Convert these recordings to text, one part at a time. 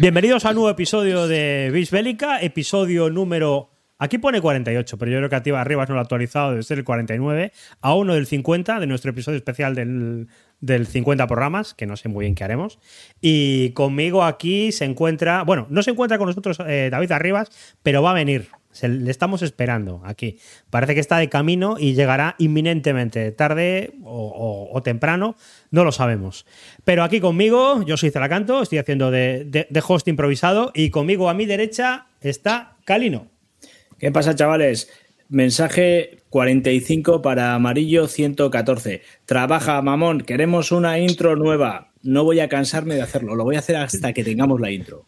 Bienvenidos a un nuevo episodio de Bis Bélica, episodio número. Aquí pone 48, pero yo creo que activa arriba no lo ha actualizado, debe ser el 49, a uno del 50 de nuestro episodio especial del, del 50 programas, que no sé muy bien qué haremos. Y conmigo aquí se encuentra, bueno, no se encuentra con nosotros eh, David Arribas, pero va a venir. Se, le estamos esperando aquí. Parece que está de camino y llegará inminentemente, tarde o, temprano, no lo sabemos. Pero aquí conmigo, yo soy Zalacanto, estoy haciendo de, de, de host improvisado y conmigo a mi derecha está Calino. ¿Qué pasa, chavales? Mensaje 45 para Amarillo 114. Trabaja, mamón, queremos una intro nueva. No voy a cansarme de hacerlo, lo voy a hacer hasta que tengamos la intro.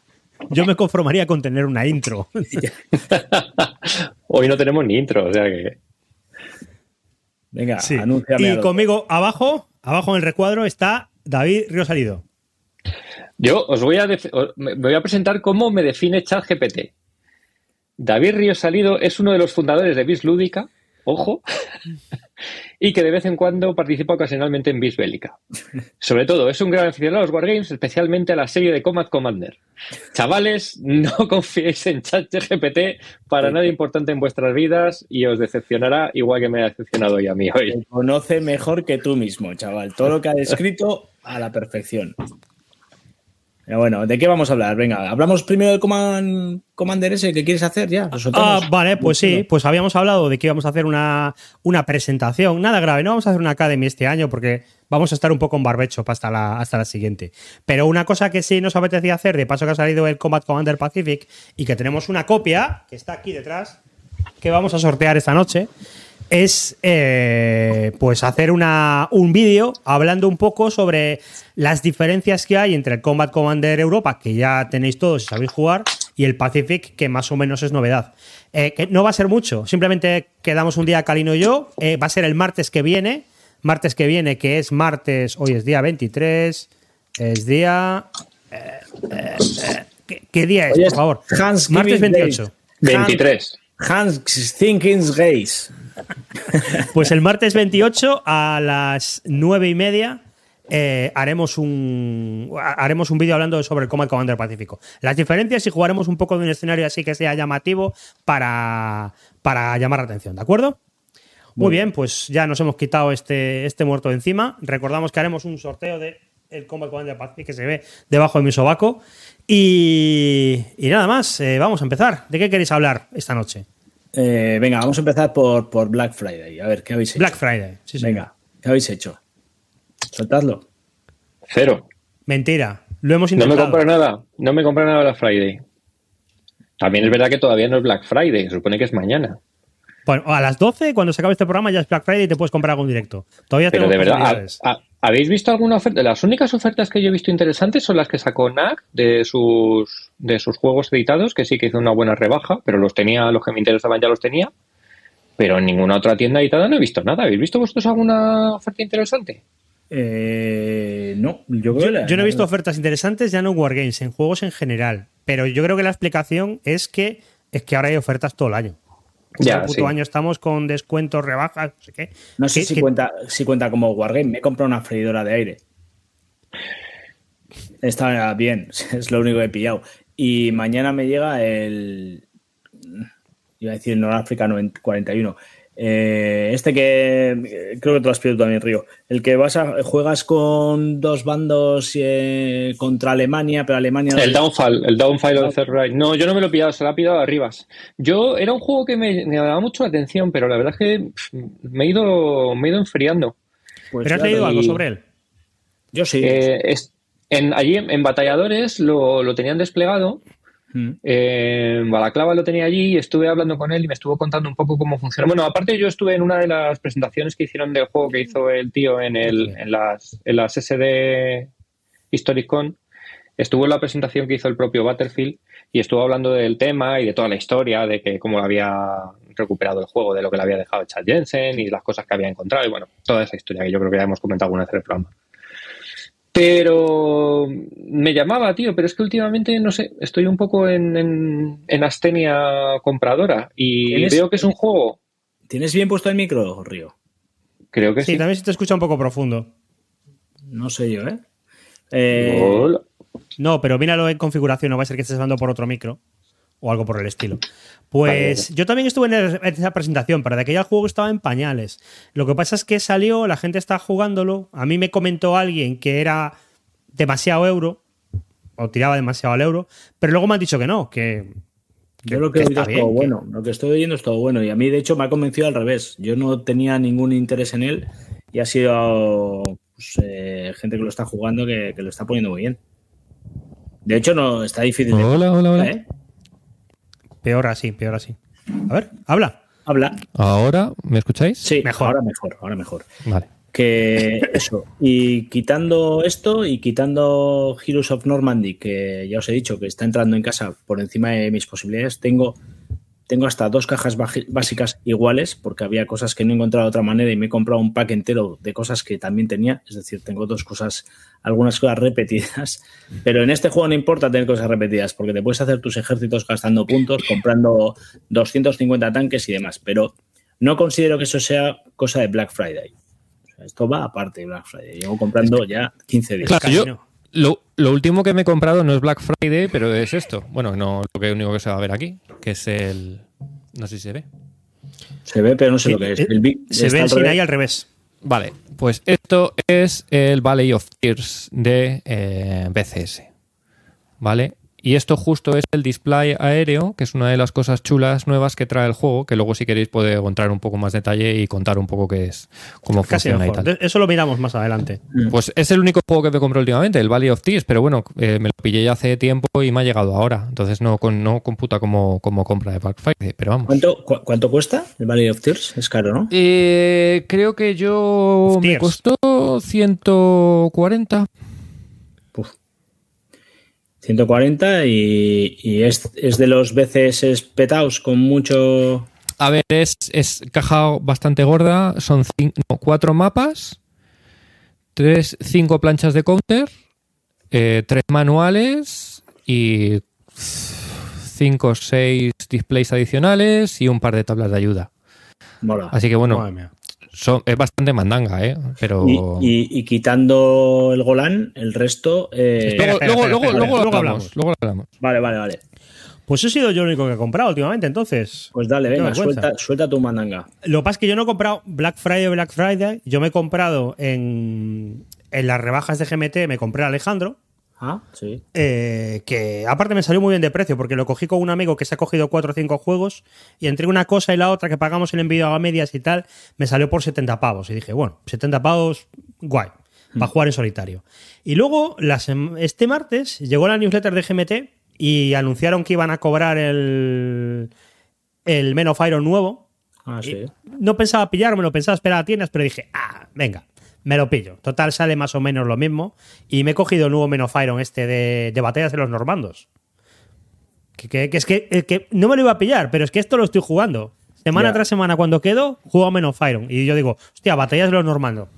Yo me conformaría con tener una intro. Hoy no tenemos ni intro, o sea que. Venga, Sí. anúnciame. Y algo. conmigo abajo, abajo en el recuadro está David Río Salido. Yo os voy a, os- me voy a presentar cómo me define ChatGPT. David Ríos Salido es uno de los fundadores de Bis Lúdica, ojo, y que de vez en cuando participa ocasionalmente en Bis Bélica. Sobre todo, es un gran aficionado a los Wargames, especialmente a la serie de Combat Commander. Chavales, no confiéis en ChatGPT para nada importante en vuestras vidas y os decepcionará igual que me ha decepcionado ya a mí hoy. Te conoce mejor que tú mismo, chaval. Todo lo que ha descrito a la perfección. Pero bueno, ¿de qué vamos a hablar? Venga, hablamos primero del Command- Commander ese que quieres hacer ya. ¿Lo Ah, vale, pues sí, pues habíamos hablado de que íbamos a hacer una, una presentación. Nada grave, no vamos a hacer una Academy este año porque vamos a estar un poco en barbecho hasta la, hasta la siguiente. Pero una cosa que sí nos apetecía hacer, de paso que ha salido el Combat Commander Pacific y que tenemos una copia, que está aquí detrás, que vamos a sortear esta noche, es eh, pues hacer una, un vídeo hablando un poco sobre las diferencias que hay entre el Combat Commander Europa, que ya tenéis todos y sabéis jugar, y el Pacific, que más o menos es novedad. Eh, que no va a ser mucho, simplemente quedamos un día Calino y yo, eh, va a ser el martes que viene, martes que viene, que es martes, hoy es día 23, es día... eh, eh, eh, ¿qué, qué día es, por favor? Martes Day. 28. 23. Hans Thinking's Gaze. Pues el martes 28 a las 9 y media eh, haremos un haremos un vídeo hablando sobre el Combat Commander Pacífico. Las diferencias y jugaremos un poco de un escenario así que sea llamativo para, para llamar la atención, ¿de acuerdo? Muy bien, pues ya nos hemos quitado este, este muerto de encima. Recordamos que haremos un sorteo de el Combat Commander Pacific que se ve debajo de mi sobaco. Y, y nada más, eh, vamos a empezar. ¿De qué queréis hablar esta noche? Eh, venga, vamos a empezar por, por Black Friday. A ver, ¿qué habéis hecho? Black Friday. Sí, señor. Venga, ¿qué habéis hecho? Soltadlo. Cero. Mentira. Lo hemos No me intentado. compro nada, no me compro nada Black Friday. También es verdad que todavía no es Black Friday, se supone que es mañana. Bueno, a las 12, cuando se acabe este programa, ya es Black Friday y te puedes comprar algo en directo. Todavía Pero de verdad, posibilidades. ¿ha- ha- ¿habéis visto alguna oferta? Las únicas ofertas que yo he visto interesantes son las que sacó NAC de sus, de sus juegos editados, que sí que hizo una buena rebaja, pero los tenía, los que me interesaban ya los tenía. Pero en ninguna otra tienda editada no he visto nada. ¿Habéis visto vosotros alguna oferta interesante? Eh, no, yo creo Yo, que la- yo no he visto ofertas interesantes ya no en Wargames, en juegos en general. Pero yo creo que la explicación es que es que ahora hay ofertas todo el año. Ya, el puto sí. año estamos con descuentos, rebajas, no sé qué. No sé si, que- cuenta, si cuenta como Wargame. Me he comprado una freidora de aire. Está bien, es lo único que he pillado. Y mañana me llega el. Iba a decir el Noráfrica 90 41. Eh, este que eh, creo que tú has pillado también, Río. El que vas a juegas con dos bandos eh, contra Alemania, pero Alemania. no- El Downfall, el Downfall of the Reich. No, yo no me lo he pillado, se lo ha pillado a Rivas. Yo, era un juego que me, me daba mucho la atención, pero la verdad es que pff, me he ido, me he ido enfriando. Pues ¿Pero has leído algo sobre él? Yo sí. Eh, es- en, allí en, en Batalladores lo, lo tenían desplegado. Eh, Balaclava lo tenía allí y estuve hablando con él y me estuvo contando un poco cómo funciona. Bueno, aparte yo estuve en una de las presentaciones que hicieron del juego que hizo el tío en, el, en, las, en las SD HistoricCon. Estuvo en la presentación que hizo el propio Battlefield y estuvo hablando del tema y de toda la historia, de que cómo lo había recuperado el juego, de lo que le había dejado Chad Jensen y las cosas que había encontrado y bueno, toda esa historia que yo creo que ya hemos comentado alguna vez en el programa. Pero me llamaba, tío, pero es que últimamente, no sé, estoy un poco en, en, en astenia compradora y ¿Tienes- veo que es un juego, ¿Tienes bien puesto el micro, Río? creo que Sí, sí. también se te escucha un poco profundo. No sé yo, ¿eh? Eh, Hola. No, pero míralo en configuración, no va a ser que estés hablando por otro micro o algo por el estilo. Pues yo también estuve en, esa presentación, pero de aquella juego estaba en pañales. Lo que pasa es que salió, la gente está jugándolo. A mí me comentó alguien que era demasiado euro, o tiraba demasiado al euro, pero luego me han dicho que no, que. yo lo que, he oído es todo bueno. Lo que estoy oyendo es todo bueno. Y a mí, de hecho, me ha convencido al revés. Yo no tenía ningún interés en él y ha sido pues, eh, gente que lo está jugando que, lo está poniendo muy bien. De hecho, no está difícil. Hola, hola, hola. ¿eh? Peor así, peor así. A ver, habla. Habla. ¿Ahora me escucháis? Sí, mejor. Ahora mejor, ahora mejor. Vale. Que eso. Y quitando esto y quitando Heroes of Normandy, que ya os he dicho que está entrando en casa por encima de mis posibilidades, tengo tengo hasta dos cajas básicas iguales porque había cosas que no he encontrado de otra manera y me he comprado un pack entero de cosas que también tenía. Es decir, tengo dos cosas, algunas cosas repetidas. Pero en este juego no importa tener cosas repetidas porque te puedes hacer tus ejércitos gastando puntos, comprando 250 tanques y demás. Pero no considero que eso sea cosa de Black Friday. esto va aparte de Black Friday. Llevo comprando ya 15 días. Claro, yo, lo, lo, último que me he comprado no es Black Friday, pero es esto. Bueno, no lo que único que se va a ver aquí, que es el. No sé si se ve. Se ve, pero no sé lo que es. Eh, se ve sin ahí al revés. Vale, pues esto es el Valley of Tears de eh, BCS. ¿Vale? Y esto justo es el display aéreo, que es una de las cosas chulas nuevas que trae el juego, que luego si queréis puede encontrar un poco más detalle y contar un poco qué es, cómo funciona y tal. Eso lo miramos más adelante. Mm. Pues es el único juego que me compré últimamente, el Valley of Tears, pero bueno, eh, me lo pillé ya hace tiempo y me ha llegado ahora. Entonces no, no computa como, como compra de Black Friday, pero vamos. ¿Cuánto, ¿Cuánto cuesta el Valley of Tears? Es caro, ¿no? Eh, creo que yo me costó 140. 140 y, es, de los BCS petados con mucho... A ver, es, es caja bastante gorda, son cuatro mapas, tres, cinco planchas de counter, eh, tres manuales y cinco o seis displays adicionales y un par de tablas de ayuda. Así que bueno, es bastante mandanga, ¿eh? Pero... Y, quitando el Golán, el resto... Eh, luego, luego, luego, hablamos, luego hablamos. Vale, vale, vale. Pues he sido yo el único que he comprado últimamente, entonces. Pues dale, venga, suelta, suelta, tu mandanga. Lo que pasa es que yo no he comprado Black Friday Black Friday. Yo me he comprado en, en las rebajas de GMT, me compré a Alejandro. Ah, sí. Eh, que aparte me salió muy bien de precio porque lo cogí con un amigo que se ha cogido 4 o 5 juegos y entre una cosa y la otra que pagamos el envío a medias y tal, me salió por 70 pavos. Y dije, bueno, 70 pavos, guay, para mm. jugar en solitario. Y luego, este martes, llegó la newsletter de GMT y anunciaron que iban a cobrar el, el Men of Iron nuevo. Ah, sí. No pensaba pillármelo, pensaba esperar a tiendas, pero dije, ah, venga me lo pillo. Total, sale más o menos lo mismo. Y me he cogido el nuevo Men Iron este de, batallas de los normandos. Que, es que, no me lo iba a pillar, pero es que esto lo estoy jugando. Semana tras semana, cuando quedo, juego Men of Iron. Y yo digo, hostia, batallas de los normandos.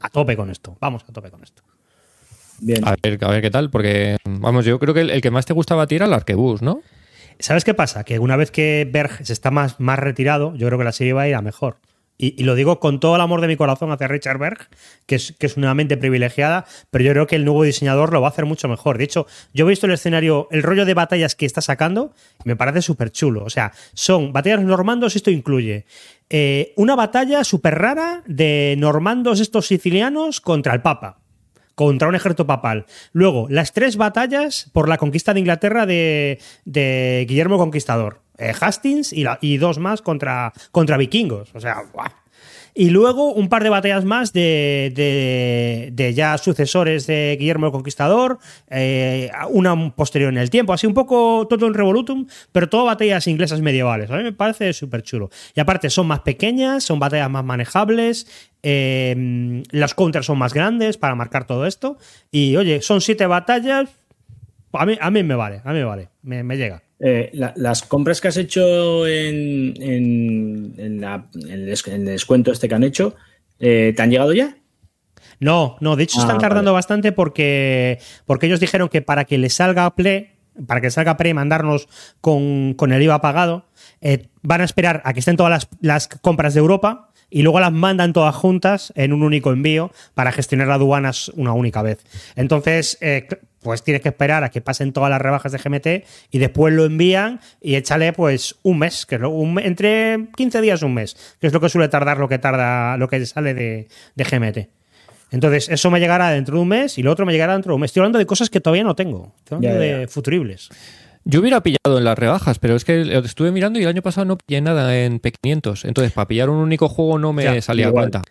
A tope con esto. Vamos a tope con esto. Bien. A ver, a ver qué tal, porque, vamos, yo creo que el, que más te gustaba tirar era el Arquebus, ¿no? ¿Sabes qué pasa? Que una vez que Berg se está más, más retirado, yo creo que la serie va a ir a mejor y, lo digo con todo el amor de mi corazón hacia Richard Berg, que es, que es una mente privilegiada, pero yo creo que el nuevo diseñador lo va a hacer mucho mejor. De hecho, yo he visto el escenario, el rollo de batallas que está sacando, y me parece súper chulo. O sea, son batallas normandos, esto incluye eh, una batalla súper rara de normandos estos sicilianos contra el Papa contra un ejército papal. Luego, las tres batallas por la conquista de Inglaterra de, de Guillermo Conquistador. Eh, Hastings y, dos más contra, contra vikingos. O sea, Y luego un par de batallas más de, de, ya sucesores de Guillermo el Conquistador, eh, una posterior en el tiempo, así un poco todo un revolutum, pero todo batallas inglesas medievales. A mí me parece súper chulo. Y aparte son más pequeñas, son batallas más manejables, eh, las counters son más grandes para marcar todo esto. Y oye, son siete batallas. A mí, a mí me vale, a mí me vale, me llega. Eh, las compras que has hecho en, en, el descuento este que han hecho, eh, ¿te han llegado ya? No, no, de hecho están ah, tardando bastante porque, porque ellos dijeron que para que les salga Play, para que salga Pre mandarnos con, el IVA pagado, eh, van a esperar a que estén todas las, las compras de Europa y luego las mandan todas juntas en un único envío para gestionar aduanas una única vez. Entonces, eh, pues tienes que esperar a que pasen todas las rebajas de GMT y después lo envían y échale pues un mes, que es lo- un- entre 15 días un mes, que es lo que suele tardar lo que tarda, lo que sale de, de GMT. Entonces, eso me llegará dentro de un mes y lo otro me llegará dentro de un mes. Estoy hablando de cosas que todavía no tengo. Estoy hablando de futuribles. Yo hubiera pillado en las rebajas, pero es que estuve mirando y el año pasado no pillé nada en P500. Entonces, para pillar un único juego no me Ya, salía a igual. cuenta.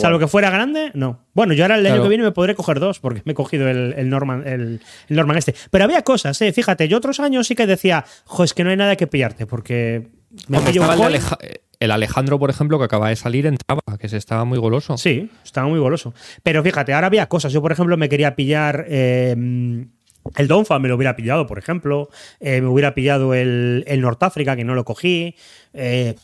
Salvo que fuera grande, no. Bueno, yo ahora el año Claro. que viene me podré coger dos, porque me he cogido el, el Norman, el, el Norman este. Pero había cosas, eh. Fíjate, yo otros años sí que decía, jo, es que no hay nada que pillarte, porque me pillo un estaba el, de coin". Aleja- el Alejandro, por ejemplo, que acaba de salir, entraba, que se estaba muy goloso. Sí, estaba muy goloso. Pero fíjate, ahora había cosas. Yo, por ejemplo, me quería pillar. eh, el Donfa me lo hubiera pillado, por ejemplo. Eh, me hubiera pillado el, el North Africa, que no lo cogí. Eh,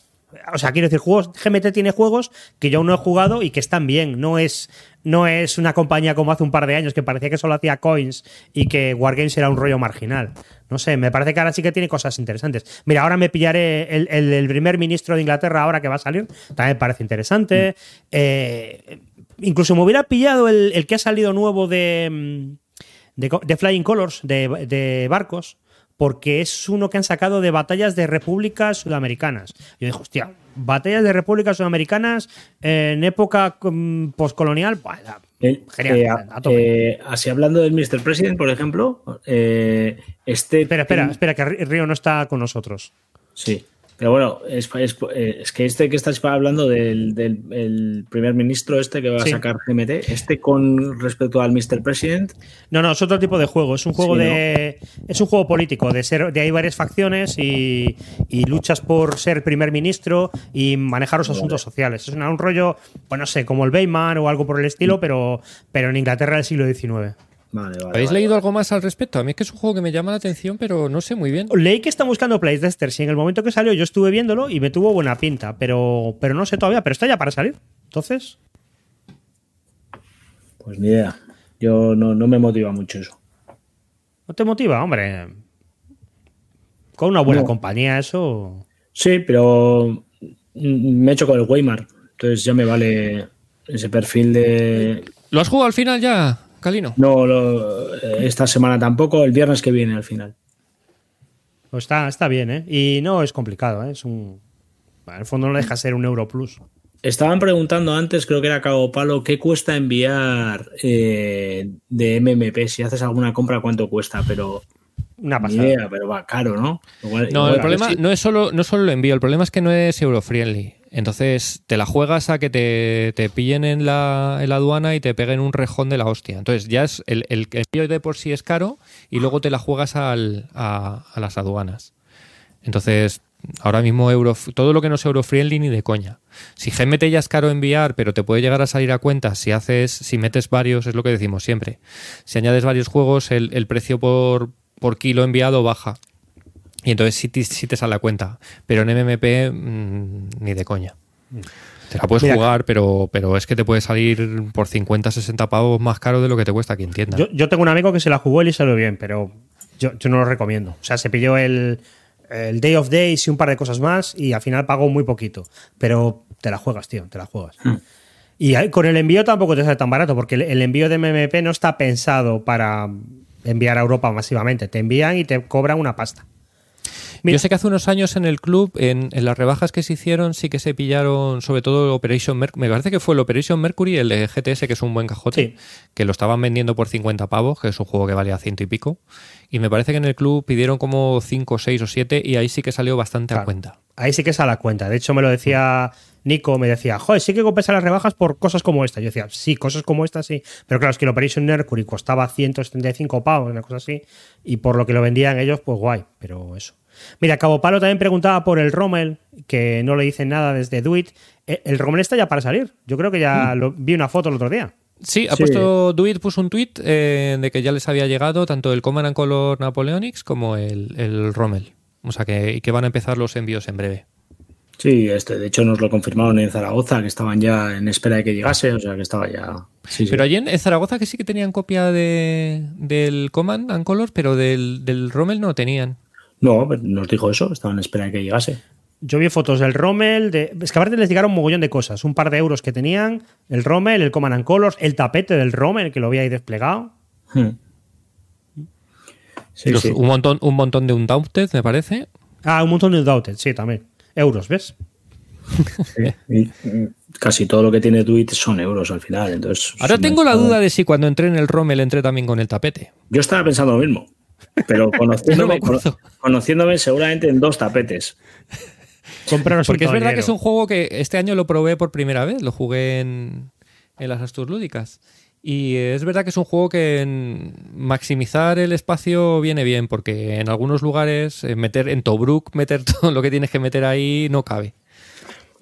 o sea, quiero decir, juegos. GMT tiene juegos que yo aún no he jugado y que están bien. No es, no es una compañía como hace un par de años que parecía que solo hacía coins y que Wargames era un rollo marginal. No sé, me parece que ahora sí que tiene cosas interesantes. Mira, ahora me pillaré el, el- el primer ministro de Inglaterra, ahora que va a salir. También me parece interesante. Eh, incluso me hubiera pillado el, el que ha salido nuevo de, mm, de, Flying Colors, de, de barcos, porque es uno que han sacado de batallas de repúblicas sudamericanas. Yo dije, hostia, batallas de repúblicas sudamericanas en época mm, postcolonial, bueno, Eh, Genial, eh, a eh, así hablando del Mr. President, por ejemplo, este. Espera, espera, espera, que Río no está con nosotros. Sí. Pero bueno, es, es- eh, es que este que estás hablando del, del el primer ministro este que va Sí. a sacar GMT, este con respecto al Mr. President, No, no, es otro tipo de juego. Es un juego Sí, de. Es un juego político. De ser, de hay varias facciones y, y luchas por ser primer ministro y manejar los asuntos sociales. Es un rollo, pues no sé, como el Bayman o algo por el estilo, pero, pero en Inglaterra del siglo XIX. Vale, vale. ¿Habéis vale. leído algo más al respecto? A mí es que es un juego que me llama la atención, pero no sé muy bien. Leí que están buscando playtesters y en el momento que salió yo estuve viéndolo y me tuvo buena pinta, pero, pero no sé todavía, pero está ya para salir. Entonces, Pues ni idea. Yo no, no me motiva mucho eso. ¿no te motiva, hombre? Con una buena No. compañía, eso. Sí, pero me he hecho con el Weimar. Entonces ya me vale ese perfil de. ¿Lo has jugado al final ya, Calino? No, lo- eh, esta semana tampoco, el viernes que viene al final. Pues está, está bien, ¿eh? Y no es complicado, ¿eh? Es un. En el fondo no deja ser un euro plus. Estaban preguntando antes, creo que era Cabo Palo, ¿qué cuesta enviar eh, de MMP? Si haces alguna compra, ¿cuánto cuesta? Pero Una pasada. idea, pero va caro, ¿no? Igual- No, igual- el problema sí. no es solo no solo el envío, el problema es que no es euro-friendly. Entonces te la juegas a que te, te pillen en la, en la aduana y te peguen un rejón de la hostia. Entonces ya es el, el envío de por sí es caro y luego te la juegas al- a, a las aduanas. Entonces, ahora mismo euro, todo lo que no es euro-friendly ni de coña. Si GMT ya es caro enviar, pero te puede llegar a salir a cuenta si haces, si metes varios, es lo que decimos siempre. Si añades varios juegos, el, el precio por, por kilo enviado baja. Y entonces sí, te- sí te sale a cuenta. Pero en MMP mm, ni de coña. Te la puedes Mira, jugar, pero, pero es que te puede salir por 50, 60 pavos más caro de lo que te cuesta aquí en tienda. Yo, yo tengo un amigo que se la jugó y le salió bien, pero yo, yo no lo recomiendo. O sea, se pilló el, el Day of Days y un par de cosas más y al final pagó muy poquito. Pero te la juegas, tío, te la juegas. Y ahí- con el envío tampoco te sale tan barato, porque el, el envío de MMP no está pensado para enviar a Europa masivamente. Te envían y te cobran una pasta. Mira. Yo sé que hace unos años en el club, en, en las rebajas que se hicieron, sí que se pillaron sobre todo el Operation Mercury. Me parece que fue el Operation Mercury, el de GTS, que es un buen cajote, Sí. que lo estaban vendiendo por 50 pavos, que es un juego que valía ciento y pico. Y me parece que en el club pidieron como 5, 6 o 7 y ahí sí que salió bastante a Claro. cuenta. Ahí sí que sale a cuenta. De hecho, me lo decía Nico, me decía, joder, sí que compensa las rebajas por cosas como esta. Yo decía, sí, cosas como esta sí. Pero claro, es que el Operation Mercury costaba 175 pavos, una cosa así. Y por lo que lo vendían ellos, pues guay. Pero eso. Mira, Cabo Palo también preguntaba por el Rommel, que no le dicen nada desde Duit. Eh, El Rommel está ya para salir. Yo creo que ya lo, vi una foto el otro día. Sí, ha Sí. puesto Duit puso un tweet eh, de que ya les había llegado tanto el Command and Color Napoleonics como el, el Rommel. O sea que, que van a empezar los envíos en breve. Sí, este, de hecho nos lo confirmaron en Zaragoza, que estaban ya en espera de que llegase, o sea que estaba ya... Sí, sí. Pero allí en, en Zaragoza que sí que tenían copia de, del Command and Color, pero del, del Rommel no tenían. No, pero nos dijo eso, estaban en espera de que llegase. Yo vi fotos del Rommel, de, es que aparte les llegaron un mogollón de cosas, un par de euros que tenían, el Rommel, el Command and Colors, el tapete del Rommel que lo había ahí desplegado. Hmm. Sí, Los- sí. Un, montón, un montón de Undaunted, me parece. Ah, un montón de Undaunted, sí, también. Euros, ¿ves? Casi todo lo que tiene Twitch son euros al final. Entonces, Ahora tengo la duda de si cuando entré en el Rommel entré también con el tapete. Yo estaba pensando lo mismo. Pero No me conociéndome, seguramente en dos tapetes. Compraros Porque un es verdad que es un juego que este año lo probé por primera vez, lo jugué en, en las Astur Lúdicas. Y es verdad que es un juego que en maximizar el espacio viene bien, porque en algunos lugares eh, meter en Tobruk, meter todo lo que tienes que meter ahí no cabe.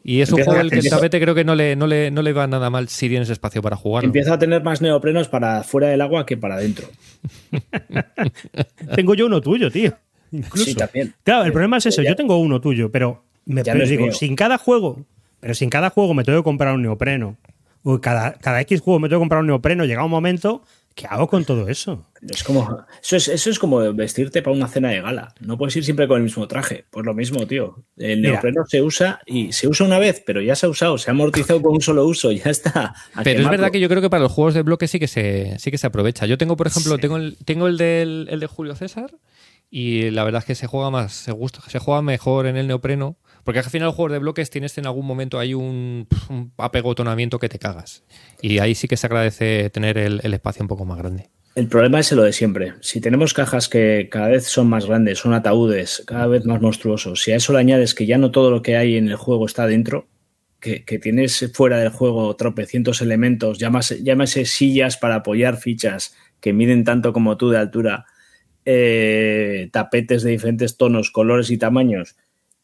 Y es un juego el que tapete creo que no le, no, le, no le va nada mal si tienes espacio para jugarlo. Empieza a tener más neoprenos para fuera del agua que para adentro. Tengo yo uno tuyo, tío. Incluso. Sí, también. Claro, el problema es eso. Ya- Yo tengo uno tuyo, pero me pero digo, mío. si en cada juego, pero si en cada juego me tengo que comprar un neopreno, o cada, cada X juego me tengo que comprar un neopreno, llega un momento, ¿qué hago con todo eso? Es como, eso, es, eso es como vestirte para una cena de gala. No puedes ir siempre con el mismo traje. Pues lo mismo, tío. El Mira. neopreno se usa y se usa una vez, pero ya se ha usado, se ha amortizado con un solo uso, ya está. Pero es verdad que yo creo que para los juegos de bloque sí que se, sí que se aprovecha. Yo tengo, por ejemplo, tengo el, tengo el del el de Julio César y la verdad es que se juega más, se gusta, se juega mejor en el neopreno. Porque al final los juegos de bloques tienes en algún momento ahí un, un apegotonamiento que te cagas. Y ahí sí que se agradece tener el, espacio un poco más grande. El problema es lo de siempre. Si tenemos cajas que cada vez son más grandes, son ataúdes, cada vez más monstruosos, si a eso le añades que ya no todo lo que hay en el juego está dentro, que, tienes fuera del juego tropecientos elementos, llámase, sillas para apoyar fichas que miden tanto como tú de altura, eh, tapetes de diferentes tonos, colores y tamaños,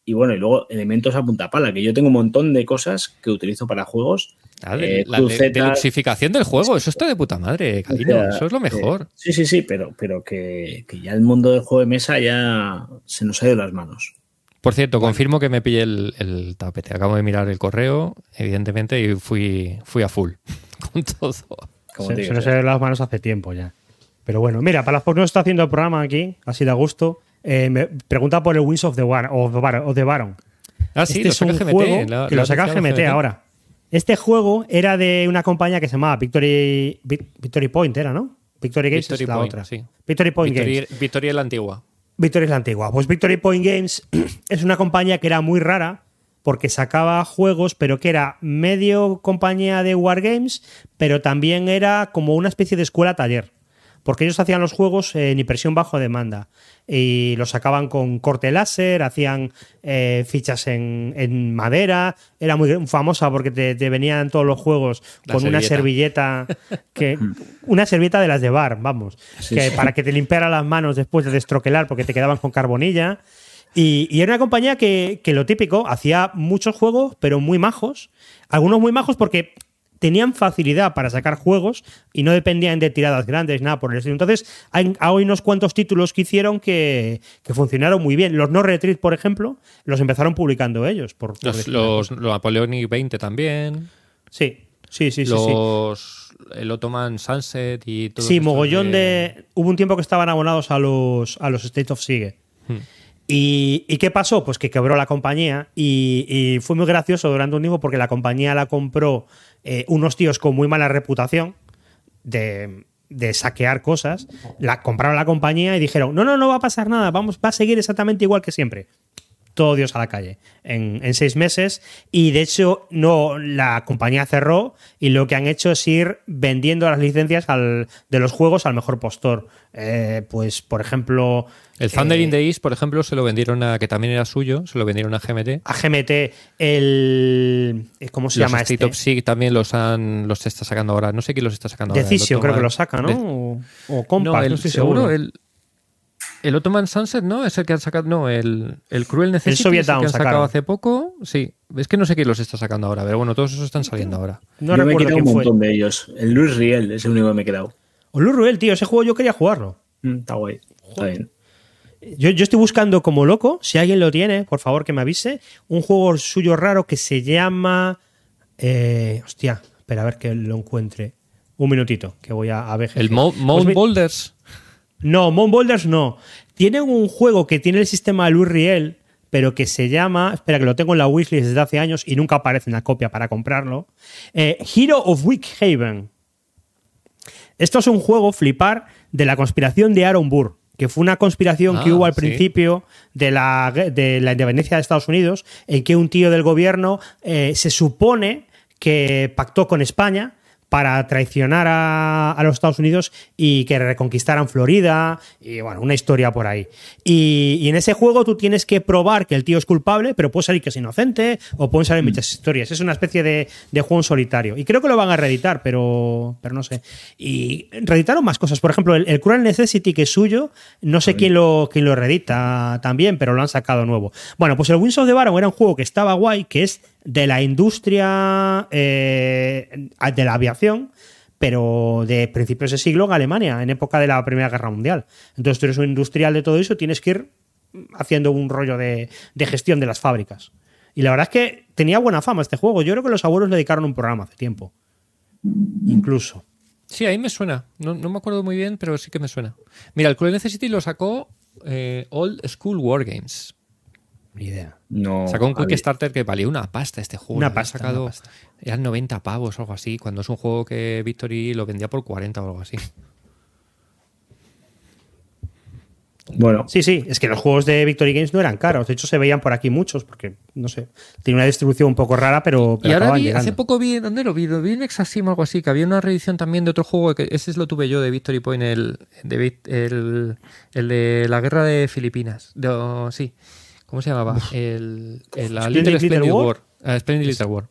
y bueno, y luego elementos a punta pala, que yo tengo un montón de cosas que utilizo para juegos. Ah, eh, la crucetas, deluxificación del juego, eso está de puta madre, Calino, eso es lo mejor. eh, sí, sí, sí, pero, pero que, que ya el mundo del juego de mesa ya se nos ha ido de las manos. Por cierto, confirmo que me pillé el, el tapete. Acabo de mirar el correo, evidentemente, y fui, fui a full con todo. Se, se nos ido las manos hace tiempo ya. Pero bueno, mira, para las que no está haciendo el programa aquí, así de a gusto, eh, me pregunta por el Wings of the, War, of the Baron. Ah, sí, este lo es un GMT. juego la- que lo saca anunciado GMT ahora. Este juego era de una compañía que se llamaba Victory, Vic- Victory Point, era, ¿no? Victory Games Victory es la Point, otra. sí. Victory Point Victoria, Games. Victoria la antigua. Victory es la antigua. Pues Victory Point Games es una compañía que era muy rara porque sacaba juegos, pero que era medio compañía de Wargames, pero también era como una especie de escuela taller. Porque ellos hacían los juegos en impresión bajo demanda y los sacaban con corte láser, hacían eh, fichas en, en madera. Era muy famosa porque te, te venían todos los juegos La con una servilleta. servilleta que una servilleta de las de bar, vamos, Sí, que sí. para que te limpiara las manos después de destroquelar porque te quedaban con carbonilla. Y, y era una compañía que, que lo típico, hacía muchos juegos, pero muy majos. Algunos muy majos porque tenían facilidad para sacar juegos y no dependían de tiradas grandes, nada por el estilo. Entonces, hay, hay unos cuantos títulos que hicieron que, que funcionaron muy bien. Los No Retreat, por ejemplo, los empezaron publicando ellos. Por, por Los, los, los Napoleonic 20 también. Sí, sí, sí, sí. sí. los, El Ottoman Sunset y todo Sí, mogollón de... Hubo un tiempo que estaban abonados a los, a los State of Sigue. Hmm. Y, y qué pasó? Pues que quebró la compañía y, y fue muy gracioso durante un tiempo porque la compañía la compró eh, unos tíos con muy mala reputación de, de saquear cosas. La compraron la compañía y dijeron, no, no, no va a pasar nada, vamos, va a seguir exactamente igual que siempre todo Dios a la calle en, en seis meses y de hecho no la compañía cerró y lo que han hecho es ir vendiendo las licencias al- de los juegos al mejor postor Eh, pues por ejemplo El Thunder eh, in the East, por ejemplo, se lo vendieron a, que también era suyo, se lo vendieron a GMT. a GMT el eh, ¿cómo se los llama State este? of también los han los está sacando ahora. No sé quién los está sacando ahora. Decision creo que lo saca ¿no? De- o, o Compass, no, no, el, estoy seguro, seguro el, el Ottoman Sunset, ¿no? Es el que han sacado. No, el, el Cruel Necessity. Soviet es el Down que han sacado sacaron. hace poco. Sí. Es que no sé quién los está sacando ahora, pero bueno, todos esos están saliendo ahora. no yo me he quedado un fue montón de ellos. El Luis Riel es el único que me he quedado. o Lou Ruel tío ese juego yo quería jugarlo Mm, está guay. Está bien. Yo, yo estoy buscando como loco, si alguien lo tiene, por favor que me avise, un juego suyo raro que se llama... eh, hostia, espera a ver que lo encuentre. Un minutito, que voy a, a ver. El Pues Mo- Mount Boulders. No, Mount Boulders no. Tienen un juego que tiene el sistema Luis Riel, pero que se llama, espera que lo tengo en la wishlist desde hace años y nunca aparece una copia para comprarlo, eh, Hero of Wickhaven. Esto es un juego flipar de la conspiración de Aaron Burr, que fue una conspiración que Ah, hubo al sí. principio de la, de la independencia de Estados Unidos, en que un tío del gobierno eh, se supone que pactó con España para traicionar a, a los Estados Unidos y que reconquistaran Florida y bueno, una historia por ahí. Y, y en ese juego tú tienes que probar que el tío es culpable, pero puede salir que es inocente o pueden salir muchas historias. Es una especie de, de juego en solitario. Y creo que lo van a reeditar, pero, pero no sé. Y reeditaron más cosas. Por ejemplo, el, el Cruel Necessity, que es suyo, no sé quién lo, quién lo reedita también, pero lo han sacado nuevo. Bueno, pues el Wings of the Baron era un juego que estaba guay, que es de la industria eh, de la aviación, pero de principios de siglo en Alemania, en época de la Primera Guerra Mundial. Entonces tú eres un industrial de todo eso, tienes que ir haciendo un rollo de, gestión de las fábricas. Y la verdad es que tenía buena fama este juego. Yo creo que los abuelos le dedicaron un programa hace tiempo. Incluso. Sí, ahí me suena. No, me acuerdo muy bien, pero sí que me suena. Mira, el Cruel Necessity lo sacó eh, Old School Wargames. Ni idea. No, Sacó un Kickstarter que valía una pasta este juego. Una pasta, sacado- una pasta. Eran 90 pavos o algo así, cuando es un juego que Victory lo vendía por 40 o algo así. Bueno, Sí, sí, es que los juegos de Victory Games no eran caros. De hecho, se veían por aquí muchos, porque, no sé, tiene una distribución un poco rara, pero, pero y ahora vi, llegando. hace poco vi, ¿dónde lo vi? Lo vi en Exasim o algo así, que había una reedición también de otro juego, que ese lo tuve yo de Victory Point, el de, el, el de la guerra de Filipinas. De- oh, sí, ¿cómo se llamaba? El, el, la Splendid Little Little Splendid War. War. Ah, Splendid Little War.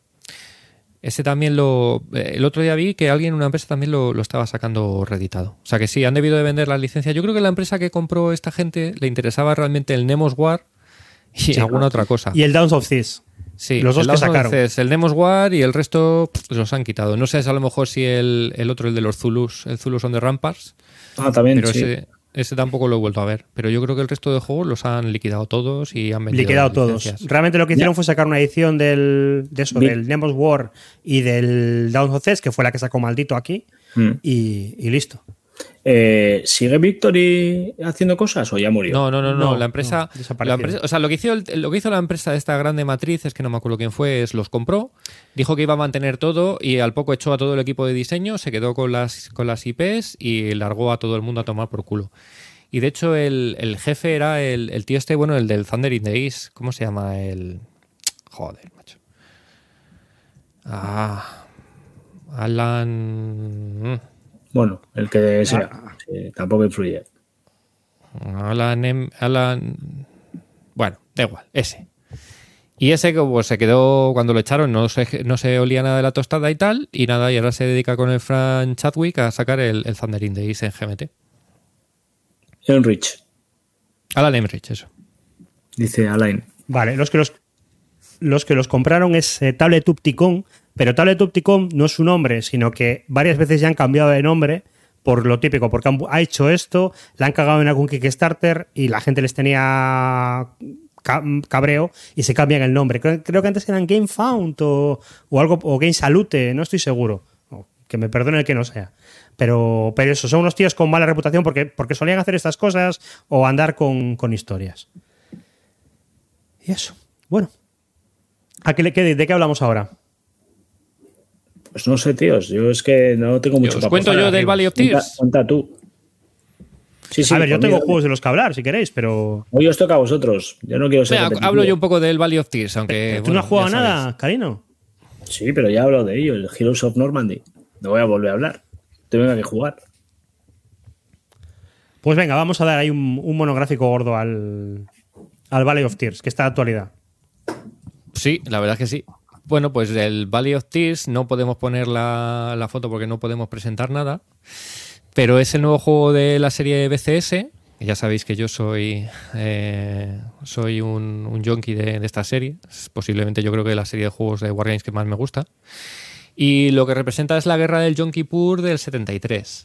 Ese también lo. eh, El otro día vi que alguien, una empresa también lo, lo estaba sacando reeditado. O sea que sí, han debido de vender la licencia. Yo creo que la empresa que compró esta gente le interesaba realmente el Nemos War y alguna otra cosa. Y el Downs of Thieves. Sí, Los dos el que sacaron. Us, el Demos War y el resto pff, los han quitado. No sé si a lo mejor si el, el otro, el de los Zulus, el Zulus on the Ramparts, ah, también, pero sí. ese, ese tampoco lo he vuelto a ver. Pero yo creo que el resto de juegos los han liquidado todos y han vendido Liquidado todos. Realmente lo que hicieron fue sacar una edición del, de eso, del Nemos War y del Downs of que fue la que sacó maldito aquí, Mm. y, y listo. Eh, ¿Sigue Victory haciendo cosas o ya murió? No, no, no, no. No, la empresa, no, la empresa- o sea, lo que hizo el- lo que hizo la empresa de esta grande matriz es que no me acuerdo quién fue, es los compró, dijo que iba a mantener todo y al poco echó a todo el equipo de diseño, se quedó con las con las IPs y largó a todo el mundo a tomar por culo. Y de hecho el, el jefe era el, el tío este, bueno, el del Thunder in the East, ¿cómo se llama? El joder, macho. Ah, Alan Bueno, el que sea. Sí, tampoco influye. Alan, Em- Alan- Bueno, da igual, ese. Y ese que pues, se quedó cuando lo echaron, no se, no se olía nada de la tostada y tal, y nada, y ahora se dedica con el Fran Chadwick a sacar el, el Thunder in the East en GMT. Enrich, Alan Emmerich, eso. dice Alain. Vale, los que los, los que los compraron es eh, Tablet Upticon, pero Tablet Upticon no es su nombre, sino que varias veces ya han cambiado de nombre por lo típico, porque han- ha hecho esto, la han cagado en algún Kickstarter y la gente les tenía ca- cabreo y se cambian el nombre. Creo, que antes eran Game Found o, algo, o Game Salute, no estoy seguro. Que me perdone el que no sea. Pero, eso, son unos tíos con mala reputación porque, solían hacer estas cosas o andar con, historias. Y eso. Bueno. ¿De qué hablamos ahora? Pues no sé, tíos. Yo es que no tengo mucho os para cuento yo del Valley of Tears. Cuenta tú. Sí, sí, a ver, yo tengo mí, juegos de los que hablar, si queréis, pero. Hoy os toca a vosotros. Yo no quiero ser. Hablo yo un poco del Valley of Tears, aunque. ¿Tú bueno, no has jugado nada, Carino? Sí, pero ya he hablado de ello, el Heroes of Normandy. No voy a volver a hablar. Te venga que jugar. Pues venga, vamos a dar ahí un, un monográfico gordo al, al Valley of Tears, que está de actualidad. Sí, la verdad es que sí. Bueno, pues del Valley of Tears no podemos poner la, foto porque no podemos presentar nada. Pero es el nuevo juego de la serie BCS. Ya sabéis que yo soy eh, soy un, un junkie de, esta serie. Posiblemente yo creo que la serie de juegos de Wargames que más me gusta. Y lo que representa es la guerra del Yom Kippur del 73.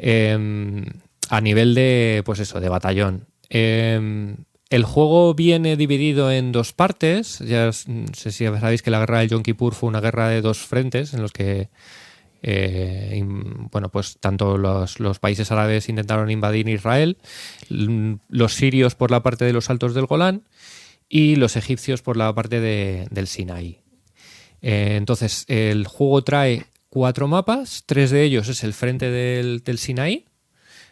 Eh, a nivel de, pues eso, de batallón. Eh, el juego viene dividido en dos partes. Ya sé si sabéis que la guerra del Yom Kippur fue una guerra de dos frentes en los que, eh, bueno, pues tanto los, países árabes intentaron invadir Israel, los sirios por la parte de los altos del Golán y los egipcios por la parte de- del Sinaí. Eh, entonces, el juego trae cuatro mapas, tres de ellos es el frente del, del Sinaí,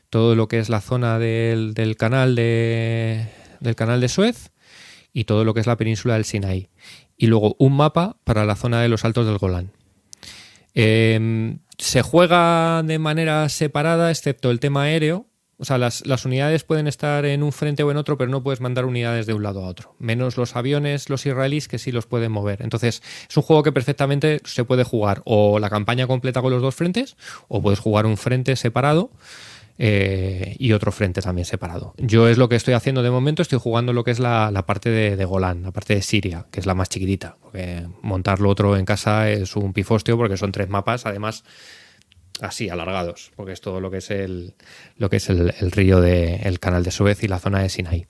todo lo que es la zona del canal de, del canal de Suez y todo lo que es la península del Sinaí. Y luego un mapa para la zona de los Altos del Golán. Eh, se juega de manera separada, excepto el tema aéreo. O sea, las, las unidades pueden estar en un frente o en otro, pero no puedes mandar unidades de un lado a otro. Menos los aviones, los israelíes, que sí los pueden mover. Entonces, es un juego que perfectamente se puede jugar o la campaña completa con los dos frentes, o puedes jugar un frente separado eh, y otro frente también separado. Yo es lo que estoy haciendo de momento, estoy jugando lo que es la, la parte de, de Golán, la parte de Siria, que es la más chiquitita, porque montar lo otro en casa es un pifostio porque son tres mapas, además así alargados, porque es todo lo que es el lo que es el, río de el canal de Suez y la zona de Sinaí.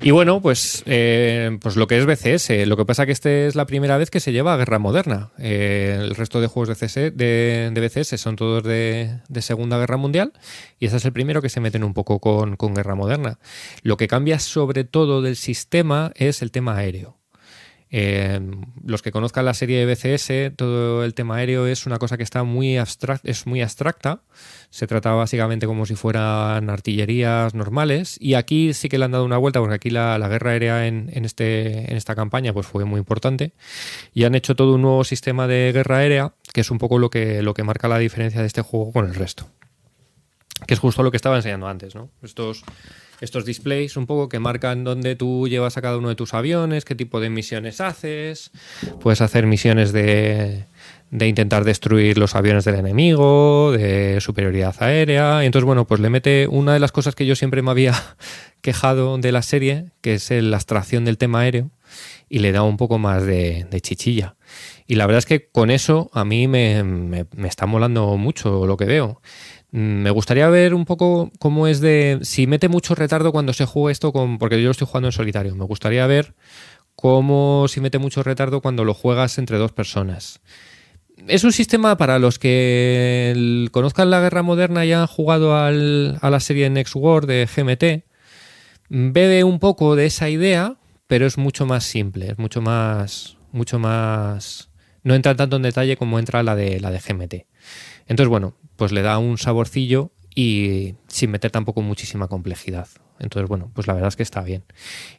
Y bueno, pues, eh, pues lo que es BCS. Lo que pasa que este es la primera vez que se lleva a guerra moderna. Eh, el resto de juegos de, CS, de, de BCS son todos de, de Segunda Guerra Mundial y este es el primero que se meten un poco con, con guerra moderna. Lo que cambia sobre todo del sistema es el tema aéreo. Eh, los que conozcan la serie de BCS, todo el tema aéreo es una cosa que está muy abstracta, es muy abstracta. Se trata básicamente como si fueran artillerías normales. Y aquí sí que le han dado una vuelta, porque aquí la, la guerra aérea en, en, este, en esta campaña pues fue muy importante. Y han hecho todo un nuevo sistema de guerra aérea, que es un poco lo que, lo que marca la diferencia de este juego con el resto. Que es justo lo que estaba enseñando antes, ¿no? Estos estos displays un poco que marcan dónde tú llevas a cada uno de tus aviones, qué tipo de misiones haces. Puedes hacer misiones de, de intentar destruir los aviones del enemigo, de superioridad aérea. Y entonces, bueno, pues le mete una de las cosas que yo siempre me había quejado de la serie, que es la abstracción del tema aéreo, y le da un poco más de, chichilla. Y la verdad es que con eso a mí me, me, me está molando mucho lo que veo. Me gustaría ver un poco cómo es de. Si mete mucho retardo cuando se juega esto con. Porque yo lo estoy jugando en solitario. Me gustaría ver cómo si mete mucho retardo cuando lo juegas entre dos personas. Es un sistema para los que conozcan la guerra moderna y han jugado a la serie Next War de GMT. Bebe un poco de esa idea, pero es mucho más simple, es mucho más. mucho más. No entra tanto en detalle como entra la de la de GMT. Entonces, bueno, pues le da un saborcillo y sin meter tampoco muchísima complejidad. Entonces, bueno, pues la verdad es que está bien.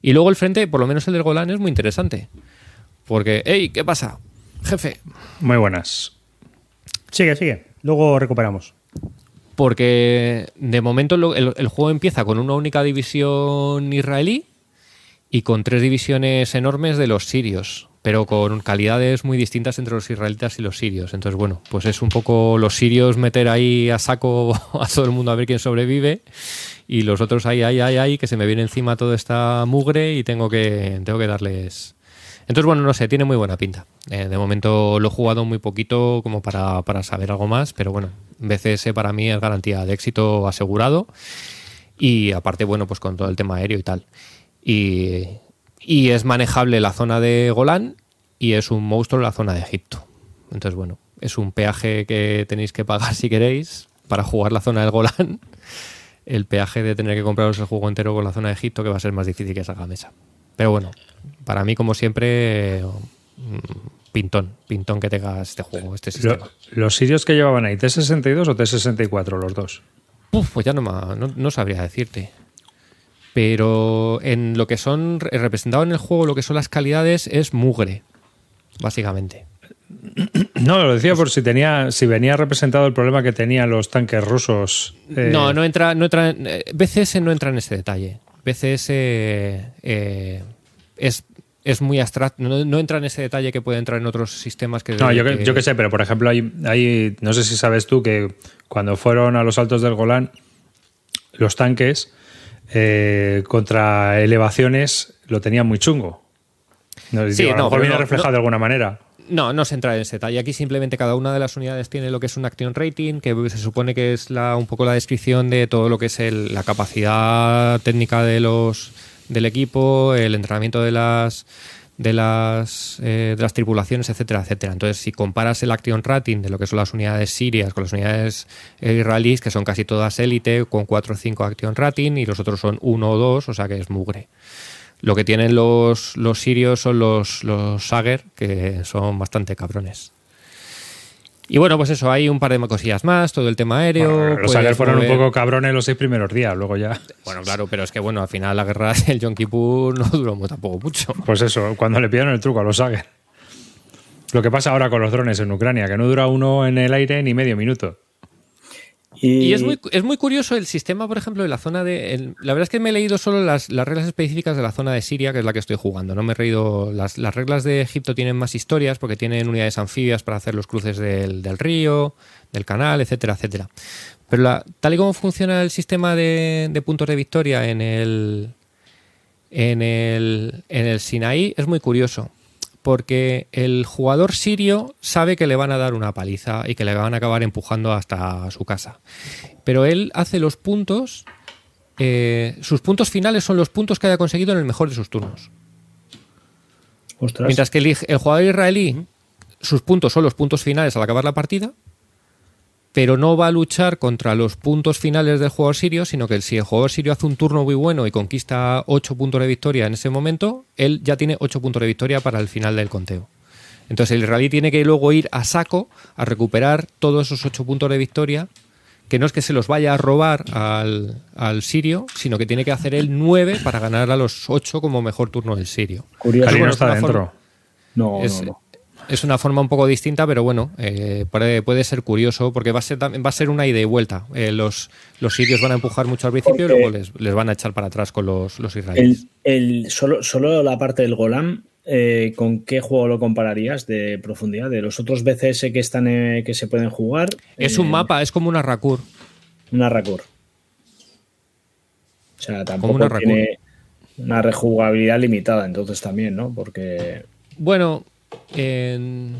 Y luego el frente, por lo menos el del Golán, es muy interesante. Porque, hey, ¿qué pasa? Jefe. Muy buenas. Sigue, sigue. Luego recuperamos. Porque de momento el juego empieza con una única división israelí y con tres divisiones enormes de los sirios, pero con calidades muy distintas entre los israelitas y los sirios. Entonces, bueno, pues es un poco los sirios meter ahí a saco a todo el mundo a ver quién sobrevive y los otros ahí, ahí, ahí, ahí, que se me viene encima toda esta mugre y tengo que, tengo que darles... Entonces, bueno, no sé, tiene muy buena pinta. Eh, de momento lo he jugado muy poquito como para, para saber algo más, pero bueno, BCS para mí es garantía de éxito asegurado y aparte, bueno, pues con todo el tema aéreo y tal. Y, y es manejable la zona de Golán y es un monstruo la zona de Egipto. Entonces, bueno, es un peaje que tenéis que pagar si queréis para jugar la zona del Golán. El peaje de tener que compraros el juego entero con la zona de Egipto, que va a ser más difícil que salga a mesa. Pero bueno, para mí, como siempre, pintón, pintón que tengas este juego, este sistema. Lo- ¿Los sirios que llevaban ahí, T62 o T64 los dos? Uf, pues ya no, ma- no, no sabría decirte. Pero en lo que son re- representado en el juego, lo que son las calidades es mugre, básicamente. No, lo decía por si tenía, si venía representado el problema que tenían los tanques rusos. eh, No, no entra, no entra, en- eh, BCS no entra en ese detalle. BCS eh, es, es muy abstracto, no, no entra en ese detalle que puede entrar en otros sistemas que... No, yo que, yo que sé, pero por ejemplo, hay, hay- no sé si sabes tú que cuando fueron a los altos del Golán, los tanques eh, contra elevaciones lo tenían muy chungo. No, Sí, digo, a lo no, mejor pero viene reflejado de alguna manera. No, no se entra en ese detalle. Aquí simplemente cada una de las unidades tiene lo que es un action rating, que se supone que es la, un poco la descripción de todo lo que es el- la capacidad técnica de los del equipo, el entrenamiento de las de las eh, de las tripulaciones, etcétera, etcétera. Entonces, si comparas el action rating de lo que son las unidades sirias con las unidades eh, israelíes, que son casi todas élite, con 4 o 5 action rating, y los otros son 1 o 2, o sea que es mugre. Lo que tienen los, los sirios son los, los Sager, que son bastante cabrones. Y bueno, pues eso, hay un par de cosillas más, todo el tema aéreo. Bueno, los Sager fueron un poco cabrones los seis primeros días, luego ya. Bueno, claro, pero es que bueno, al final la guerra del Yom Kippur no duró tampoco mucho. Pues eso, cuando le pillaron el truco a los Sager. Lo que pasa ahora con los drones en Ucrania, que no dura uno en el aire ni medio minuto. Y es muy, es muy curioso el sistema, por ejemplo, de la zona de. la verdad es que me he leído solo las, las reglas específicas de la zona de Siria, que es la que estoy jugando. No me he leído. Las, las reglas de Egipto tienen más historias porque tienen unidades anfibias para hacer los cruces del, del río, del canal, etcétera, etcétera. Pero la- tal y como funciona el sistema de, de puntos de victoria en el, en el, en el Sinaí es muy curioso. Porque el jugador sirio sabe que le van a dar una paliza y que le van a acabar empujando hasta su casa. Pero él hace los puntos. eh, sus puntos finales son los puntos que haya conseguido en el mejor de sus turnos. Ostras. Mientras que el jugador israelí, sus puntos son los puntos finales al acabar la partida, pero no va a luchar contra los puntos finales del jugador sirio, sino que si el jugador sirio hace un turno muy bueno y conquista 8 puntos de victoria en ese momento, él ya tiene 8 puntos de victoria para el final del conteo. Entonces el israelí tiene que luego ir a saco a recuperar todos esos 8 puntos de victoria, que no es que se los vaya a robar al, al sirio, sino que tiene que hacer él 9 para ganar a los 8 como mejor turno del sirio. Curioso. No está es una dentro. forma- No, es, no, no. Es una forma un poco distinta, pero bueno, eh, puede, puede ser curioso porque va a ser, va a ser una ida y vuelta. Eh, los, los sirios van a empujar mucho al principio y luego les, les van a echar para atrás con los, los israelíes. El, el, solo, solo la parte del Golan, eh, ¿con qué juego lo compararías de profundidad? De los otros BCS que están que se pueden jugar. es un mapa, es como una Rakur. Una Rakur. O sea, tampoco una tiene una rejugabilidad limitada, entonces también, ¿no? Porque. Bueno, en-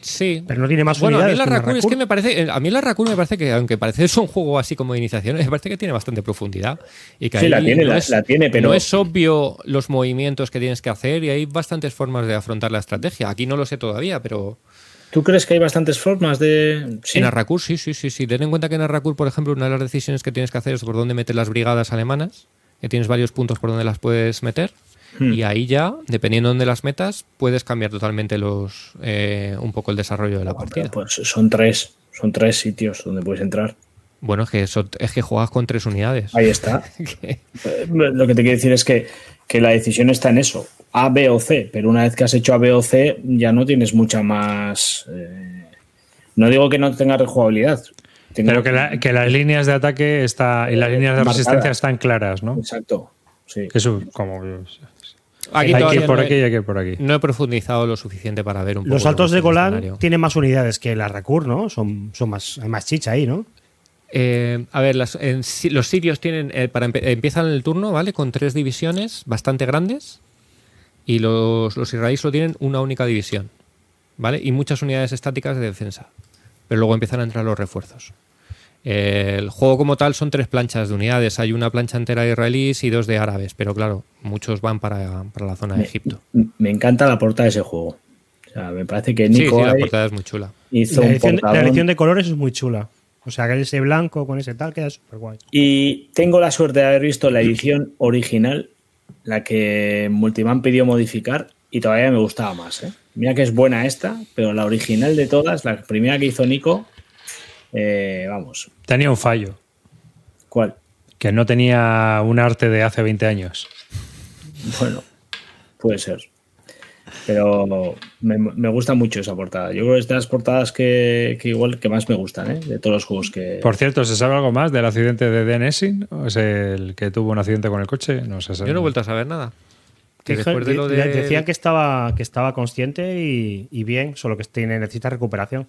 sí. Pero no tiene más bueno, a mí unidades. la Rakur es que me parece, eh, a mí la Rakur me parece que, aunque parece es un juego así como de iniciación, me parece que tiene bastante profundidad. Y que Sí, la tiene, no la- es- la tiene, pero- No es obvio los movimientos que tienes que hacer y hay bastantes formas de afrontar la estrategia. Aquí no lo sé todavía, pero ¿Tú crees que hay bastantes formas de.? Sí. en Arrakur sí, sí, sí, sí. Ten en cuenta que en Arrakur, por ejemplo, una de las decisiones que tienes que hacer es por dónde meter las brigadas alemanas, que tienes varios puntos por donde las puedes meter. Hmm. Y ahí ya, dependiendo de las metas, puedes cambiar totalmente los eh, un poco el desarrollo de la partida. Pues son tres. Son tres sitios donde puedes entrar. Bueno, es que, eso- es que juegas con tres unidades. Ahí está. Eh, Lo que te quiero decir es que, que la decisión está en eso. A, B o C. Pero una vez que has hecho A, B o C, ya no tienes mucha más. eh, no digo que no tenga rejugabilidad. Tengo- Pero que, la- que las líneas de ataque está, y las líneas de Marcadas. resistencia están claras, ¿no? Exacto. Sí. Que eso, como. Aquí hay que ir por no aquí y hay que ir por aquí. No he profundizado lo suficiente para ver un poco. Los saltos de escenario. tienen más unidades que la Rakur, ¿no? Son, son más, hay más chicha ahí, ¿no? Eh, a ver, las- en los sirios tienen, eh, para empe- empiezan el turno, ¿vale? Con tres divisiones bastante grandes y los, los israelíes solo tienen una única división, ¿vale? Y muchas unidades estáticas de defensa. Pero luego empiezan a entrar los refuerzos. El juego como tal son tres planchas de unidades. Hay una plancha entera de israelíes y dos de árabes, pero claro, muchos van para, para la zona de Egipto. Me encanta la portada de ese juego. O sea, me parece que Nico sí, la portada es muy chula. hizo La elección de colores es muy chula. O sea, que ese blanco con ese tal queda súper guay. Y tengo la suerte de haber visto la edición original, la que Multiman pidió modificar, y todavía me gustaba más. ¿eh? Mira que es buena esta, pero la original de todas, la primera que hizo Nico, eh, vamos, Tenía un fallo, ¿cuál? que no tenía un arte de hace 20 años. Bueno, puede ser. Pero me, me gusta mucho esa portada. Yo creo que es de las portadas que, que igual que más me gustan, ¿eh? de todos los juegos que... Por cierto, ¿se sabe algo más del accidente de Den Essing? ¿O es el que tuvo un accidente con el coche? No se sabe. Yo no he vuelto a saber nada. Que Dije- después de lo de- de... Decían que estaba, que estaba consciente y, y bien, solo que tiene, necesita recuperación.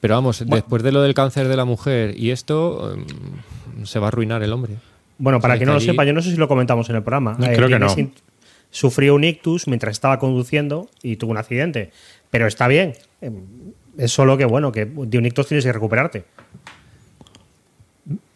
Pero vamos, después de lo del cáncer de la mujer y esto, em, se va a arruinar el hombre. Bueno, para O sea, que no que lo sepa, yo no sé si lo comentamos en el programa. No, creo que no. Sufrió un ictus mientras estaba conduciendo y tuvo un accidente. Pero está bien. Em, Es solo que, bueno, que de un ictus tienes que recuperarte.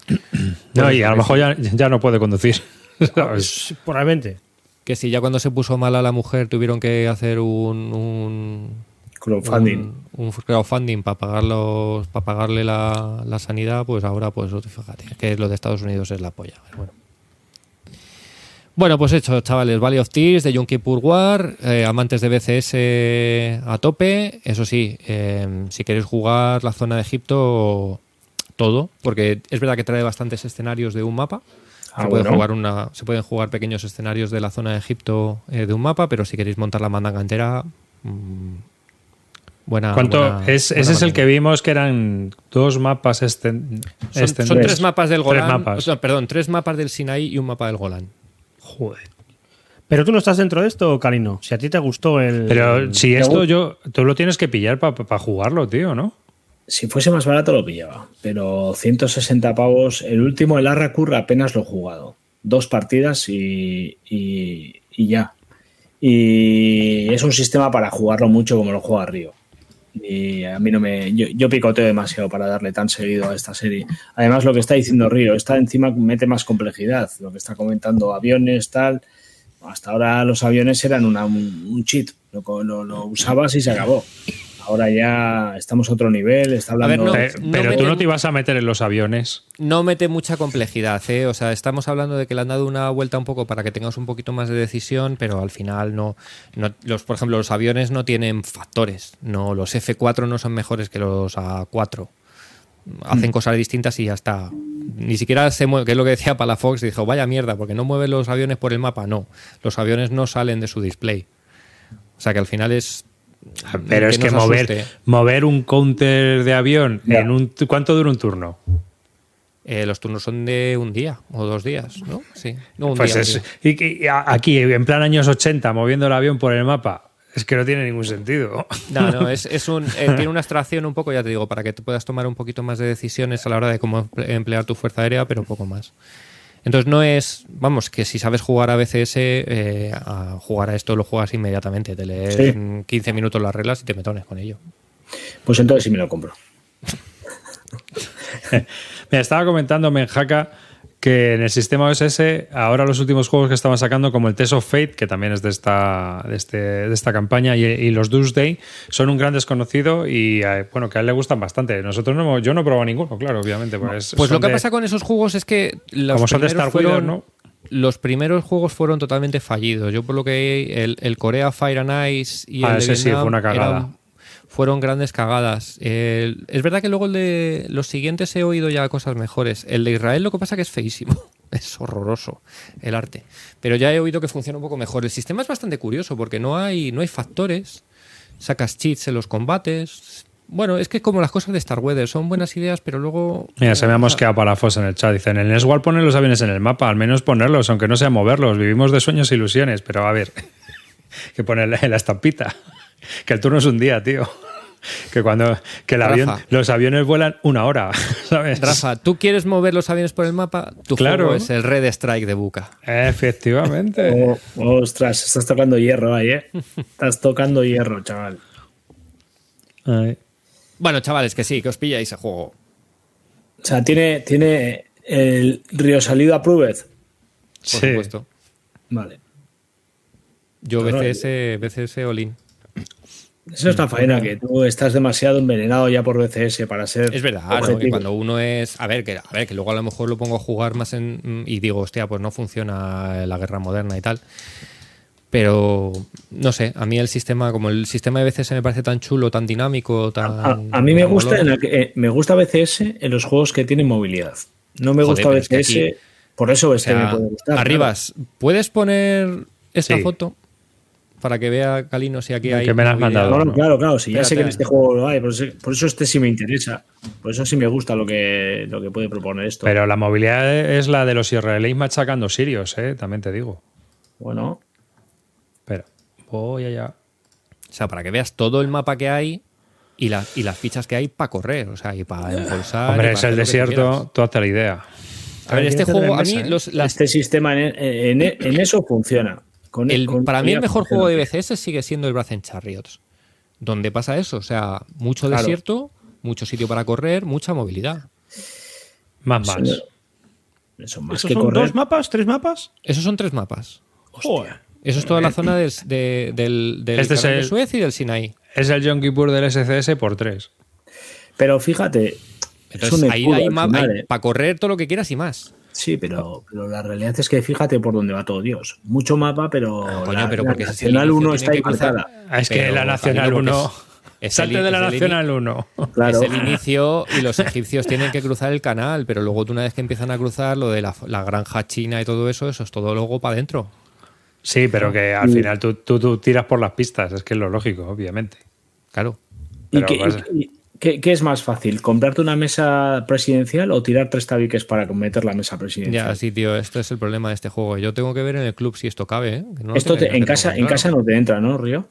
No, y a lo mejor ya, ya no puede conducir. ¿sabes? Pues, probablemente. Que si ya cuando se puso mala la mujer tuvieron que hacer un, un, Crowdfunding. un, un crowdfunding para pagarlos, para pagarle la, la sanidad, pues ahora, pues fíjate, que lo de Estados Unidos es la polla. Bueno. Bueno, pues hecho, chavales. Valley of Tears de Yom Kippur War, eh, amantes de BCS a tope. Eso sí, eh, si queréis jugar la zona de Egipto, todo, porque es verdad que trae bastantes escenarios de un mapa. Ah, se, puede bueno. jugar una, se pueden jugar pequeños escenarios de la zona de Egipto eh, de un mapa, pero si queréis montar la mandanga entera, mm, buena. ¿Cuánto? buena- es, buena ese es el que vimos que eran dos mapas esten- Son, esten- son tres mapas del Tres Golán. mapas. o sea, perdón, tres mapas del Sinaí y un mapa del Golán. Joder. Pero tú no estás dentro de esto, Calino. Si a ti te gustó el. Pero si esto yo, tú lo tienes que pillar para jugarlo, tío, ¿no? Si fuese más barato lo pillaba, pero 160 pavos. El último, el Arracur, apenas lo he jugado. Dos partidas y, y, y ya. Y es un sistema para jugarlo mucho como lo juega Río. Y a mí no me. Yo, yo picoteo demasiado para darle tan seguido a esta serie. Además, lo que está diciendo Río, está encima mete más complejidad. Lo que está comentando aviones, tal. Hasta ahora los aviones eran una- un, un cheat. Lo, lo- lo usabas y se acabó. Ahora ya estamos a otro nivel. Está hablando. no pero tú no te ibas a meter en los aviones. No mete mucha complejidad, ¿eh? O sea, estamos hablando de que le han dado una vuelta un poco para que tengas un poquito más de decisión, pero al final no. no- los, por ejemplo, los aviones no tienen factores. No, los F4 no son mejores que los A4. Hacen cosas distintas y ya está. Ni siquiera se mueve, que es lo que decía Palafox, dijo, vaya mierda, porque no mueven los aviones por el mapa. No, los aviones no salen de su display. O sea que al final es. Pero que es que mover, asuste. mover un counter de avión en un ¿cuánto dura un turno? Eh, los turnos son de un día o dos días, ¿no? Sí. No, un Pues día, un es, día. y, y aquí, en plan años 80, moviendo el avión por el mapa, es que no tiene ningún sentido. No, no, es, es un, eh, tiene una abstracción un poco, ya te digo, para que te puedas tomar un poquito más de decisiones a la hora de cómo emple- emplear tu fuerza aérea, pero un poco más. Entonces no es, vamos, que si sabes jugar a BCS, eh, a jugar a esto lo juegas inmediatamente, te lees Sí. en 15 minutos las reglas y te metones con ello. Pues entonces sí me lo compro. Me estaba comentando Menjaca que en el sistema OSS, ahora los últimos juegos que estaban sacando, como el Test of Fate, que también es de esta, de este- de esta campaña, y, y los Doomsday, son un gran desconocido y eh, bueno, que a él le gustan bastante. Nosotros no yo no he probado ninguno, claro, obviamente. Pues, Pues lo que de- pasa con esos juegos es que los Como son los primeros juegos fueron totalmente fallidos. Yo por lo que el, el Corea Fire and Ice y Ah, el de ese sí, fue una cagada. eran- fueron grandes cagadas. Es verdad que luego el de los siguientes he oído ya cosas mejores. El de Israel lo que pasa que es feísimo. Es horroroso el arte. Pero ya he oído que funciona un poco mejor. El sistema es bastante curioso porque no hay, no hay factores. Sacas cheats en los combates. Bueno, es que como las cosas de Star Weather son buenas ideas, pero luego. Mira, se me ha mosqueado para en el chat. Dicen, en el Neswal ponen los aviones en el mapa, al menos ponerlos, aunque no sea moverlos. Vivimos de sueños e ilusiones, pero a ver, que poner la estampita. Que el turno es un día, tío. Que cuando que el avión, los aviones vuelan una hora, ¿sabes? Rafa, ¿tú quieres mover los aviones por el mapa? Tu Claro. juego es el Red Strike de Buca. Efectivamente. Oh, ostras, estás tocando hierro ahí, ¿eh? Estás tocando hierro, chaval. Ay. Bueno, chavales, que sí, que os pilláis el juego. O sea, tiene, tiene el Río Salido Approved. Por Sí. supuesto. Vale. Yo BCS, BCS Olin. Eso es la faena, que tú estás demasiado envenenado ya por BCS para ser. Es verdad, ¿no? que cuando uno es. A ver, que, a ver, que luego a lo mejor lo pongo a jugar más en. Y digo, hostia, pues no funciona la guerra moderna y tal. Pero no sé, a mí el sistema, como el sistema de BCS me parece tan chulo, tan dinámico, tan. A, a mí me gusta, en la que- eh, me gusta BCS en los juegos que tienen movilidad. No me Joder, gusta pero es que BCS. aquí- por eso O este sea, me puede gustar. Arribas, ¿puedes poner esta Sí. foto para que vea Calino si aquí hay. Que me la has movilidad? mandado. Claro, claro, claro. Si ya sé que en este juego lo hay, por eso, por eso este sí me interesa. Por eso sí me gusta lo que, lo que puede proponer esto. Pero la movilidad es la de los israelíes machacando sirios, ¿eh? también te digo. bueno, Espera, voy allá. O sea, para que veas todo el mapa que hay y, la- y las fichas que hay para correr, o sea, y para impulsar. y Hombre, para es el desierto, tú hazte la idea. A ver, este juego, a mí, ¿eh? los, las- este sistema en, en- en eso funciona. Con- el- con para mí el mejor juego de BCS sigue siendo el Brazen Chariots. Donde pasa eso, o sea, mucho Claro. desierto, mucho sitio para correr, mucha movilidad. Más, más. Eso, eso, más ¿Esos que son correr. dos mapas? ¿Tres mapas? Esos son tres mapas. Eso es toda la zona del, de- del, del Este es de Suez y del Sinaí. Es el Yom Kippur del SCS por tres. Pero fíjate, es Entonces, un ahí escudo hay, hay ¿eh? para correr todo lo que quieras y más. Sí, pero, pero la realidad es que fíjate por dónde va todo Dios. Mucho mapa, pero, Ah, coño, la, pero la porque Nacional inicio, 1 tiene está ahí que. Ah, Es que Pero, la Nacional Camilo, porque 1. es- Salte el- de la Nacional 1. Claro. Es el inicio y los egipcios tienen que cruzar el canal, pero luego tú una vez que empiezan a cruzar lo de la, la granja china y todo eso, eso es todo luego para adentro. Sí, pero que al final tú, tú, tú tiras por las pistas, es que es lo lógico, obviamente. Claro. ¿Y, Pero vas- y- qué- qué es más fácil? ¿Comprarte una mesa presidencial o tirar tres tabiques para meter la mesa presidencial? Ya, sí, tío, este es el problema de este juego. Yo tengo que ver en el club si esto cabe, ¿eh? Que no lo esto te- en, casa, en casa no te entra, ¿no, Río?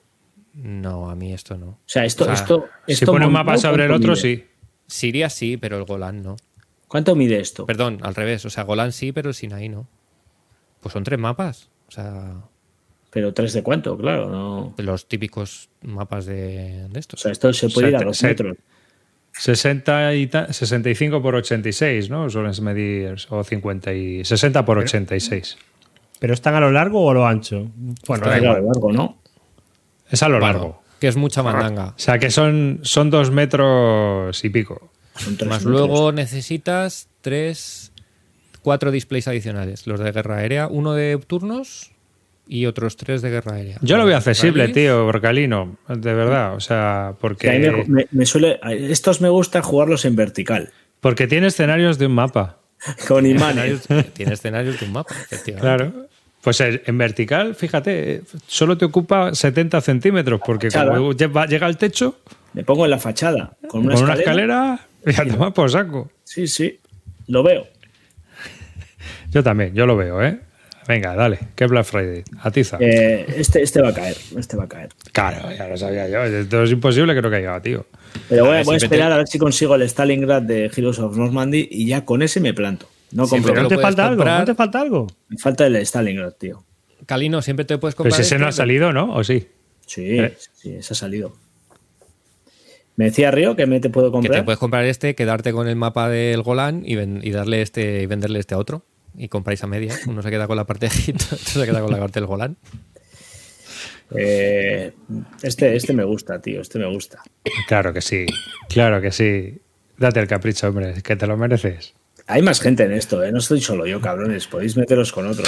No, a mí esto no. O sea, esto, O sea, esto, Si esto pone un mapa sobre el ¿cuánto otro, mide? sí. Siria sí, pero el Golán no. ¿Cuánto mide esto? Perdón, al revés. O sea, Golán sí, pero el Sinaí no. Pues son tres mapas. O sea, Pero tres de cuánto, claro. No. los típicos mapas de, de O estos. sea, esto se puede ir a Se- dos se- metros. 60 y ta- 65 por 86, ¿no? Suelen medir, o 50 y 60 por 86. ¿Pero están a lo largo o a lo ancho? Bueno, igual. claro, largo, ¿no? Es a lo Bueno, largo. que es mucha mandanga. O sea, que son, son dos metros y pico. Son tres Más metros. luego necesitas tres, cuatro displays adicionales. Los de guerra aérea, uno de turnos y otros tres de guerra aérea. Yo lo veo accesible, tío, Brocalino, de verdad. O sea, Que a mí porque, me, me- me suele, estos me gusta jugarlos en vertical, porque tiene escenarios de un mapa. con imanes. escenarios- Tiene escenarios de un mapa, efectivamente. Claro. Pues en vertical, fíjate, solo te ocupa 70 centímetros, porque como lle- llega al techo, Me pongo en la fachada, con una con una escalera. escalera, y a tomar por saco. Sí, sí, lo veo. Yo también, yo lo veo, ¿eh? Venga, dale, que Black Friday, atiza. Eh, este, este va a caer, este va a caer. Claro, ya lo sabía yo. Esto es imposible que no caiga, tío. Pero voy, a- voy esperar a ver si consigo el Stalingrad de Heroes of Normandy y ya con ese me planto. No Sí, compro. pero ¿No te falta algo? comprar. ¿No te falta algo? Me falta el Stalingrad, tío. Calino, siempre te puedes Pero comprar. si ese este, no ha salido, ¿no? ¿O sí? Sí, Eh. sí, ese ha salido. Me decía Río que me te puedo Que comprar. te puedes comprar este, quedarte con el mapa del Golán y, ven- y darle este y venderle este a otro. Y compráis a medias. Uno se queda con la parte de Egipto, otro se queda con la parte del Golán. Eh, este, este me gusta, tío, este me gusta. Claro que sí, claro que sí. Date el capricho, hombre, que te lo mereces. Hay más gente en esto, ¿eh? No estoy solo yo, cabrones. Podéis meteros con otro.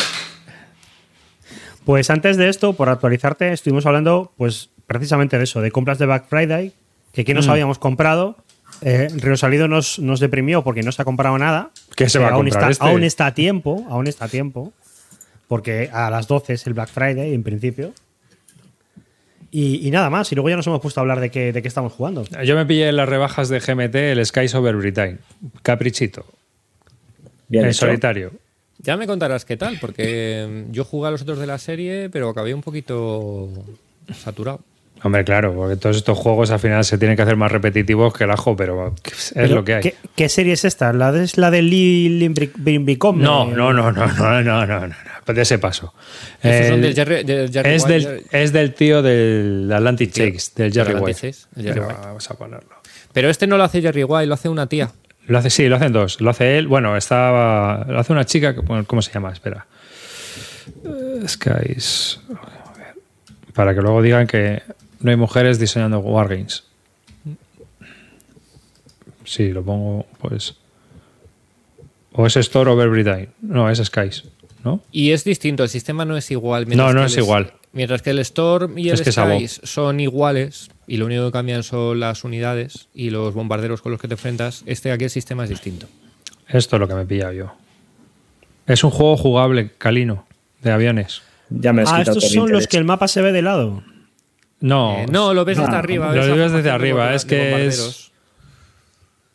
Pues antes de esto, por actualizarte, estuvimos hablando pues precisamente de eso, de compras de Black Friday, que aquí nos Mm. habíamos comprado. Eh, Río Salido nos, nos deprimió porque no se ha comprado nada. ¿Qué se Eh, va a aún comprar está, este? Aún está a tiempo, aún está a tiempo. Porque a las 12 es el Black Friday, en principio. Y, y nada más. Y luego ya nos hemos puesto a hablar de qué, de qué estamos jugando. Yo me pillé en las rebajas de GMT el Skies Over Britain. Caprichito. Bien en hecho. solitario. Ya me contarás qué tal, porque mm, yo jugué a los otros de la serie, pero acabé un poquito saturado. Hombre, claro, porque todos estos juegos al final se tienen que hacer más repetitivos que el ajo, pero es lo que hay. ¿qué, serie es esta? ¿La de, es la de Lee eh, No, no, no, no, no, no, no, no, pues de ese paso. Es, del, tío del Atlantic Shakes, del Jerry White. Vamos a ponerlo. Pero este no lo hace Jerry White, lo hace una tía. Lo hace, sí, lo hacen dos. Lo hace él, bueno, estaba. Lo hace una chica, ¿cómo se llama? Espera. Eh, Skies. Para que luego digan que no hay mujeres diseñando Wargames. Sí, lo pongo, pues. O es Store Over Britain. No, es Skies. ¿No? Y es distinto, el sistema no es igual. No, no es el- igual. Mientras que el Storm y el Es Skies son iguales y lo único que cambian son las unidades y los bombarderos con los que te enfrentas, este aquí el sistema es distinto. Esto es lo que me he pillado yo. Es un juego jugable, Calino, de aviones. Ya me has Ah, estos son los que el mapa se ve de lado. No, Eh, no, lo ves no, desde arriba. lo ves desde de arriba, es de que es- bombarderos.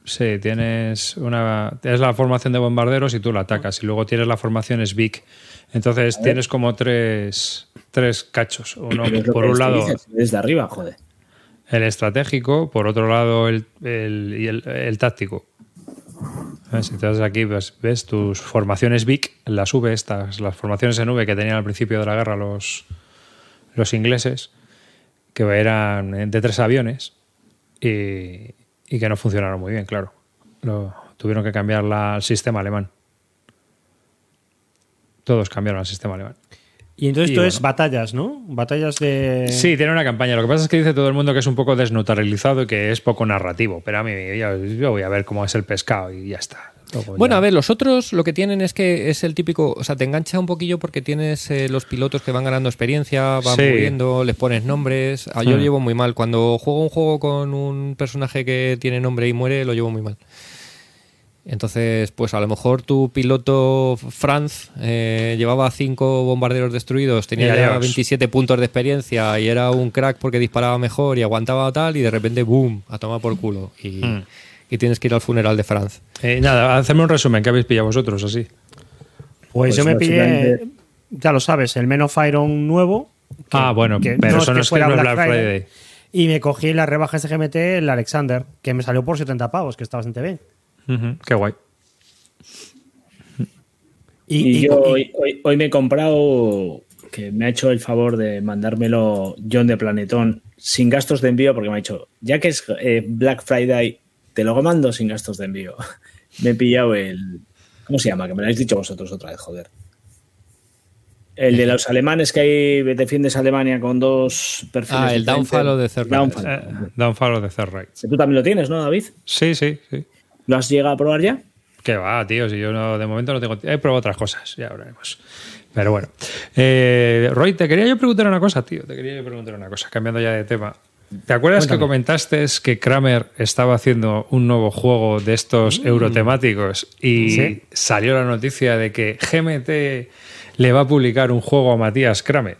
Sí, tienes una. Es la formación de bombarderos y tú la atacas. Y luego tienes la formación SBIC. Entonces tienes como tres, tres cachos. Uno es por un lado Desde arriba, joder. el estratégico, por otro lado el, el- y el, el táctico. Entonces aquí ves, ves tus formaciones BIC, las V estas, las formaciones en V que tenían al principio de la guerra los, los ingleses, que eran de tres aviones y, y que no funcionaron muy bien, claro. Lo, tuvieron que cambiar la- al sistema alemán. Todos cambiaron al sistema alemán. Y entonces Y esto bueno. es batallas, ¿no? Batallas de. Sí, tiene una campaña. Lo que pasa es que dice todo el mundo que es un poco desneutralizado y que es poco narrativo. Pero a mí, yo, yo voy a ver cómo es el pescado y ya está. Luego Bueno, ya- a ver, los otros lo que tienen es que es el típico, o sea, te engancha un poquillo porque tienes eh, los pilotos que van ganando experiencia, van Sí. muriendo, les pones nombres. Ah, yo lo llevo muy mal. Cuando juego un juego con un personaje que tiene nombre y muere, lo llevo muy mal. Entonces, pues a lo mejor tu piloto Franz eh, llevaba cinco bombarderos destruidos, tenía ya adiós. 27 puntos de experiencia y era un crack porque disparaba mejor y aguantaba tal y de repente, boom, a tomar por culo. Y, Hmm. Y tienes que ir al funeral de Franz. Eh, nada, hacedme un resumen. ¿Qué habéis pillado vosotros así? Pues, Pues yo me pillé, ya lo sabes, el Men of Iron nuevo. que- ah, bueno, que pero eso es no es que fuera no es Black Friday. Y me cogí en las rebajas de GMT el Alexander, que me salió por 70 pavos, que está bastante bien. Qué guay. Y, y- yo y- hoy, hoy, hoy me he comprado, que me ha hecho el favor de mandármelo John de Planetón sin gastos de envío, porque me ha dicho, ya que es eh, Black Friday, te lo mando sin gastos de envío. me he pillado el... ¿Cómo se llama? Que me lo habéis dicho vosotros otra vez, joder. El de los alemanes que hay, defiendes a Alemania con dos perfiles. Ah, el. Downfall o de Third. Downfall. Eh, Downfall the Third. Tú también lo tienes, ¿no, David? Sí, sí, sí. ¿Lo has llegado a probar ya? Que va, tío, si yo no, de momento no tengo. He probado otras cosas, ya hablaremos. Pero bueno. Eh, Roy, te quería yo preguntar una cosa, tío. Te quería yo preguntar una cosa, cambiando ya de tema. ¿Te acuerdas que comentaste que Kramer estaba haciendo un nuevo juego de estos eurotemáticos y Sí. salió la noticia de que GMT le va a publicar un juego a Matías Kramer?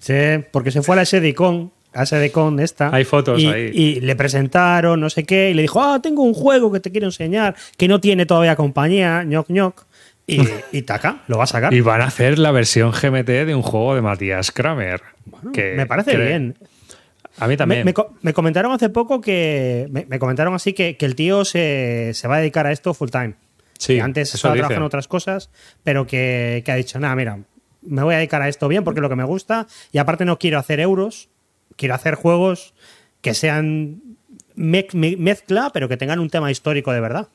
Sí, porque se fue a la SDCon, a SDCon esta. Hay fotos y, ahí. Y le presentaron, no sé qué, y le dijo, ah, tengo un juego que te quiero enseñar, que no tiene todavía compañía, ñoc ñoc. Y, y taca, lo va a sacar. Y van a hacer la versión GMT de un juego de Matías Kramer. que me parece bien. A mí también. me co- me comentaron hace poco que. Me, me comentaron así que, que el tío se, se va a dedicar a esto full time. Sí, que antes estaba dicen. trabajando en otras cosas, pero que, que ha dicho, nada, mira, me voy a dedicar a esto bien porque es lo que me gusta. Y aparte no quiero hacer euros, quiero hacer juegos que sean me- me- mezcla, pero que tengan un tema histórico de verdad.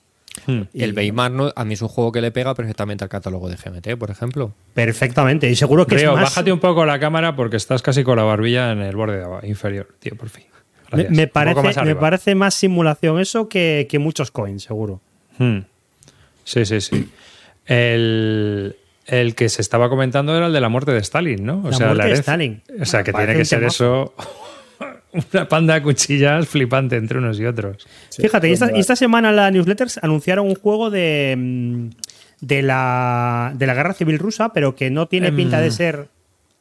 Hmm. Y- El Weimar no, a mí es un juego que le pega perfectamente al catálogo de GMT, por ejemplo. Perfectamente. Y seguro que Río, es más. bájate un poco la cámara porque estás casi con la barbilla en el borde de inferior, tío, por fin. me, poco más parece, me parece más simulación eso que, que muchos coins, seguro. Hmm. Sí, sí, sí. El, el que se estaba comentando era el de la muerte de Stalin, ¿no? O La sea, muerte de herencia- Stalin. O sea, que Parece tiene que ser temazo. eso una panda de cuchillas flipante entre unos y otros. Fíjate, y esta, y esta semana en la newsletter anunciaron un juego de, mm, de, la, de la guerra civil rusa, pero que no tiene pinta Em. de ser.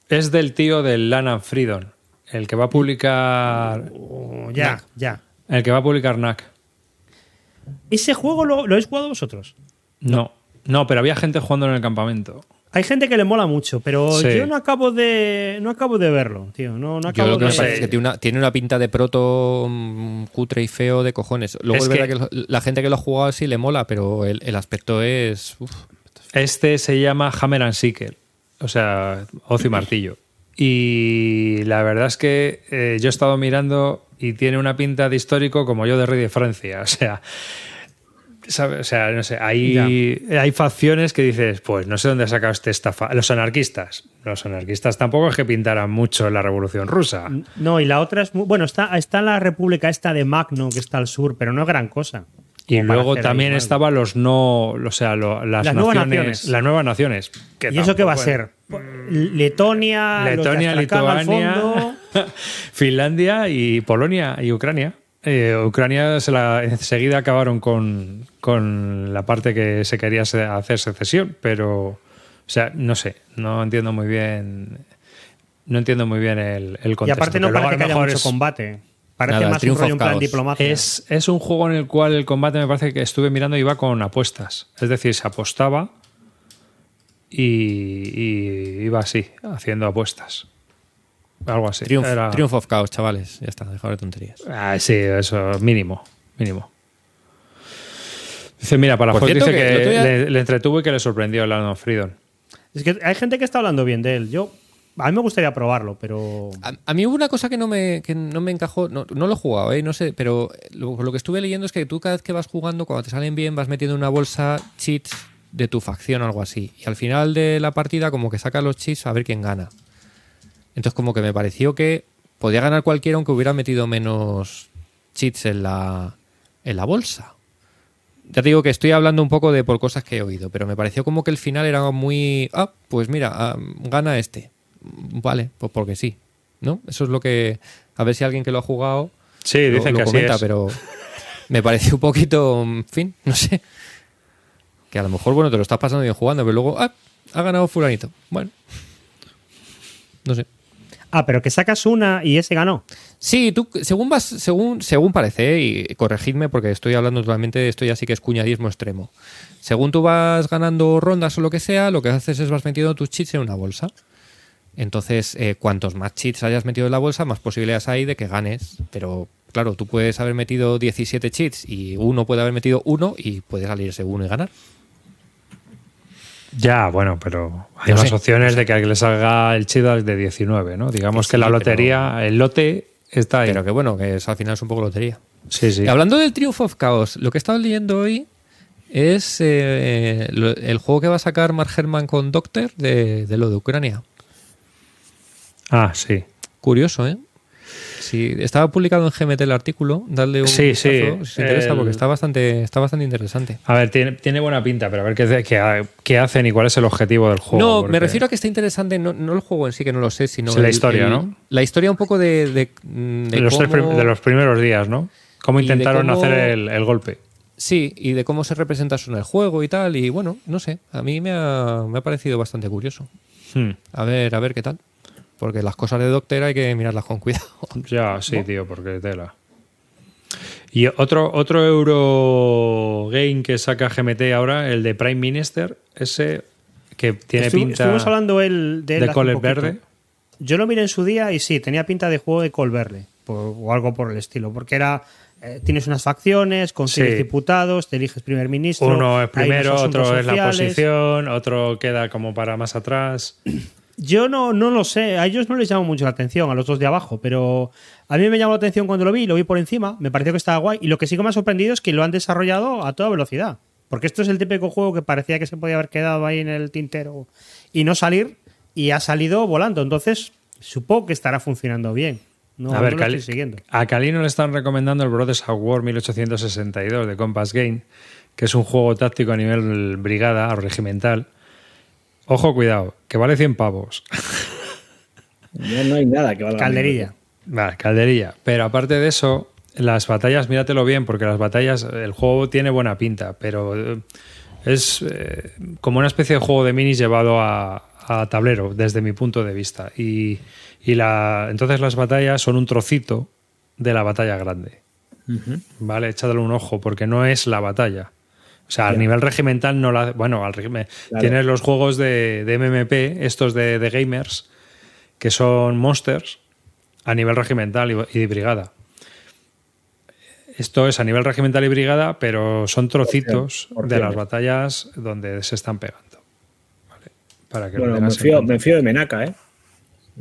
Es del tío del Lana Freedom, el que va a publicar. Oh, ya, ya. El que va a publicar NAC. ¿Ese juego lo, lo habéis jugado vosotros? No, no, pero había gente jugando en el campamento. Hay gente que le mola mucho, pero Sí. yo no acabo de no acabo de verlo, tío. No, no Yo acabo lo que de. me parece es que tiene una, tiene una pinta de proto mm, cutre y feo de cojones. Luego Es es, verdad que- que la gente que lo ha jugado sí le mola, pero el, el aspecto es. uf. Este se llama Hammer and Sickle, o sea, hoz y martillo. Y la verdad es que eh, yo he estado mirando y tiene una pinta de histórico como yo de rey de Francia. O sea, O sea no sé, hay, hay facciones que dices, pues no sé dónde ha sacado este estafa. Los anarquistas. Los anarquistas tampoco es que pintaran mucho la Revolución Rusa. No, y la otra es. muy- Bueno, está, está la república esta de Magno, que está al sur, pero no es gran cosa. Y luego también estaban los no, o sea, lo- las, Las nuevas naciones, las nuevas naciones. que ¿Y eso qué va a ser? Letonia, Letonia, al Lituania, fondo. Finlandia y Polonia y Ucrania. Eh, Ucrania se la, enseguida acabaron con, con la parte que se quería hacer secesión, pero, o sea, no sé, no entiendo muy bien, no entiendo muy bien el, el Y contexto. aparte no parece que haya mucho es- combate. Parece Nada, más un rollo en plan diplomacia. Es, es un juego en el cual el combate me parece que estuve mirando y iba con apuestas. Es decir, se apostaba y, y iba así, haciendo apuestas. Algo así. Triumph, Era- Triumph of Chaos, chavales. Ya está, dejad de tonterías. Ah, sí, eso, mínimo, mínimo. Dice, mira, para cierto, dice que día- le, le entretuvo y que le sorprendió el Land of Freedom. Es que hay gente que está hablando bien de él. Yo, a mí me gustaría probarlo, pero. A, a mí hubo una cosa que no me, que no me encajó, no, no lo he jugado, ¿eh? no sé, pero lo, lo que estuve leyendo es que tú cada vez que vas jugando, cuando te salen bien, vas metiendo en una bolsa cheats de tu facción o algo así. Y al final de la partida como que sacas los cheats a ver quién gana. Entonces como que me pareció que podía ganar cualquiera aunque hubiera metido menos cheats en la, en la bolsa. ya te digo que estoy hablando un poco de por cosas que he oído, pero me pareció como que el final era muy. Ah, pues mira, ah, gana este. Vale, pues porque sí. ¿No? Eso es lo que. A ver si alguien que lo ha jugado. Sí, lo- dicen lo que así comenta, es. pero me pareció un poquito. En fin, no sé. Que a lo mejor, bueno, te lo estás pasando bien jugando, pero luego. Ah, ha ganado Fulanito. Bueno. No sé. Ah, pero que sacas una y ese ganó. Sí, tú, según vas, según, según parece, y corregidme porque estoy hablando totalmente de esto ya sí que es cuñadismo extremo. Según tú vas ganando rondas o lo que sea, lo que haces es vas metiendo tus cheats en una bolsa. Entonces, eh, cuantos más cheats hayas metido en la bolsa, más posibilidades hay de que ganes. Pero claro, tú puedes haber metido 17 cheats y uno puede haber metido uno y puede salirse uno y ganar. Ya, bueno, pero hay No más sé, opciones de que le salga el chido de 19, ¿no? Digamos Que que, sí, la pero- lotería, el lote está ahí. Pero que bueno, que es, al final es un poco lotería. sí, sí. Y Hablando del Triumph of Chaos, lo que he estado leyendo hoy es eh, el juego que va a sacar Mark Herman con Doctor de, de lo de Ucrania. Ah, sí. Curioso, ¿eh? Sí, estaba publicado en GMT el artículo, darle un Sí, sí, si te interesa, el- porque está bastante, está bastante interesante. A ver, tiene, tiene buena pinta, pero a ver qué, qué, qué hacen y cuál es el objetivo del juego. no, porque- me refiero a que está interesante, no, no el juego en sí, que no lo sé, sino la el- historia, el- ¿no? La historia un poco de, de, de de, los tres cómo- prim- de los primeros días, ¿no? Cómo intentaron cómo- hacer el, el golpe. Sí, y de cómo se representa eso en el juego y tal, y bueno, no sé, a mí me ha, me ha parecido bastante curioso. Hmm. A ver, a ver qué tal. Porque las cosas de Doctor hay que mirarlas con cuidado. Ya, sí, tío, porque tela. Y otro, otro Eurogame que saca GMT ahora, el de Prime Minister, ese que tiene Estu- pinta Estuvimos hablando él de él de color verde. Yo lo miré en su día y sí, tenía pinta de juego de col verde por- o algo por el estilo, porque era eh, tienes unas facciones, consigues Sí. diputados, te eliges primer ministro. Uno es primero, otro es la sociales. posición, otro queda como para más atrás. Yo no, no lo sé, a ellos no les llama mucho la atención, a los dos de abajo, pero a mí me llamó la atención cuando lo vi, lo vi por encima, me pareció que estaba guay, y lo que sí que me ha sorprendido es que lo han desarrollado a toda velocidad, porque esto es el típico juego que parecía que se podía haber quedado ahí en el tintero y no salir, y ha salido volando, entonces supongo que estará funcionando bien. No, a ver, Cali- a Calino le están recomendando el Brothers at War 1862 de Compass Game, que es un juego táctico a nivel brigada o regimental. Ojo, cuidado, que vale 100 pavos. Ya no hay nada que valga. Calderilla. Vale, calderilla. Pero aparte de eso, las batallas, míratelo bien, porque las batallas, el juego tiene buena pinta, pero eh, es eh, como una especie de juego de minis llevado a, a tablero, desde mi punto de vista. Y, y la, entonces las batallas son un trocito de la batalla grande. Vale, echadle un ojo, porque no es la batalla. O sea, a nivel regimental no la. Bueno, al Claro. tienes los juegos de, de MMP, estos de, de gamers, que son monsters a nivel regimental y, y de brigada. Esto es a nivel regimental y brigada, pero son trocitos de las batallas donde se están pegando. Vale, Para que lo Bueno, me fío, cuenta. me fío de Menaka, ¿eh?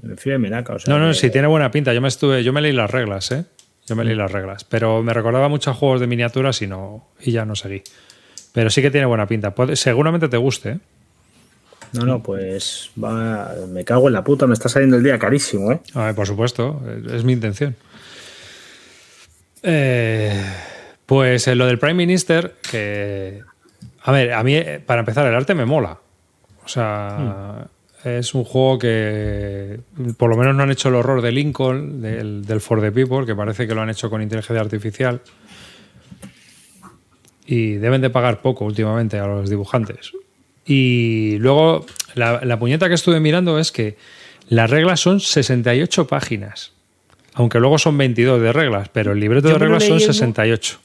Me fío de Menaka. O sea, No, no, que- sí, tiene buena pinta. Yo me estuve, yo me leí las reglas, ¿eh? Yo me leí las reglas. Pero me recordaba mucho a juegos de miniaturas y no. Y ya no seguí. Pero sí que tiene buena pinta. Puede- seguramente te guste, ¿eh? No, no, pues va, me cago en la puta, me está saliendo el día carísimo, ¿eh? A ver, por supuesto, es es mi intención. Eh, pues eh, lo del Prime Minister, que. A ver, a mí, eh, para empezar, el arte me mola. O sea, es un juego que por lo menos no han hecho el horror de Lincoln, del, del For the People, que parece que lo han hecho con inteligencia artificial. Y deben de pagar poco últimamente a los dibujantes. Y luego, la, la puñeta que estuve mirando es que las reglas son 68 páginas. Aunque luego son 22 de reglas, pero el libreto Yo de reglas son leí en- 68.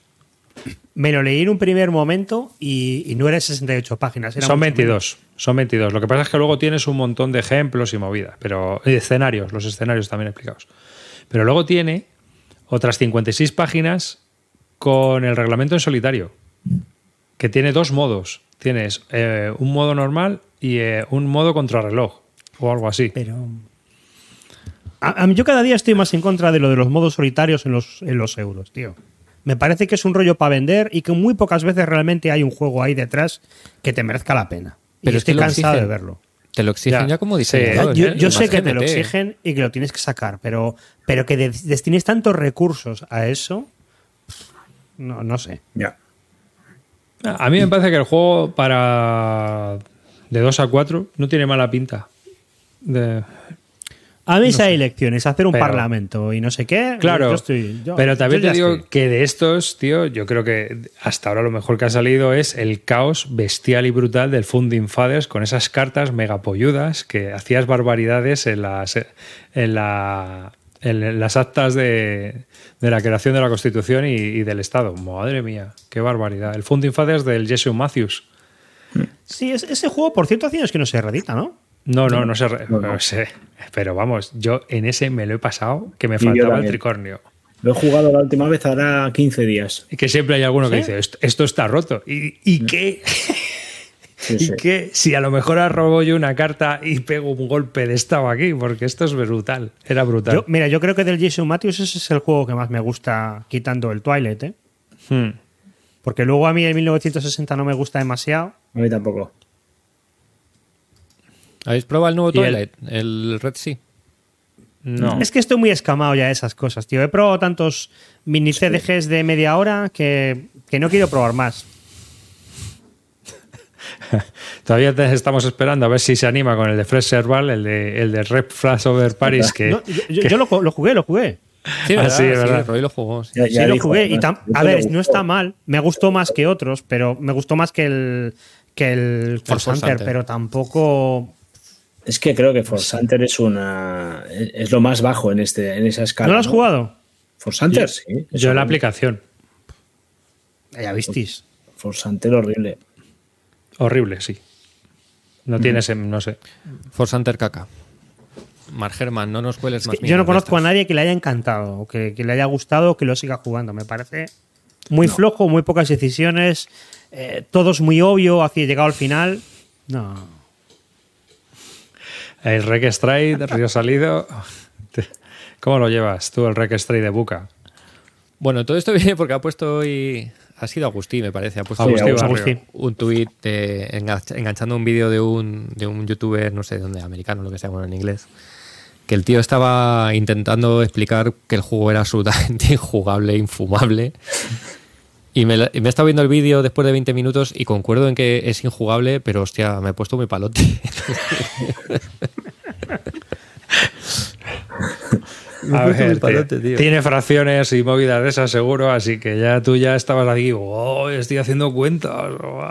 Me lo leí en un primer momento y, y no eran 68 páginas. era Son mucho menos. 22, son 22. Lo que pasa es que luego tienes un montón de ejemplos y movidas, pero y escenarios, los escenarios también explicados. Pero luego tiene otras 56 páginas con el reglamento en solitario, que tiene dos modos. Tienes eh, un modo normal y eh, un modo contrarreloj o algo así. Pero. A, a mí yo cada día estoy más en contra de lo de los modos solitarios en los, en los euros, tío. Me parece que es un rollo para vender y que muy pocas veces realmente hay un juego ahí detrás que te merezca la pena. Pero y estoy cansado de verlo. Te lo exigen Ya, ya, como sí. diseñador. yo ¿eh? yo sé que te lo exigen y que lo tienes que sacar, pero, pero que de- destines tantos recursos a eso, no, no sé. Ya. A mí me parece que el juego para de 2 a 4 no tiene mala pinta. De- A mí si hay elecciones, hacer un Pero- parlamento y no sé qué. Claro, yo estoy- yo- pero también te digo estoy. que de estos, tío, yo creo que hasta ahora lo mejor que ha salido es el caos bestial y brutal del Funding Fathers con esas cartas megapolludas que hacías barbaridades en las, en la, en las actas de, de la creación de la Constitución y, y del Estado. Madre mía, qué barbaridad. El Funding Fathers del Jesse Matthews. Sí, es- ese juego, por cierto, hace años que no se reedita, ¿no? No, no, no sé, re- No, no. no sé. Pero vamos, yo en ese me lo he pasado que me Y faltaba el tricornio. Lo he jugado la última vez, ahora 15 días. Y que siempre hay alguno que dice, esto, esto está roto. ¿Y, y qué? Sí, ¿Y sí. qué? Si a lo mejor robo yo una carta y pego un golpe de estado aquí, porque esto es brutal. Era brutal. Yo- mira, yo creo que del Jason Matthews ese es el juego que más me gusta quitando el Twilight, ¿eh? Hmm. Porque luego a mí el 1960 no me gusta demasiado. A mí tampoco. ¿Habéis probado el nuevo ¿Y el- Twilight? El, Red Sea. No. Es que estoy muy escamado ya de esas cosas, tío. He probado tantos mini CDGs de media hora que, que no quiero probar más. Todavía te- estamos esperando a ver si se anima con el de Fresh Serval, el de, el de Rep Flash Over Paris, que, No, yo yo- que- yo lo, lo jugué, lo jugué. Sí, Ah, ¿verdad? sí, es verdad. Roy lo jugó. sí. Ya- Sí, lo dijo, jugué. Y tam- a ver, no está mal. Me gustó más que otros, pero me gustó más que el, que el Force Force Hunter, Hunter. pero tampoco. Es que creo que Force Hunter es una es lo más bajo en este en esa escala. ¿No lo has jugado? Force Hunter, sí. yo en la aplicación. Ya visteis. Force Hunter horrible. Horrible, sí. No tienes, em, no sé. Force Hunter caca. Mark Herman, no nos cueles Es más que yo no conozco a nadie que le haya encantado, que, que le haya gustado, o que lo siga jugando. Me parece muy flojo, muy pocas decisiones, eh, todo es muy obvio, hacia llegado al final. No. El Rec Stride, Río Salido. ¿Cómo lo llevas tú, el Rec Stride de Buca? Bueno, todo esto viene porque ha puesto hoy. Ha sido Agustí, me parece. Ha puesto Agustí un- Barrio. Agustí. un tuit de- enganch- enganchando un vídeo de un, de un youtuber, no sé dónde, americano, lo que sea, bueno, en inglés. Que el tío estaba intentando explicar que el juego era absolutamente injugable, infumable. Y me, la- y me he estado viendo el vídeo después de 20 minutos y concuerdo en que es injugable, pero hostia, me he puesto muy palote. A ver, palote, tío. tiene fracciones y movidas de esas seguro, así que ya tú ya estabas aquí, oh, estoy haciendo cuentas. oh".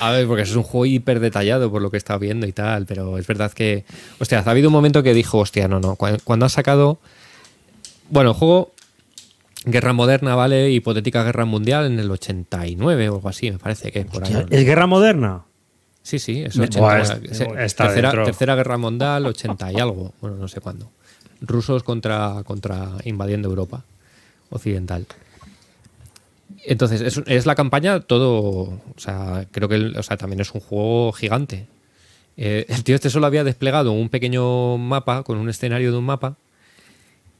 A ver, porque es un juego hiper detallado por lo que he estado viendo y tal, pero es verdad que. Hostia, ha habido un momento que dijo, hostia, no, no. Cu- Cuando ha sacado. Bueno, el juego. Guerra moderna, ¿vale? Hipotética guerra mundial en el 89 o algo así, me parece que es por ahí. ¿no? ¿Es guerra moderna? Sí, sí, es Buah, 80. es- está tercera, dentro. tercera guerra mundial, 80 y algo. Bueno, no sé cuándo. Rusos contra, contra invadiendo Europa occidental. Entonces, es, es la campaña todo. O sea, creo que o sea, también es un juego gigante. Eh, el tío este solo había desplegado un pequeño mapa con un escenario de un mapa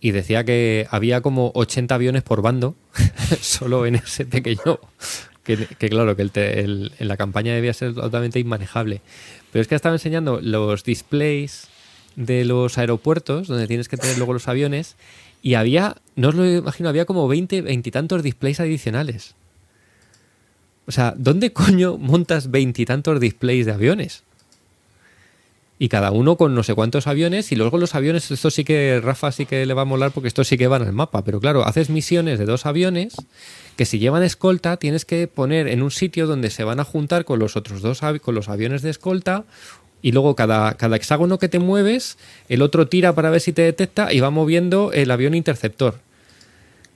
y decía que había como 80 aviones por bando solo en ese pequeño. Que, que claro, que el- en la campaña debía ser totalmente inmanejable. Pero es que estaba enseñando los displays de los aeropuertos, donde tienes que tener luego los aviones, y había, no os lo imagino, había como 20, veintitantos displays adicionales. O sea, ¿dónde coño montas veintitantos displays de aviones? Y cada uno con no sé cuántos aviones, y luego los aviones, esto sí que Rafa sí que le va a molar porque estos sí que van al mapa. Pero claro, haces misiones de dos aviones que si llevan escolta tienes que poner en un sitio donde se van a juntar con los otros dos con los aviones de escolta y luego cada, cada hexágono que te mueves, el otro tira para ver si te detecta y va moviendo el avión interceptor.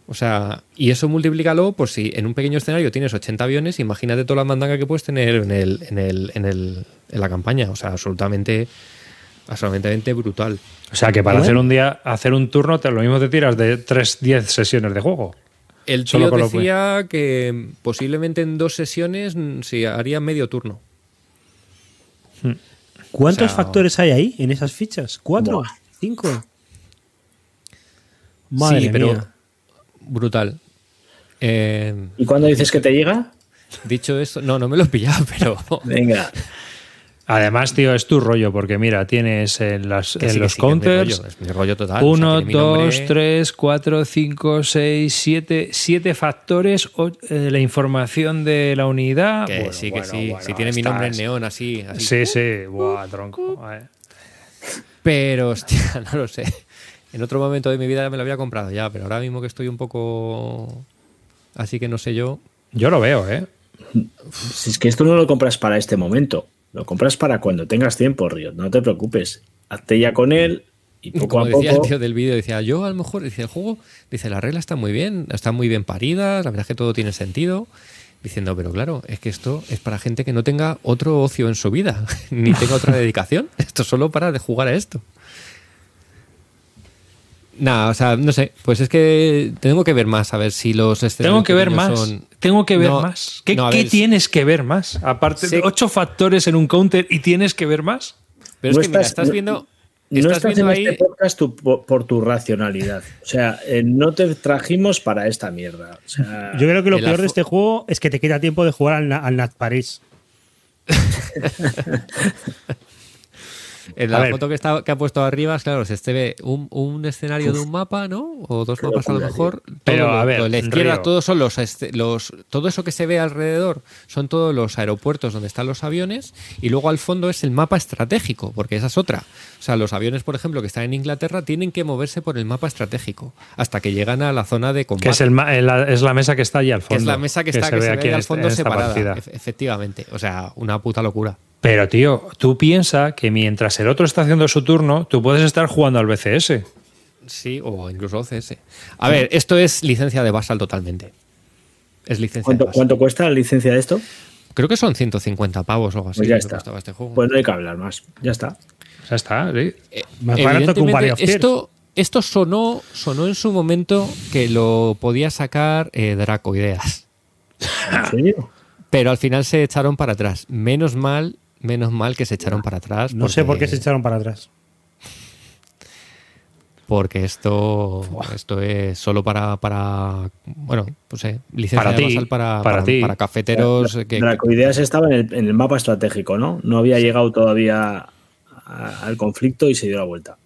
O sea, y eso multiplícalo por si en un pequeño escenario tienes 80 aviones, imagínate toda la mandanga que puedes tener en, el, en, el, en, el, en la campaña. O sea, absolutamente, absolutamente brutal. O sea, que para Bueno. hacer un día, hacer un turno, te, lo mismo te tiras de 3, 10 sesiones de juego. El tío decía que posiblemente en dos sesiones mm, sí, haría medio turno. ¿Cuántos O sea, factores hay ahí en esas fichas? ¿Cuatro? Buah. ¿Cinco? Madre sí, pero mía. brutal. Eh, ¿Y cuándo dices que te llega? dicho esto, no, no me lo he pillado, pero Venga. Además, tío, es tu rollo, porque mira, tienes en, las, en sí, los sí, que es mi counters rollo, es mi rollo total. o sea, 1, tiene mi nombre. 2, 3, 4, 5, 6, 7, 7 factores, o- eh, la información de la unidad. Que Bueno, sí, que bueno, sí. bueno, si tiene mi nombre en neón así. así. Sí, sí, buah, tronco. Pero, hostia, no lo sé. En otro momento de mi vida me lo había comprado ya, pero ahora mismo que estoy un poco. Así que no sé yo. Yo lo veo, ¿eh? Si es que esto no lo compras para este momento, lo compras para cuando tengas tiempo, Río. No te preocupes. Hazte ya con él y poco Como a decía poco. el tío del vídeo, decía yo a lo mejor, dice el juego, dice la regla está muy bien, están muy bien paridas, la verdad es que todo tiene sentido. Diciendo, pero claro, es que esto es para gente que no tenga otro ocio en su vida, ni tenga otra dedicación. Esto es solo para de jugar a esto. Nada, o sea, no sé, pues es que tengo que ver más a ver si los Tengo que ver más. son- Tengo que ver No, más. ¿Qué, no, a qué ver, tienes que ver más? Aparte Sí. de ocho factores en un counter y tienes que ver más. Pero No es que mira, estás- estás no- viendo, No estás estás viendo en ahí, este podcast tu- por, por tu racionalidad. O sea, eh, no te trajimos para esta mierda. O sea, Yo creo que lo peor afo- de este juego es que te quita tiempo de jugar al, al Nat París. En la foto que, está, que ha puesto arriba, claro, se este ve un, un escenario de un mapa, ¿no? O dos mapas a lo mejor. Pero, Todo a ver, lo de la izquierda, Río. todos son los, este- los. Todo eso que se ve alrededor son todos los aeropuertos donde están los aviones. Y luego al fondo es el mapa estratégico, porque esa es otra. O sea, los aviones, por ejemplo, que están en Inglaterra, tienen que moverse por el mapa estratégico hasta que llegan a la zona de combate. Que es, el, el- la, es la mesa que está allí al que fondo. es la mesa que, está que se, ve aquí al este- fondo separada. partida. Efectivamente. O sea, una puta locura. Pero, tío, tú piensas que mientras el otro está haciendo su turno, tú puedes estar jugando al BCS. Sí, o incluso OCS. A ver, esto es licencia de Basal totalmente. Es licencia de ¿cuánto, Basal. cuánto cuesta la licencia de esto? Creo que son 150 pavos o algo así. Pues ya está. este juego. Pues no hay que hablar más. Ya está. Ya está, sí. Eh, Más barato que un Valley of Tears. esto, esto sonó, sonó en su momento que lo podía sacar eh, Draco Ideas. ¿En serio? Pero al final se echaron para atrás. Menos mal, menos mal que se echaron para atrás. No sé por qué se echaron para atrás. Porque esto, esto es solo para, para bueno, pues eh, licencia Para de ti, Basal para, para para, ti. para cafeteros. eh, que, Dracoideas estaba en el, en el mapa estratégico, ¿no? No había llegado todavía a- al conflicto y se dio la vuelta.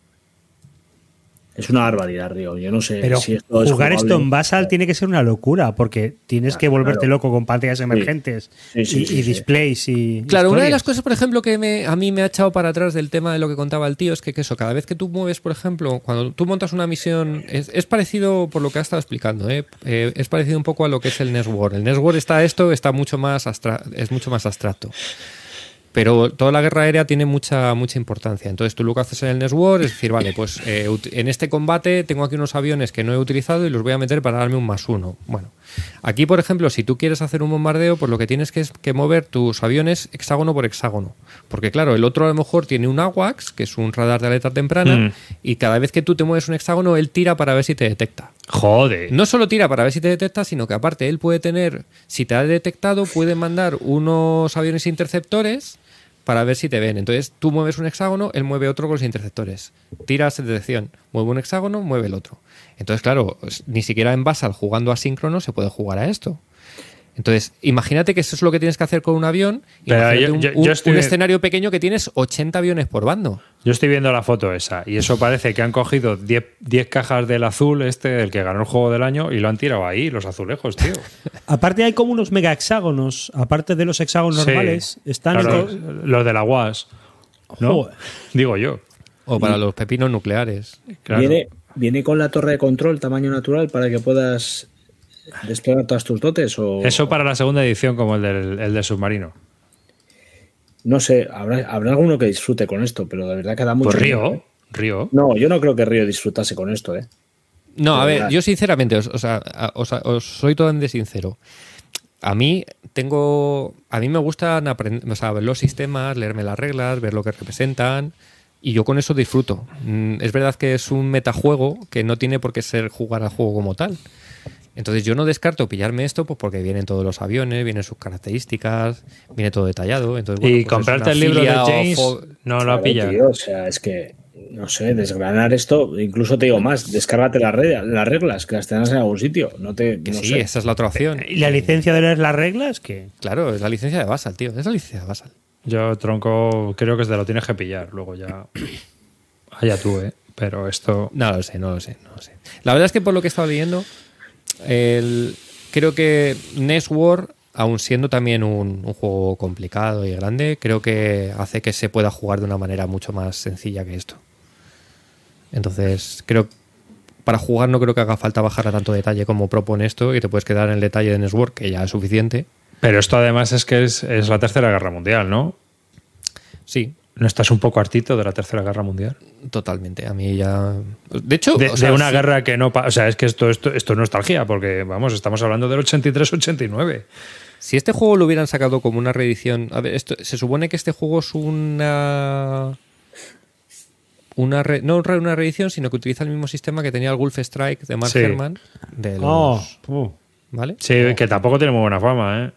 Es una barbaridad, Río. Yo no sé Pero si esto es jugar jugable. esto en Basal tiene que ser una locura, porque tienes que volverte claro. loco con pantallas emergentes Sí, sí, y, sí, y sí. displays y. Claro, una de las cosas, por ejemplo, que me, a mí me ha echado para atrás del tema de lo que contaba el tío es que, que eso, cada vez que tú mueves, por ejemplo, cuando tú montas una misión, es, es parecido, por lo que ha estado explicando, ¿eh? Eh, es parecido un poco a lo que es el Network. El Network está esto, está mucho más es mucho más abstracto. Pero toda la guerra aérea tiene mucha, mucha importancia. Entonces tú lo que haces en el Network es decir, vale, pues eh, en este combate tengo aquí unos aviones que no he utilizado y los voy a meter para darme un más uno. Bueno, aquí por ejemplo, si tú quieres hacer un bombardeo, pues lo que tienes que es que mover tus aviones hexágono por hexágono. Porque claro, el otro a lo mejor tiene un AWACS, que es un radar de alerta temprana, Mm. y cada vez que tú te mueves un hexágono, él tira para ver si te detecta. Joder. No solo tira para ver si te detecta, sino que aparte él puede tener, si te ha detectado, puede mandar unos aviones interceptores para ver si te ven. Entonces tú mueves un hexágono, él mueve otro con los interceptores. Tiras detección, mueve un hexágono, mueve el otro. Entonces, claro, es- ni siquiera en Basal jugando asíncrono se puede jugar a esto. Entonces, imagínate que eso es lo que tienes que hacer con un avión. Pero yo- un, yo- un- yo estoy- un escenario pequeño que tienes 80 aviones por bando. Yo estoy viendo la foto esa y eso parece que han cogido 10 10 cajas del azul, este, el que ganó el juego del año, y lo han tirado ahí, los azulejos, tío. Aparte hay como unos mega hexágonos, aparte de los hexágonos Sí. normales, están Claro, estos- los de la UAS. ¿no? Joder. Digo yo. O para los pepinos nucleares. Claro. Viene, viene con la torre de control tamaño natural para que puedas desplegar todas tus dotes o Eso para la segunda edición, como el del, el del submarino. no sé, habrá, habrá alguno que disfrute con esto, pero de verdad que da mucho Pues miedo, Río, ¿eh? Río. No, yo no creo que Río disfrutase con esto, ¿eh? No, a ver, verdad. yo sinceramente, os, o sea, os soy totalmente sincero. A mí tengo, a mí me gustan aprender, o sea, ver los sistemas, leerme las reglas, ver lo que representan y yo con eso disfruto. Mm, Es verdad que es un metajuego que no tiene por qué ser jugar al juego como tal. Entonces yo no descarto pillarme esto pues porque vienen todos los aviones, vienen sus características, viene todo detallado. Entonces, bueno, y pues es comprarte el libro de James no lo Claro, ha pillado. tío, o sea, es que, no sé, desgranar esto, incluso te digo más, descárgate las, re- las reglas, que las tengas en algún sitio. No te, Que no sí, sé. esa es la otra opción. ¿Y la licencia de leer las reglas? que Claro, es la licencia de Basal, tío. Es la licencia de Basal. Yo, tronco, creo que te lo tienes que pillar. Luego ya. Allá tú, ¿eh? Pero esto. No lo sé, no lo sé, no lo sé. La verdad es que por lo que he estado leyendo, el- creo que NES War, aun siendo también un, un juego complicado y grande, creo que hace que se pueda jugar de una manera mucho más sencilla que esto. Entonces, creo para jugar no creo que haga falta bajar a tanto detalle como propone esto y te puedes quedar en el detalle de NES War, que ya es suficiente. Pero esto además es que es, es la Tercera Guerra Mundial, ¿no? Sí, ¿No estás un poco hartito de la Tercera Guerra Mundial? Totalmente. A mí ya. De hecho, De, o sea, de una sí- guerra que no... O sea, es que esto, esto, esto es nostalgia, porque, vamos, estamos hablando del 83-89. Si este juego lo hubieran sacado como una reedición. A ver, esto, se supone que este juego es una. Una re- no una reedición, sino que utiliza el mismo sistema que tenía el Wolf Strike de Mark Sí. Herman. De los- Oh, uh. ¿Vale? Sí, que tampoco tiene muy buena fama, ¿eh?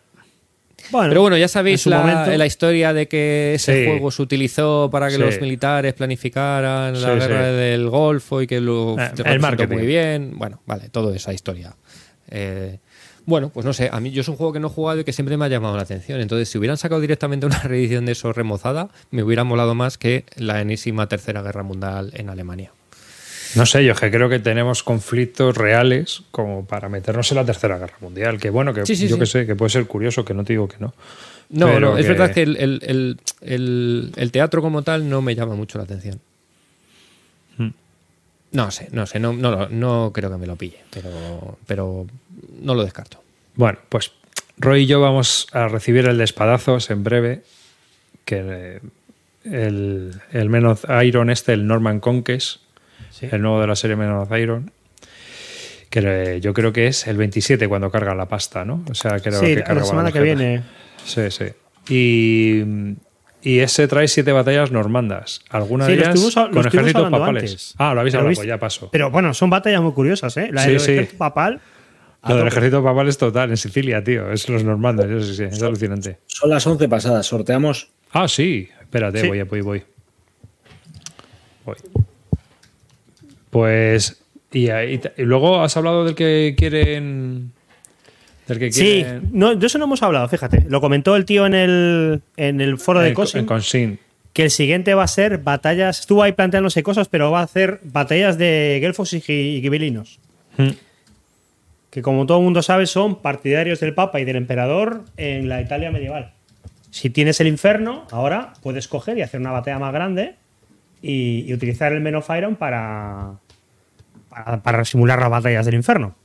Bueno, Pero bueno, ya sabéis la, momento- la historia de que ese Sí. juego se utilizó para que Sí. los militares planificaran la Sí, guerra sí. del Golfo y que lo Eh, el marketing. muy bien. Bueno, vale, toda esa historia. Eh, bueno, pues no sé, a mí yo es un juego que no he jugado y que siempre me ha llamado la atención. Entonces, si hubieran sacado directamente una reedición de eso remozada, me hubiera molado más que la enésima tercera guerra mundial en Alemania. No sé, yo es que creo que tenemos conflictos reales como para meternos en la Tercera Guerra Mundial. Que bueno, que Sí, sí, yo sí. que sé, que puede ser curioso, que no te digo que no. No, Pero no, es que- verdad que el, el- el- el- teatro como tal no me llama mucho la atención. Hmm. No sé, no sé, no, no, no creo que me lo pille, pero, pero no lo descarto. Bueno, pues Roy y yo vamos a recibir el de espadazos en breve. Que eh, el, el Men of Iron, este, el Norman Conquest, Sí. el nuevo de la serie Men of Iron. Que yo creo que es el 27 cuando carga la pasta, ¿no? O sea, creo sí, que la carga semana que viene. Sí, sí. Y, y ese trae siete batallas normandas. Algunas Sí, de ellas con ejércitos papales. antes. Ah, lo habéis hablado, pues ya pasó. Pero bueno, son batallas muy curiosas, ¿eh? La Sí, del sí. ejército papal. Lo del ejército papal es total, en Sicilia, tío. Es los normandos, eso sí, sí, es alucinante. Son las 11 pasadas, sorteamos. Ah, sí. Espérate, Sí. voy, voy, voy. Voy. Pues. Y, y luego has hablado del que quieren. Del que Sí, quieren. no, de eso no hemos hablado, fíjate. Lo comentó el tío en el, en el foro de Cosin, en Consin. que el siguiente va a ser batallas. Estuvo ahí planteándose cosas, pero va a hacer batallas de gelfos y, y gibelinos. Hmm. Que como todo el mundo sabe, son partidarios del Papa y del Emperador en la Italia medieval. Si tienes el infierno, ahora puedes coger y hacer una batalla más grande y, y utilizar el Men of Iron para, para, simular las batallas del infierno.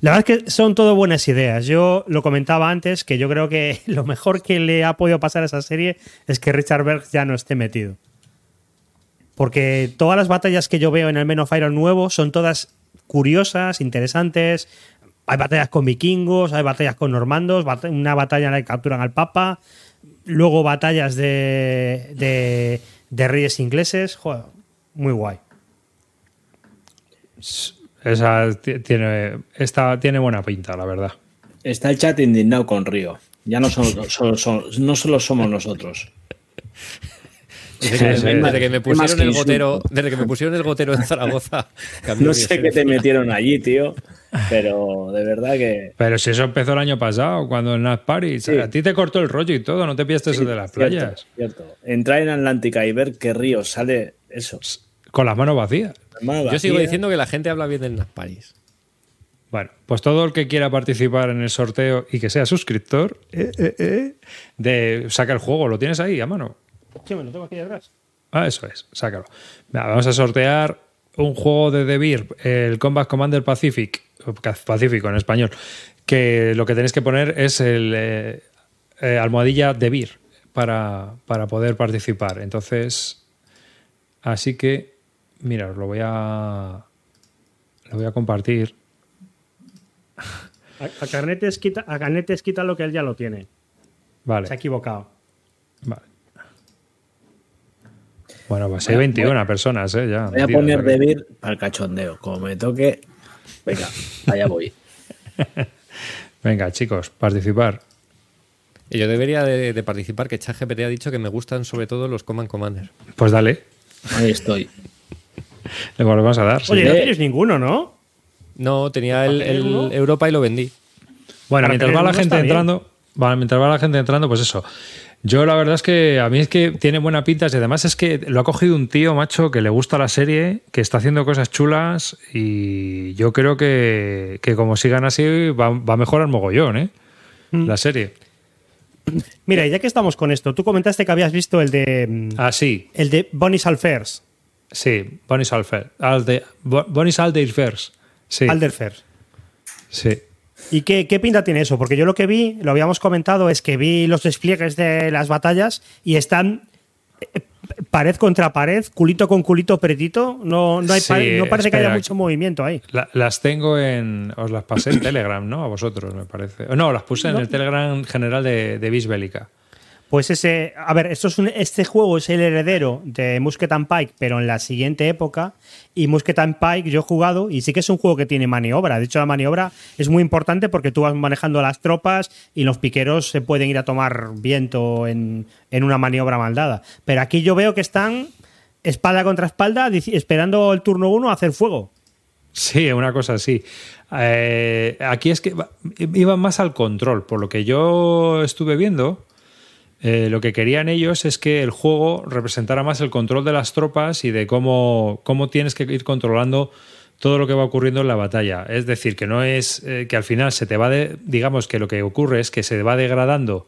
La verdad es que son todo buenas ideas. Yo lo comentaba antes que yo creo que lo mejor que le ha podido pasar a esa serie es que Richard Berg ya no esté metido. Porque todas las batallas que yo veo en el Men of Iron nuevo son todas curiosas, interesantes. Hay batallas con vikingos, hay batallas con normandos, una batalla en la que capturan al Papa, luego batallas de, de, de reyes ingleses. Joder, muy guay. Esa ti- tiene, esta tiene buena pinta, la verdad. Está el chat indignado con Río. Ya no, son, solo, son- no solo somos nosotros. Desde que, sí. desde que me pusieron que el gotero, desde que me pusieron el gotero en Zaragoza, No sé qué te metieron allí, tío. Pero de verdad que. Pero si eso empezó el año pasado, cuando en Nas Paris, Sí. a ti te cortó el rollo y todo, no te pillaste eso de las Cierto, playas. Cierto. Entrar en Atlántica y ver que Río sale eso. Con las manos vacías. Yo sigo diciendo que la gente habla bien del Nas Paris. Bueno, pues todo el que quiera participar en el sorteo y que sea suscriptor, eh, eh, eh, de saca el juego, lo tienes ahí a mano. Sí, me lo tengo aquí detrás. Ah, eso es, sácalo. Vamos a sortear un juego de Beer, el Combat Commander Pacific, Pacífico en español, que lo que tenéis que poner es el almohadilla de Beer para, para poder participar. Entonces, así que, mira, os lo voy a, lo voy a compartir. A, a Carnetes quita, a Carnetes quita lo que él ya lo tiene. Vale. Se ha equivocado. Vale. Bueno, pues hay 21 personas, ¿eh? Ya, Voy a poner aquí. de Beer para el cachondeo. Como me toque. Venga, allá voy. Venga, chicos, participar. Y yo debería de, de participar, que ChatGPT ha dicho que me gustan sobre todo los Command Commander. Pues dale, Ahí estoy. le volvemos a dar. sí. Oye, no Eh. tienes ninguno, ¿no? No, tenía el. Europa y lo vendí. Bueno, Para mientras va la gente entrando, va- mientras va la gente entrando, pues eso. Yo la verdad es que a mí es que tiene buena pinta y además es que lo ha cogido un tío, macho, que le gusta la serie, que está haciendo cosas chulas y yo creo que, que como sigan así va, va a mejorar mogollón, ¿eh? Mm. La serie. Mira, y ya que estamos con esto, tú comentaste que habías visto el de mm, Ah, sí, el de Bonnie Salfers, sí, Bonnie Salfer. Alde, Bo- Bonnie Saldeirfers. Sí, Alderfer. sí. ¿Y qué, qué pinta tiene eso? Porque yo lo que vi, lo habíamos comentado, es que vi los despliegues de las batallas y están eh, pared contra pared, culito con culito pretito. No, no, hay Sí, no parece que haya mucho movimiento ahí. La- las tengo en. Os las pasé en Telegram, ¿no? A vosotros, me parece. No, las puse en No. el Telegram general de, de Vis Bélica. Pues ese, a ver, esto es un- este juego es el heredero de Musket and Pike, pero en la siguiente época. Y Musket and Pike yo he jugado y sí que es un juego que tiene maniobra. De hecho, la maniobra es muy importante porque tú vas manejando las tropas y los piqueros se pueden ir a tomar viento en, en una maniobra maldada. Pero aquí yo veo que están espalda contra espalda esperando el turno uno a hacer fuego. Sí, una cosa así. Eh, aquí es que iban más al control. Por lo que yo estuve viendo, eh, lo que querían ellos es que el juego representara más el control de las tropas y de cómo, cómo tienes que ir controlando todo lo que va ocurriendo en la batalla. Es decir, que no es eh, que al final se te va de, digamos que lo que ocurre es que se va degradando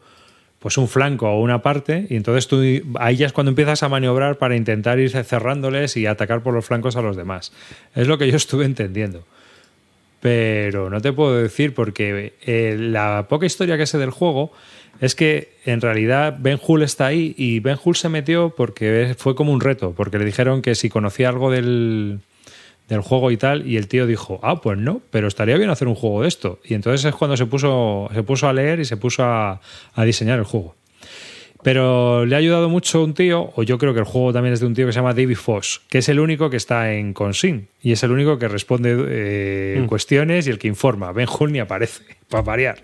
pues un flanco o una parte y entonces tú ahí ya es cuando empiezas a maniobrar para intentar ir cerrándoles y atacar por los flancos a los demás. Es lo que yo estuve entendiendo. Pero no te puedo decir porque eh, la poca historia que sé del juego es que en realidad Ben Hull está ahí y Ben Hull se metió porque fue como un reto, porque le dijeron que si conocía algo del, del juego y tal, y el tío dijo, ah, pues no, pero estaría bien hacer un juego de esto. Y entonces es cuando se puso, se puso a leer y se puso a, a diseñar el juego. Pero le ha ayudado mucho un tío, o yo creo que el juego también es de un tío que se llama David Foss, que es el único que está en Consign y es el único que responde eh, cuestiones y el que informa. Ben Hull ni aparece, para variar.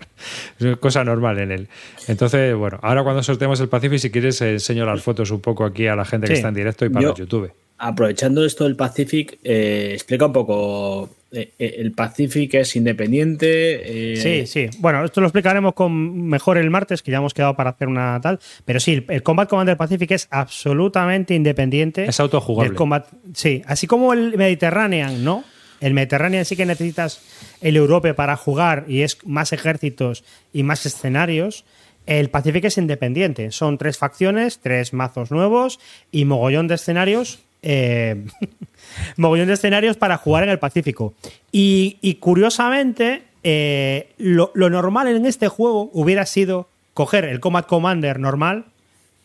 Es cosa normal en él. Entonces, bueno, ahora cuando sorteemos el Pacific, si quieres, eh, enseño las fotos un poco aquí a la gente que está en directo y para Yo- YouTube. Aprovechando esto del Pacific, eh, explica un poco. eh, eh, el Pacific es independiente. eh, Sí, sí. Bueno, esto lo explicaremos con mejor el martes, que ya hemos quedado para hacer una tal. Pero sí, el Combat Commander Pacific es absolutamente independiente. Es autojugable. del Combat, sí, así como el Mediterranean, ¿no? El Mediterranean sí que necesitas el Europe para jugar y es más ejércitos y más escenarios. El Pacific es independiente. Son tres facciones, tres mazos nuevos y mogollón de escenarios. Eh, mogollón de escenarios para jugar en el Pacífico. Y, curiosamente, eh, lo, lo normal en este juego hubiera sido coger el Combat Commander normal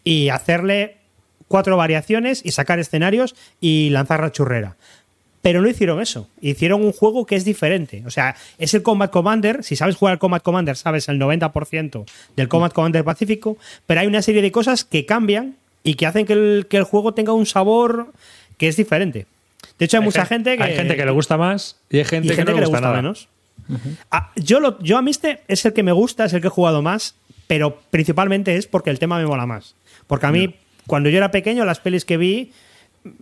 y hacerle cuatro variaciones y sacar escenarios y lanzar la churrera. Pero no hicieron eso. Hicieron un juego que es diferente. O sea, es el Combat Commander. Si sabes jugar al Combat Commander, sabes el 90% del Combat Commander Pacífico. Pero hay una serie de cosas que cambian y que hacen que el, que el juego tenga un sabor que es diferente. De hecho, hay, mucha gen- gente que. Hay gente que le gusta más y hay gente, y gente que no le gusta, menos. Ah, yo, lo, yo a mí este es el que me gusta, es el que he jugado más, pero principalmente es porque el tema me mola más. Porque a mí, cuando yo era pequeño, las pelis que vi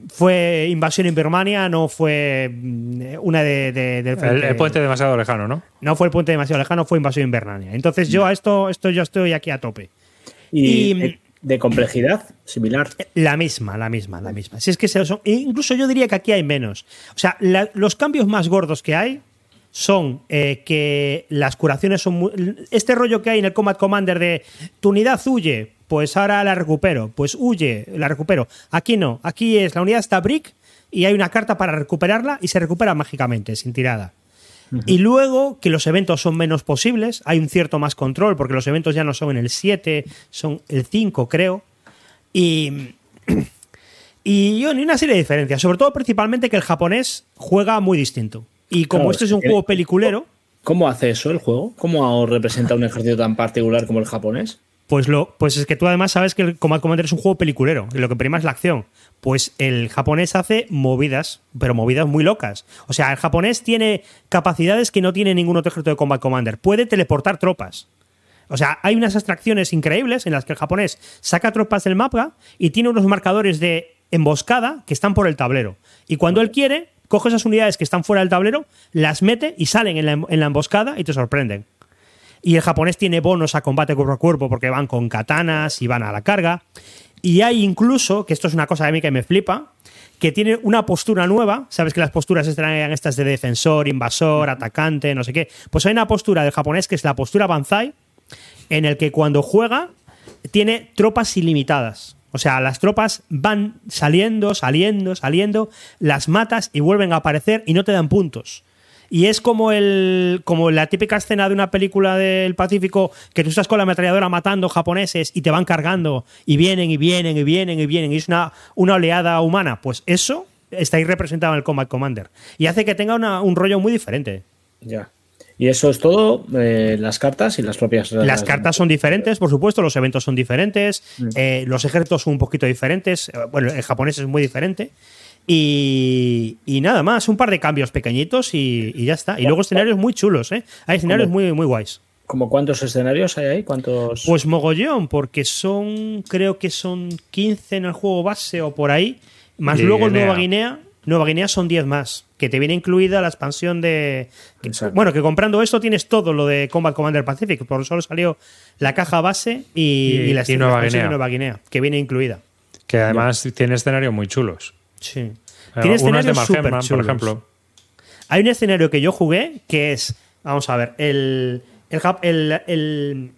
fue Invasión en Birmania, no fue mm, una de, de- del El, puente demasiado lejano, ¿no? No fue el puente demasiado lejano, fue Invasión en Birmania. Entonces yo a esto, esto yo estoy aquí a tope. Y, Y- de complejidad similar. La misma, la misma, la misma. Si es que se- son, incluso yo diría que aquí hay menos. O sea, los cambios más gordos que hay son eh, que las curaciones son muy- este rollo que hay en el Combat Commander de tu unidad huye, pues ahora la recupero, pues huye, la recupero. Aquí no, aquí es la unidad está brick y hay una carta para recuperarla y se recupera mágicamente, sin tirada. Y luego que los eventos son menos posibles, hay un cierto más control, porque los eventos ya no son en el 7, son el 5, creo. Y, y bueno, una serie de diferencias, sobre todo principalmente que el japonés juega muy distinto. Y como Claro, este es un juego peliculero, ¿Cómo hace eso el juego? ¿Cómo representa un ejército tan particular como el japonés? Pues, lo, pues es que tú además sabes que el Combat Commander es un juego peliculero, y lo que prima es la acción. Pues el japonés hace movidas, pero movidas muy locas. O sea, el japonés tiene capacidades que no tiene ningún otro ejército de Combat Commander. Puede teleportar tropas. O sea, hay unas abstracciones increíbles en las que el japonés saca tropas del mapa y tiene unos marcadores de emboscada que están por el tablero. Y cuando él quiere, coge esas unidades que están fuera del tablero, las mete y salen en la, en la emboscada y te sorprenden. Y el japonés tiene bonos a combate cuerpo a cuerpo porque van con katanas y van a la carga. Y hay incluso, que esto es una cosa de mí que me flipa, que tiene una postura nueva. Sabes que las posturas eran estas de defensor, invasor, atacante, no sé qué. Pues hay una postura del japonés que es la postura Banzai, en el que cuando juega tiene tropas ilimitadas. O sea, las tropas van saliendo, saliendo, saliendo, las matas y vuelven a aparecer y no te dan puntos. Y es como el como la típica escena de una película del Pacífico que tú estás con la ametralladora matando japoneses y te van cargando y vienen y vienen y vienen y vienen y es una, una oleada humana. Pues eso está ahí representado en el Combat Commander y hace que tenga una- un rollo muy diferente. Ya. Y eso es todo, eh, las cartas y las propias. Las cartas son diferentes, por supuesto, los eventos son diferentes, Mm. eh, los ejércitos son un poquito diferentes, eh, bueno, el japonés es muy diferente. Y, y nada más, un par de cambios pequeñitos y, y ya está. Y luego escenarios muy chulos, ¿eh? Hay escenarios ¿Cómo? muy, muy guays. ¿Como cuántos escenarios hay ahí? ¿Cuántos? Pues mogollón, porque son, creo que son 15 en el juego base o por ahí, más Y luego Guinea. Nueva Guinea. Nueva Guinea son 10 más, que te viene incluida la expansión de... que- bueno, que comprando esto tienes todo lo de Combat Commander Pacific, por solo salió la caja base y, Y- y la y Nueva expansión de Guinea. Nueva Guinea, que viene incluida. Que además tiene escenarios muy chulos. Sí. Eh, Tiene Uno es de escenarios Mark Herman, por ejemplo. Hay un escenario que yo jugué que es, vamos a ver, el, el, jap- el- el-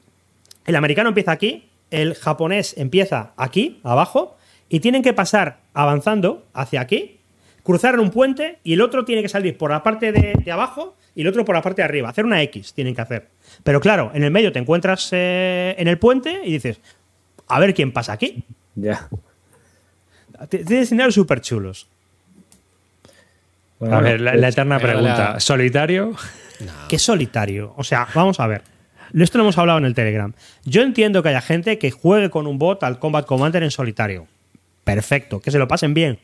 el americano empieza aquí, el japonés empieza aquí, abajo, y tienen que pasar avanzando hacia aquí, cruzar un puente y el otro tiene que salir por la parte de, de abajo y el otro por la parte de arriba. Hacer una X tienen que hacer. Pero claro, en el medio te encuentras eh, en el puente y dices, a ver quién pasa aquí. Ya. Tiene escenarios súper chulos. Bueno, A ver, la, la eterna pregunta. la- ¿Solitario? Qué solitario. O sea, vamos a ver. Esto lo hemos hablado en el Telegram. Yo entiendo que haya gente que juegue con un bot al Combat Commander en solitario. Perfecto, que se lo pasen bien.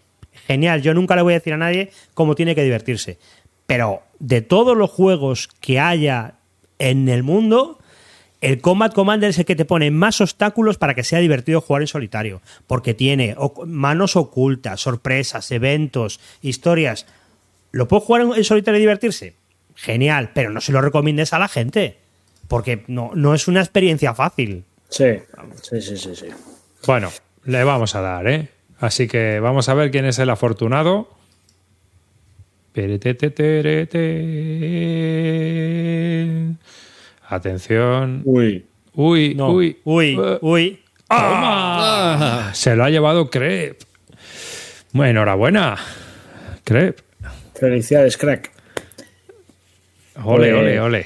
Genial, yo nunca le voy a decir a nadie cómo tiene que divertirse. Pero de todos los juegos que haya en el mundo, el Combat Commander es el que te pone más obstáculos para que sea divertido jugar en solitario. Porque tiene manos ocultas, sorpresas, eventos, historias. ¿Lo puedo jugar en- en solitario y divertirse? Genial, pero no se lo recomiendes a la gente. Porque no, no es una experiencia fácil. Sí, sí, sí, sí. sí. Bueno, le vamos a dar, ¿eh? Así que vamos a ver quién es el afortunado. Atención. Uy. Uy, No. uy, uy, eh, uy. ¡Ah! Se lo ha llevado Crep. Bueno, enhorabuena, Crep. Felicidades, crack. Ole, Pues- ole, ole.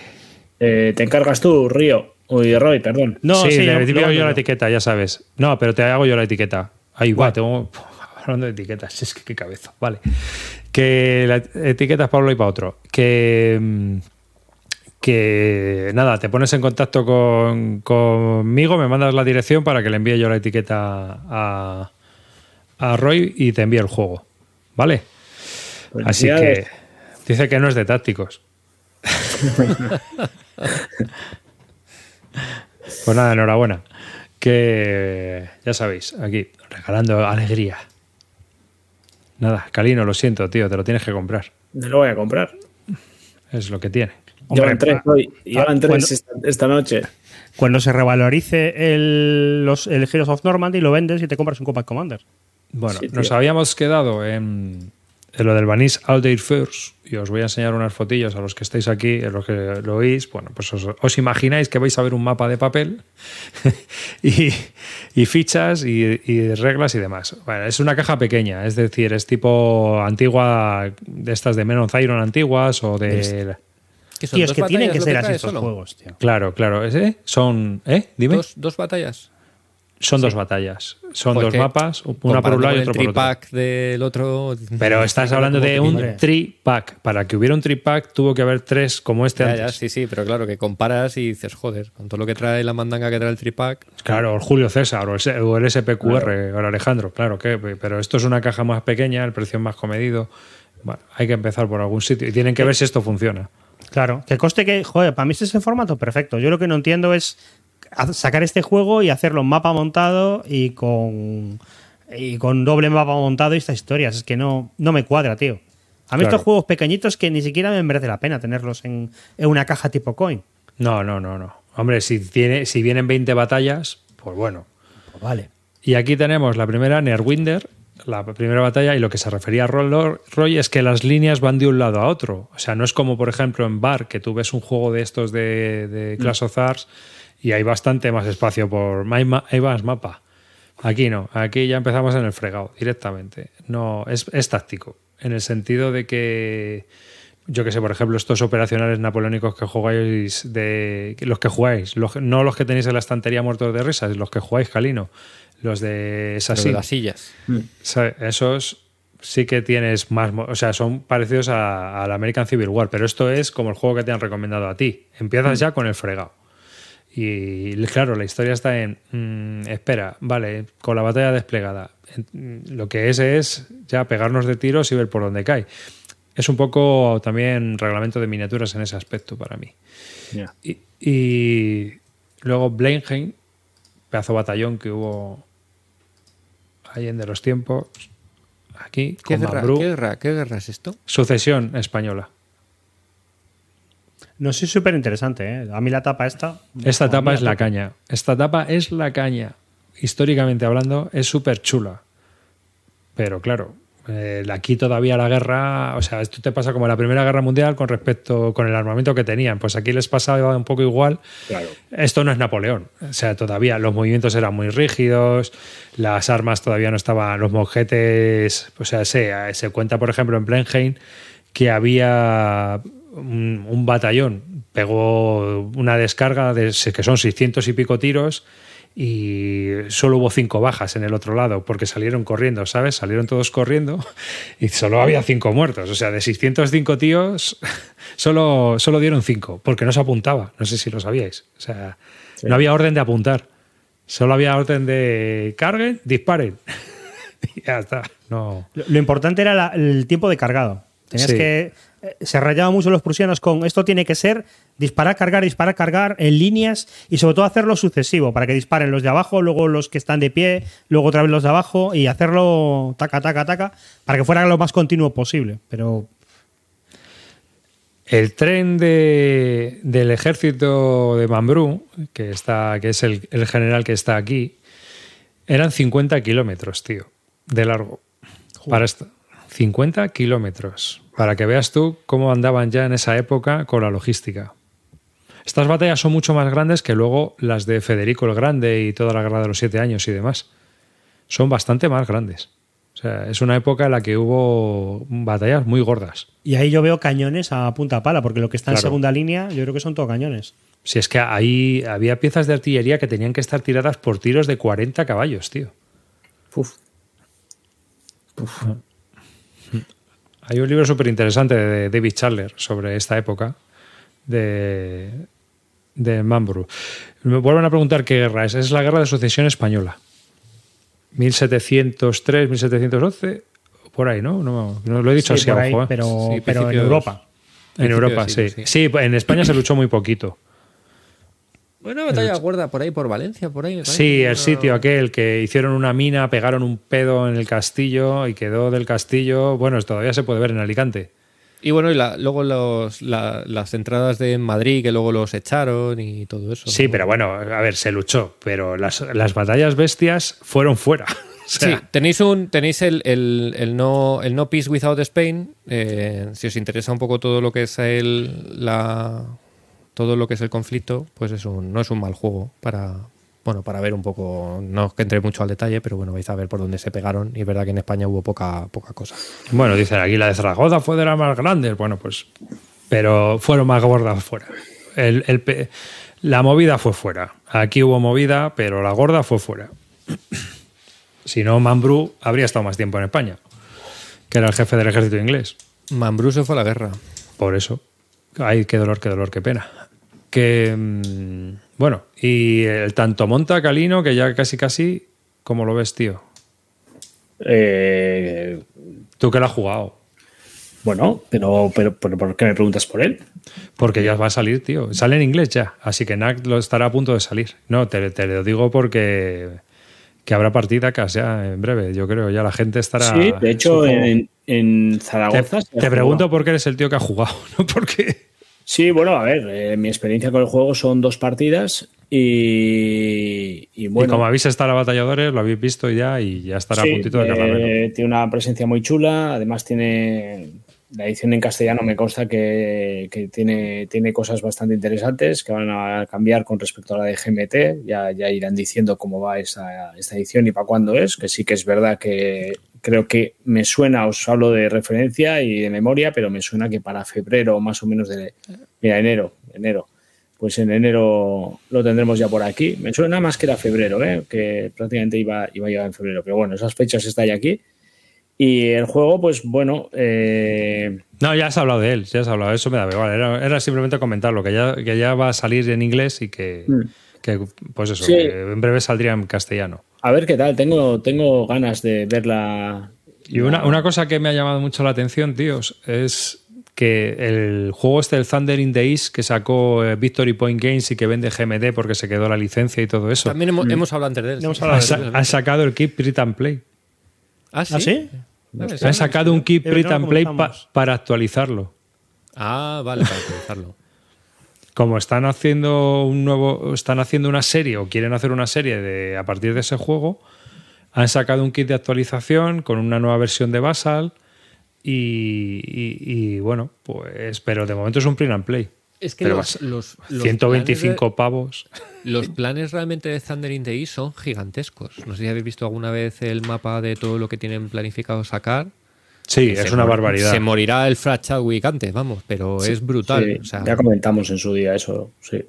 Eh, ¿Te encargas tú, Río? Uy, Roy, perdón. No, sí, sí, le digo yo la etiqueta, ya sabes. No, pero te hago yo la etiqueta. Ahí va, tengo. Hablando de etiquetas, es que qué cabeza. Vale. Que la etiqueta es para uno y para otro. Que. Que nada, te pones en contacto con, conmigo, me mandas la dirección para que le envíe yo la etiqueta a, a Roy y te envíe el juego. ¿Vale? Así que dice que no es de tácticos. Pues nada, enhorabuena. Que ya sabéis, aquí, regalando alegría. Nada, Calino, lo siento, tío, te lo tienes que comprar. Me lo voy a comprar. Es lo que tiene. Llevan tres pa- hoy. Llevan ah, tres bueno. esta, esta noche. Cuando se revalorice el, los, el Heroes of Normandy, lo vendes y te compras un Combat Commander. Bueno, Sí, nos habíamos quedado en, en lo del Banis All Day First y os voy a enseñar unas fotillas a los que estáis aquí, a los que lo oís. Bueno, pues os, os imagináis que vais a ver un mapa de papel y, y fichas y, y reglas y demás. Bueno, es una caja pequeña, es decir, es tipo antigua, de estas de Men of Iron antiguas o de... ¿Qué son, Tío, es que tienen que ser así estos solo? juegos, tío. Claro, claro, ese son... ¿Eh? Dime. Dos, dos batallas. son dos batallas. Son dos que mapas, una por un lado y otro el por otro. tripack del otro. Pero estás hablando de un tri-pack. Para que hubiera un tri-pack tuvo que haber tres como este Ya, antes. ya, sí, sí, pero claro, que comparas y dices, joder, con todo lo que trae la mandanga que trae el tripack. Claro, el Julio César o el, S- o el SPQR o el Alejandro, claro que, pero esto es una caja más pequeña, el precio es más comedido. Bueno, hay que empezar por algún sitio y tienen que ver si esto funciona. Claro, que coste que, joder, para mí este es el formato perfecto. Yo lo que no entiendo es sacar este juego y hacerlo en mapa montado y con y con doble mapa montado y estas historias. Es que no, no me cuadra, tío. A mí Claro. estos juegos pequeñitos que ni siquiera me merece la pena tenerlos en, en una caja tipo coin. No, no, no, no. Hombre, si, tiene, si vienen 20 batallas, pues bueno. Pues vale. Y aquí tenemos la primera, Nerwinder, la primera batalla, y lo que se refería a Roy es que las líneas van de un lado a otro. O sea, no es como, por ejemplo, en Bar, que tú ves un juego de estos de, de Clash of Stars y hay bastante más espacio por. Hay, más mapa. Aquí no, aquí ya empezamos en el fregado directamente. No, es, es táctico, en el sentido de que, yo que sé, por ejemplo, estos operacionales napoleónicos que jugáis, de los que jugáis, los- no los que tenéis en la estantería muertos de risas, los que jugáis Calino, los de las sillas. esos sí que tienes más, o sea, son parecidos a- al American Civil War, pero esto es como el juego que te han recomendado a ti. Empiezas ya con el fregado. Y claro, la historia está en, mm, espera, vale, con la batalla desplegada. Lo que es es ya pegarnos de tiros y ver por dónde cae. Es un poco también reglamento de miniaturas en ese aspecto para mí. Y, y luego Blenheim, pedazo de batallón que hubo ahí en de los tiempos, aquí, ¿Qué con guerra, qué, guerra, ¿Qué guerra es esto? Sucesión española. No sé, súper interesante, ¿eh? A mí la tapa esta. Esta a mí etapa es la tapa- caña. Esta etapa es la caña. Históricamente hablando, es súper chula. Pero claro, eh, aquí todavía la guerra, o sea, esto te pasa como en la Primera Guerra Mundial con respecto con el armamento que tenían. Pues aquí les pasaba un poco igual. Claro. Esto no es Napoleón. O sea, todavía los movimientos eran muy rígidos, las armas todavía no estaban, los monjetes, o sea, se, se cuenta, por ejemplo, en Blenheim que había un, un batallón, pegó una descarga de que son 600 y pico tiros y solo hubo cinco bajas en el otro lado porque salieron corriendo, ¿sabes? Salieron todos corriendo y solo había cinco muertos. O sea, de 605 tíos, solo, solo dieron cinco porque no se apuntaba. No sé si lo sabíais. O sea, no había orden de apuntar. Solo había orden de carguen, disparen. y ya está. No. Lo, lo importante era la- el tiempo de cargado. Tenías Sí. que. Eh, Se rayaban mucho los prusianos con esto tiene que ser disparar, cargar, disparar, cargar en líneas y sobre todo hacerlo sucesivo para que disparen los de abajo, luego los que están de pie, luego otra vez los de abajo y hacerlo taca, taca, taca para que fuera lo más continuo posible. Pero El tren de- del ejército de Mambrú, que, está, que es el, el general que está aquí, eran 50 kilómetros, tío, de largo. Para esto. 50 kilómetros. Para que veas tú cómo andaban ya en esa época con la logística. Estas batallas son mucho más grandes que luego las de Federico el Grande y toda la guerra de los siete años y demás. Son bastante más grandes. O sea, es una época en la que hubo batallas muy gordas. y ahí yo veo cañones a punta pala, porque lo que está en Claro. segunda línea, yo creo que son todo cañones. Si es que ahí había piezas de artillería que tenían que estar tiradas por tiros de 40 caballos, tío. Uf. Hay un libro súper interesante de David Chandler sobre esta época de, de Mambrú. Me vuelven a preguntar qué guerra es. Es la guerra de sucesión española. 1703, 1711, por ahí, ¿no? No, no lo he dicho Sí, así por ahí, ojo, ¿eh? pero, Sí, pero en Europa. En Europa, sí. sí. en España se luchó muy poquito. Una batalla gorda por ahí, por Valencia, por ahí. Sí, el sitio aquel que hicieron una mina, pegaron un pedo en el castillo y quedó del castillo. Bueno, todavía se puede ver en Alicante. Y bueno, y la- luego los, la- las entradas de Madrid, que luego los echaron y todo eso. Sí, pero bueno, a ver, se luchó, pero las, las batallas bestias fueron fuera. O sea, Sí, tenéis un tenéis el, el- el no el no peace without Spain. eh, si os interesa un poco todo lo que es el la todo lo que es el conflicto, pues es un, no es un mal juego para bueno para ver un poco. No que entre mucho al detalle, pero bueno vais a ver por dónde se pegaron y es verdad que en España hubo poca poca cosa. Bueno, dicen aquí la de Zaragoza fue de las más grandes. Bueno, pues. Pero fueron más gordas fuera. El- el pe- la movida fue fuera. Aquí hubo movida, pero la gorda fue fuera. Si no, Mambrú habría estado más tiempo en España, que era el jefe del ejército inglés. Mambrú se fue a la guerra. Por eso. Ay, qué dolor, qué dolor, qué pena. Que. mm, Bueno, y el tanto monta Calino, que ya casi casi. ¿Cómo lo ves, tío? Eh, Tú que lo has jugado. bueno, pero, pero, pero ¿por qué me preguntas por él? Porque ya va a salir, tío. Sale en inglés ya. Así que NAC lo estará a punto de salir. No, te, te lo digo porque que habrá partida casi ya en breve. Yo creo, ya la gente estará. Sí, de hecho, en, en Zaragoza. te pregunto por qué eres el tío que ha jugado, no porque. Sí, bueno, a ver, eh, mi experiencia con el juego son dos partidas y, y bueno. Y como habéis estado a batalladores, lo habéis visto ya y ya estará sí, a puntito de eh, tiene una presencia muy chula, además tiene la edición en castellano me consta que, que tiene, tiene cosas bastante interesantes que van a cambiar con respecto a la de GMT. Ya, ya irán diciendo cómo va esta, esta edición y para cuándo es, que sí que es verdad que creo que me suena, os hablo de referencia y de memoria, pero me suena que para febrero más o menos de... Mira, enero, enero. Pues en enero lo tendremos ya por aquí. Me suena más que era febrero, ¿eh? que prácticamente iba, iba a llegar en febrero. Pero bueno, esas fechas están ya aquí. Y el juego, pues bueno. Eh, No, ya has hablado de él, ya has hablado. Eso me da igual. Era, era simplemente comentarlo, que ya, que ya va a salir en inglés y que, Mm. que, pues eso, Sí. que en breve saldría en castellano. A ver qué tal. Tengo, tengo ganas de verla. Y una, una cosa que me ha llamado mucho la atención, tíos, es que el juego este, el Thunder in the East, que sacó eh, Victory Point Games y que vende GMD porque se quedó la licencia y todo eso, También hemos, hemos hablado antes de él. Hemos sí. hablado ha, de sa- ha sacado el Keep Print and Play. ¿Ah, sí? ¿Ah, sí? Debe Ha ser. sacado un Keep Es Print and Play pa- para actualizarlo. Ah, vale, para actualizarlo. Como están haciendo un nuevo están haciendo una serie o quieren hacer una serie de a partir de ese juego han sacado un kit de actualización con una nueva versión de Basal y, y- y, bueno pues pero de momento es un print and play Es que Pero los, los, los 125 planes pavos los planes realmente de Thunder in the East son gigantescos. No sé si habéis visto alguna vez el mapa de todo lo que tienen planificado sacar. Sí Se es una barbaridad Se morirá el Frat Chadwick antes, vamos, pero es brutal. Sí, o sea, ya comentamos en su día eso, sí.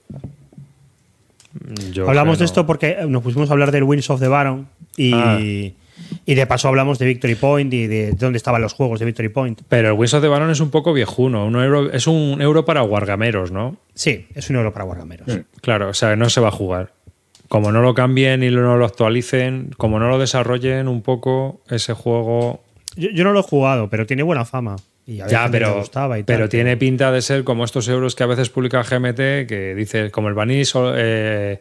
Yo Hablamos de no. esto porque nos pusimos a hablar del Wings of the Baron y, Ah. y de paso hablamos de Victory Point y de dónde estaban los juegos de Victory Point. pero el Wings of the Baron es un poco viejuno un euro, es un euro para guargameros ¿no? Sí, es un euro para Wargameros. claro o sea no se va a jugar como no lo cambien y no lo actualicen como no lo desarrollen un poco ese juego Yo, yo no lo he jugado, pero tiene buena fama. Y a Ya, pero, gustaba y pero tal. tiene pinta de ser como estos euros que a veces publica GMT, que dice, como el barniz, eh,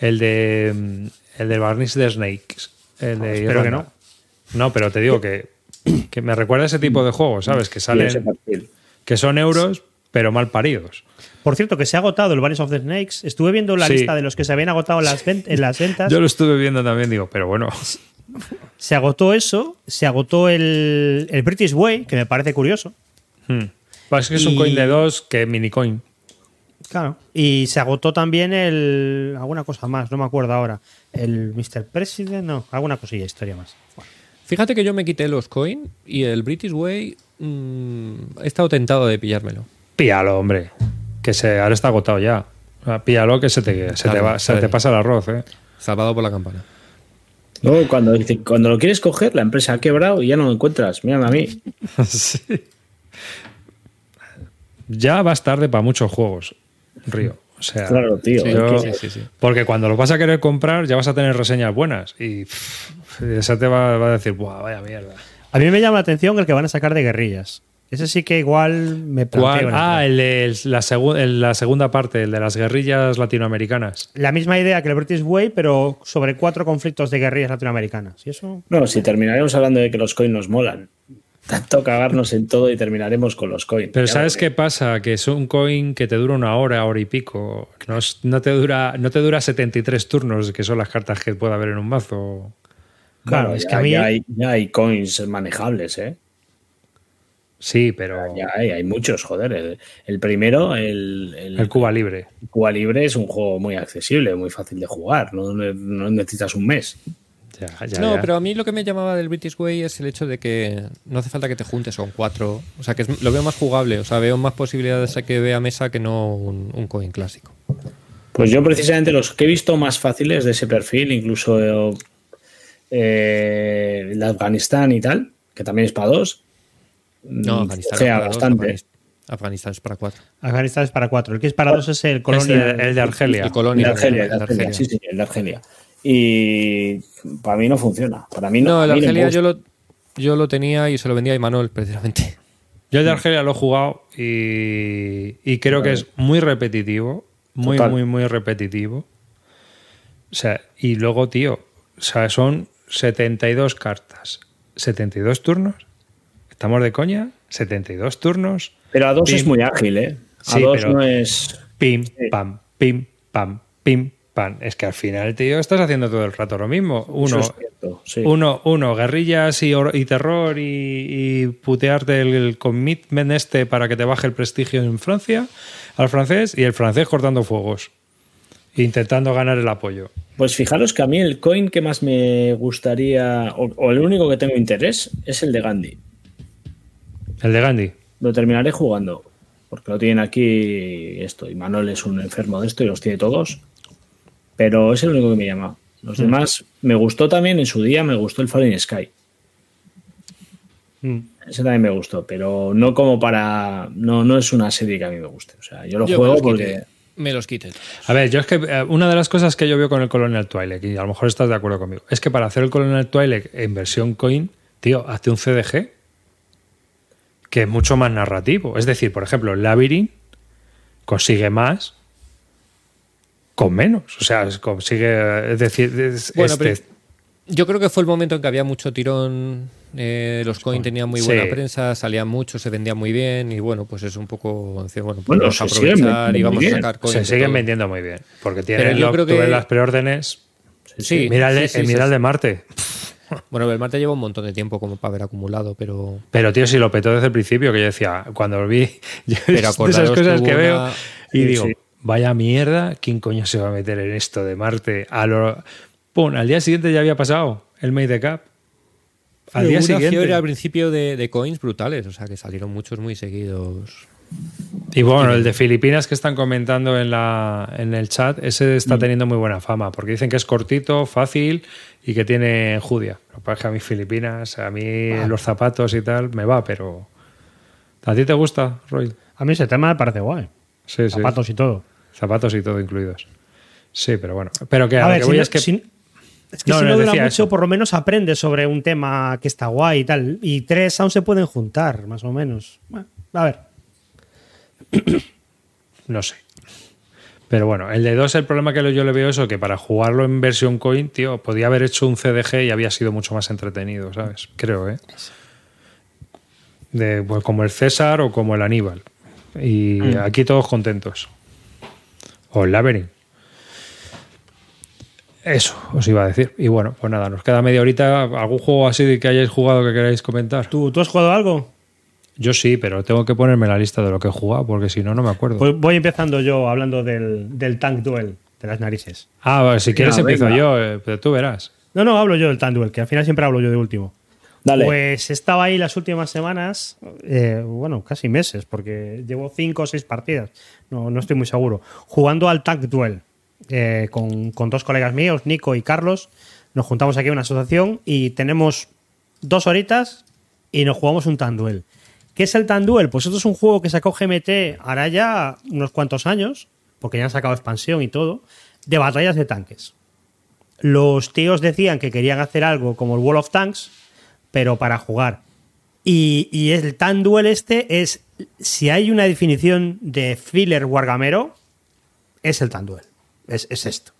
el de mm, el del barniz de Snakes. El de espero que Irlanda. No, pero te digo que, que me recuerda a ese tipo de juegos, ¿sabes? Que salen, que son euros, pero mal paridos. Por cierto, que se ha agotado el Banis of the Snakes. Estuve viendo la Sí. lista de los que se habían agotado en las, en las ventas. Yo lo estuve viendo también, digo, pero bueno, Se agotó eso, se agotó el, el British Way, que me parece curioso. hmm. Pues es que es un Y- coin de dos que mini coin. Claro. Y se agotó también el. alguna cosa más, no me acuerdo ahora. El Mr. President, no, alguna cosilla, historia más. Fíjate que yo me quité los coin y el British Way mm, he estado tentado de pillármelo. Píalo, hombre. Que se, ahora está agotado ya. Píalo que se te, se te, va- se te pasa el arroz, ¿eh? Salvado por la campana. Luego, cuando, dice- cuando lo quieres coger, la empresa ha quebrado y ya no lo encuentras. Mírame a mí. Sí. Ya vas tarde para muchos juegos, Río. O sea, Claro, tío. Sí, es yo- que- sí, sí, sí. porque cuando lo vas a querer comprar ya vas a tener reseñas buenas y pff, esa te va, va a decir, Buah, vaya mierda. A mí me llama la atención el que van a sacar de guerrillas. Ese sí que igual me planteo ¿Cuál? en Ah, el de la, segu- el- la segunda parte, el de las guerrillas latinoamericanas. La misma idea que el British Way, pero sobre cuatro conflictos de guerrillas latinoamericanas. ¿Y eso? No, si terminaremos hablando de que los coins nos molan. Tanto cagarnos en todo y terminaremos con los coins. Pero ¿sabes qué pasa? Que es un coin que te dura una hora, hora y pico. No, es- no te dura, no te dura 73 turnos, que son las cartas que puede haber en un mazo. Claro, Bueno, es ya- que a mí. ya hay, ya hay coins manejables, ¿eh? Sí, pero Ya hay, hay muchos, joder. El, el primero, el, el, el Cuba libre. Cuba Libre, es un juego muy accesible, muy fácil de jugar. No, no necesitas un mes. Ya, ya, no, ya. pero a mí lo que me llamaba del British Way es el hecho de que no hace falta que te juntes con cuatro. O sea, que es- lo veo más jugable. O sea, veo más posibilidades a que vea mesa que no un, un coin clásico. Pues yo precisamente los que he visto más fáciles de ese perfil, incluso eh, el de Afganistán y tal, que también es para dos, No, mm, Afganistán, para bastante. Afganistán es para cuatro. Afganistán es para cuatro. El que es para dos es el Colonia. el, el de Argelia. El Colonia. De Argelia, el el de Argelia, sí, sí, el de Argelia. Y para mí no funciona. Para mí no. No, el me Argelia yo lo, yo lo tenía y se lo vendía a Imanol, precisamente. Yo el de Argelia lo he jugado y, y creo que es muy repetitivo. Muy, Total. muy, muy repetitivo. O sea, y luego, tío, o sea, son 72 cartas. ¿72 turnos? ¿Estamos de coña? ¿72 turnos? Pero a dos Pim. es muy ágil, ¿eh? A Sí, dos no es. Pim, pam, pim, pam, pim, pam. Es que al final, tío, estás haciendo todo el rato lo mismo. Uno, es cierto, sí. uno, uno guerrillas y, terror y, y putearte el, el commitment este para que te baje el prestigio en Francia al francés y el francés cortando fuegos. Intentando ganar el apoyo. Pues fijaros que a mí el coin que más me gustaría, o, o el único que tengo interés, es el de Gandhi. El de Gandhi. Lo terminaré jugando, porque lo tienen aquí esto, y Manuel es un enfermo de esto y los tiene todos. Pero es el único que me llama. Los Mm. demás me gustó también en su día, me gustó el Fallen Sky. Mm. Ese también me gustó, pero no como para. No, no es una serie que a mí me guste. O sea, yo lo Yo juego porque. Me los quité. A ver, yo es que eh, una de las cosas que yo veo con el Colonial Twilight, y a lo mejor estás de acuerdo conmigo, es que para hacer el Colonial Twilight en versión coin, tío, hazte un CDG que es mucho más narrativo. Es decir, por ejemplo, el Labyrinth consigue más con menos. O sea, consigue. Es decir, es- Bueno, este- pero yo creo que fue el momento en que había mucho tirón. eh, los coins tenían muy buena Sí. prensa, salían mucho, se vendían muy bien y bueno, pues es un poco bueno, pues Bueno, vamos a se siguen aprovechar y vendiendo vamos muy a bien. sacar coins. se siguen todo. vendiendo muy bien. Porque tienen Pero yo lo- creo que- las preórdenes. Sí, Mira el, de- sí, sí, mira sí, el de sí. Marte. Bueno, el Marte lleva un montón de tiempo como para haber acumulado, pero Pero tío, si lo petó desde el principio, que yo decía, cuando lo vi, yo Pero es de esas cosas que veo una- y Sí, digo, sí. vaya mierda, ¿quién coño se va a meter en esto de Marte? A lo... Pum, al día siguiente ya había pasado el Made the Cup. Al día siguiente. al principio de, de coins brutales, o sea que salieron muchos muy seguidos. Y bueno, el de Filipinas que están comentando en, la, en el chat, ese está teniendo muy buena fama, porque dicen que es cortito, fácil y que tiene judia. Lo que pasa es que a mí Filipinas, a mí los zapatos y tal, me va, pero... ¿A ti te gusta, Roy? A mí ese tema me parece guay. Sí, sí. Zapatos y todo. Zapatos y todo incluidos. Sí, pero bueno. Pero que a, A lo ver, que si voy no, es que. si- es que No, si no, dura mucho, eso. por lo menos aprendes sobre un tema que está guay y tal. Y tres aún se pueden juntar, más o menos. Bueno, a ver. No sé. Pero bueno, el de 2, el problema que yo le veo es eso, que para jugarlo en versión coin, tío, podía haber hecho un CDG y había sido mucho más entretenido, ¿sabes? Creo, ¿eh? De, pues, como el César o como el Aníbal. Y Mm. aquí todos contentos. O el Labyrinth. Eso os iba a decir. Y bueno, pues nada, nos queda media horita. ¿Algún juego así que hayáis jugado que queráis comentar? ¿Tú, ¿Tú has jugado algo? Yo sí, pero tengo que ponerme la lista de lo que he jugado porque si no, no me acuerdo. Pues voy empezando yo hablando del, del Tank Duel, de las narices. ah, vale, si quieres Venga, empiezo venga. yo, eh, pero tú verás. No, no, hablo yo del Tank Duel, que al final siempre hablo yo de último. Dale. Pues estaba ahí las últimas semanas, eh, bueno, casi meses, porque llevo cinco o seis partidas, no, no estoy muy seguro, jugando al Tank Duel eh, con, con dos colegas míos, Nico y Carlos. Nos juntamos aquí en una asociación y tenemos dos horitas y nos jugamos un Tank Duel. ¿Qué es el Tank Duel? Pues esto es un juego que sacó GMT hará ya unos cuantos años, porque ya han sacado expansión y todo, de batallas de tanques. Los tíos decían que querían hacer algo como el Wall of Tanks, pero para jugar. Y, y el Tank Duel este es, si hay una definición de filler wargamero, es el Tank Duel. Es, es esto.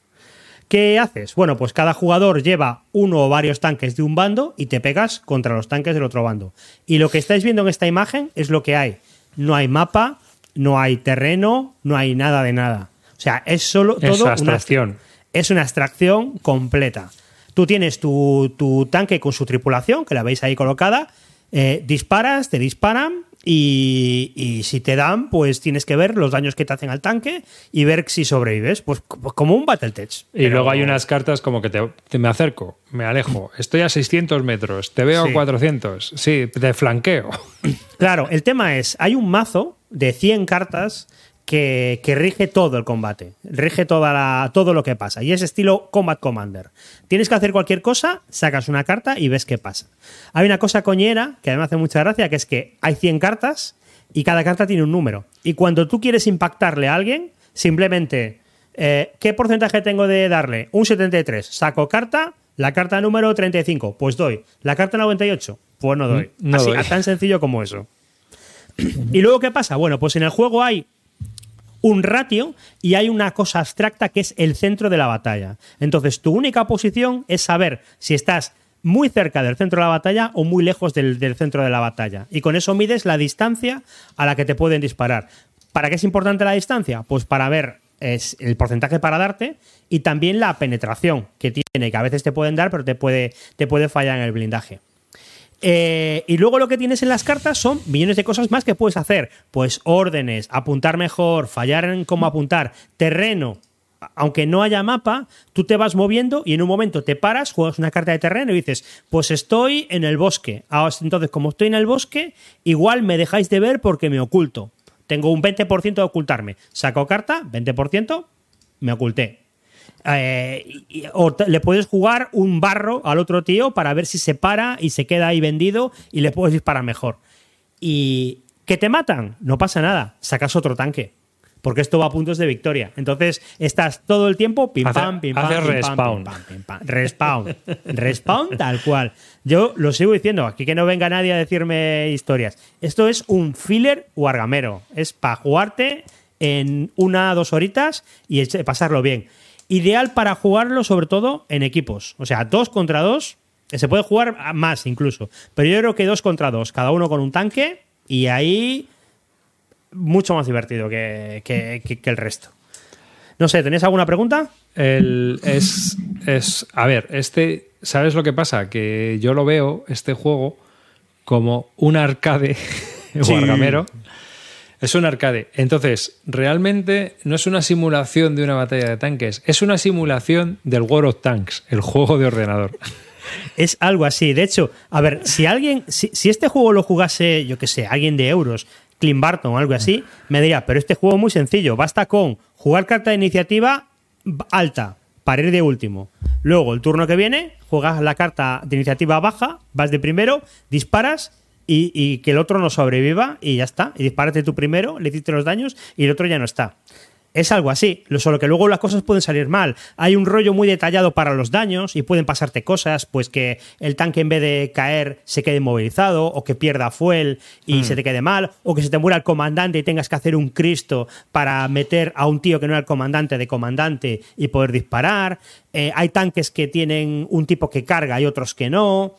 ¿Qué haces? Bueno, pues cada jugador lleva uno o varios tanques de un bando y te pegas contra los tanques del otro bando. Y lo que estáis viendo en esta imagen es lo que hay. No hay mapa, no hay terreno, no hay nada de nada. O sea, es solo Es todo una- abstracción. es una extracción completa. Tú tienes tu, tu tanque con su tripulación, que la veis ahí colocada, eh, disparas, te disparan y, y si te dan, pues tienes que ver los daños que te hacen al tanque y ver si sobrevives, pues co- como un Battletech. Y luego hay unas cartas como que te, te me acerco, me alejo, estoy a 600 metros, te veo Sí. a 400, sí, te flanqueo. Claro, el tema es, hay un mazo de 100 cartas que, que rige todo el combate, rige toda la, todo lo que pasa, y es estilo Combat Commander. Tienes que hacer cualquier cosa, sacas una carta y ves qué pasa. Hay una cosa coñera que a mí me hace mucha gracia, que es que hay 100 cartas y cada carta tiene un número. Y cuando tú quieres impactarle a alguien, simplemente, eh, ¿qué porcentaje tengo de darle? Un 73. Saco carta, la carta número 35, pues doy. La carta 98, pues no doy. No Así, doy. tan sencillo como eso. ¿Y luego qué pasa? Bueno, pues en el juego hay un ratio y hay una cosa abstracta que es el centro de la batalla. Entonces, tu única posición es saber si estás muy cerca del centro de la batalla o muy lejos del, centro de la batalla. Y con eso mides la distancia a la que te pueden disparar. ¿Para qué es importante la distancia? Pues para ver es el porcentaje para darte y también la penetración que tiene, que a veces te pueden dar, pero te puede, te puede fallar en el blindaje. Eh, y luego lo que tienes en las cartas son millones de cosas más que puedes hacer. Pues órdenes, apuntar mejor, fallar en cómo apuntar, terreno. Aunque no haya mapa, tú te vas moviendo y en un momento te paras, juegas una carta de terreno y dices, pues estoy en el bosque. Ahora, Entonces, como estoy en el bosque, igual me dejáis de ver porque me oculto. Tengo un 20% de ocultarme. Saco carta, 20%, me oculté. Eh, y- o te- le puedes jugar un barro al otro tío para ver si se para y se queda ahí vendido y le puedes disparar mejor. Y que te matan, no pasa nada, sacas otro tanque. Porque esto va a puntos de victoria. Entonces estás todo el tiempo pim pam, pim pam, pim, pam, respawn. pim, pam, pim, pam. Respawn. Respawn tal cual. Yo lo sigo diciendo, aquí que no venga nadie a decirme historias. Esto es un filler wargamero. Es para jugarte en una dos horitas y pasarlo bien. Ideal para jugarlo sobre todo en equipos. O sea, dos contra dos. eh, Se puede jugar más incluso. Pero yo creo que dos contra dos. Cada uno con un tanque. Y ahí mucho más divertido que, que- que- que el resto. No sé, ¿tenéis alguna pregunta? El- es, es. A ver, este. ¿Sabes lo que pasa? Que yo lo veo, este juego, como un arcade Sí. Es un arcade. Entonces, realmente no es una simulación de una batalla de tanques, es una simulación del World of Tanks, el juego de ordenador. Es algo así. De hecho, a ver, si alguien, si, si este juego lo jugase, yo qué sé, alguien de euros, Clint Barton o algo así, me diría, pero este juego es muy sencillo. Basta con jugar carta de iniciativa alta para ir de último. Luego, el turno que viene, juegas la carta de iniciativa baja, vas de primero, disparas y, y que el otro no sobreviva y ya está. Y dispárate tú primero, le hiciste los daños y el otro ya no está. Es algo así, lo solo que luego las cosas pueden salir mal. Hay un rollo muy detallado para los daños y pueden pasarte cosas, pues que el tanque en vez de caer se quede inmovilizado o que pierda fuel y se te quede mal o que se te muera el comandante y tengas que hacer un Cristo para meter a un tío que no era el comandante de comandante y poder disparar. Eh, hay tanques que tienen un tipo que carga y otros que no.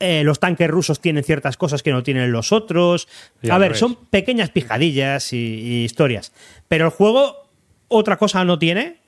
Eh, los tanques rusos tienen ciertas cosas que no tienen los otros. A ver, son pequeñas pijadillas y, y historias. Pero el juego otra cosa no tiene,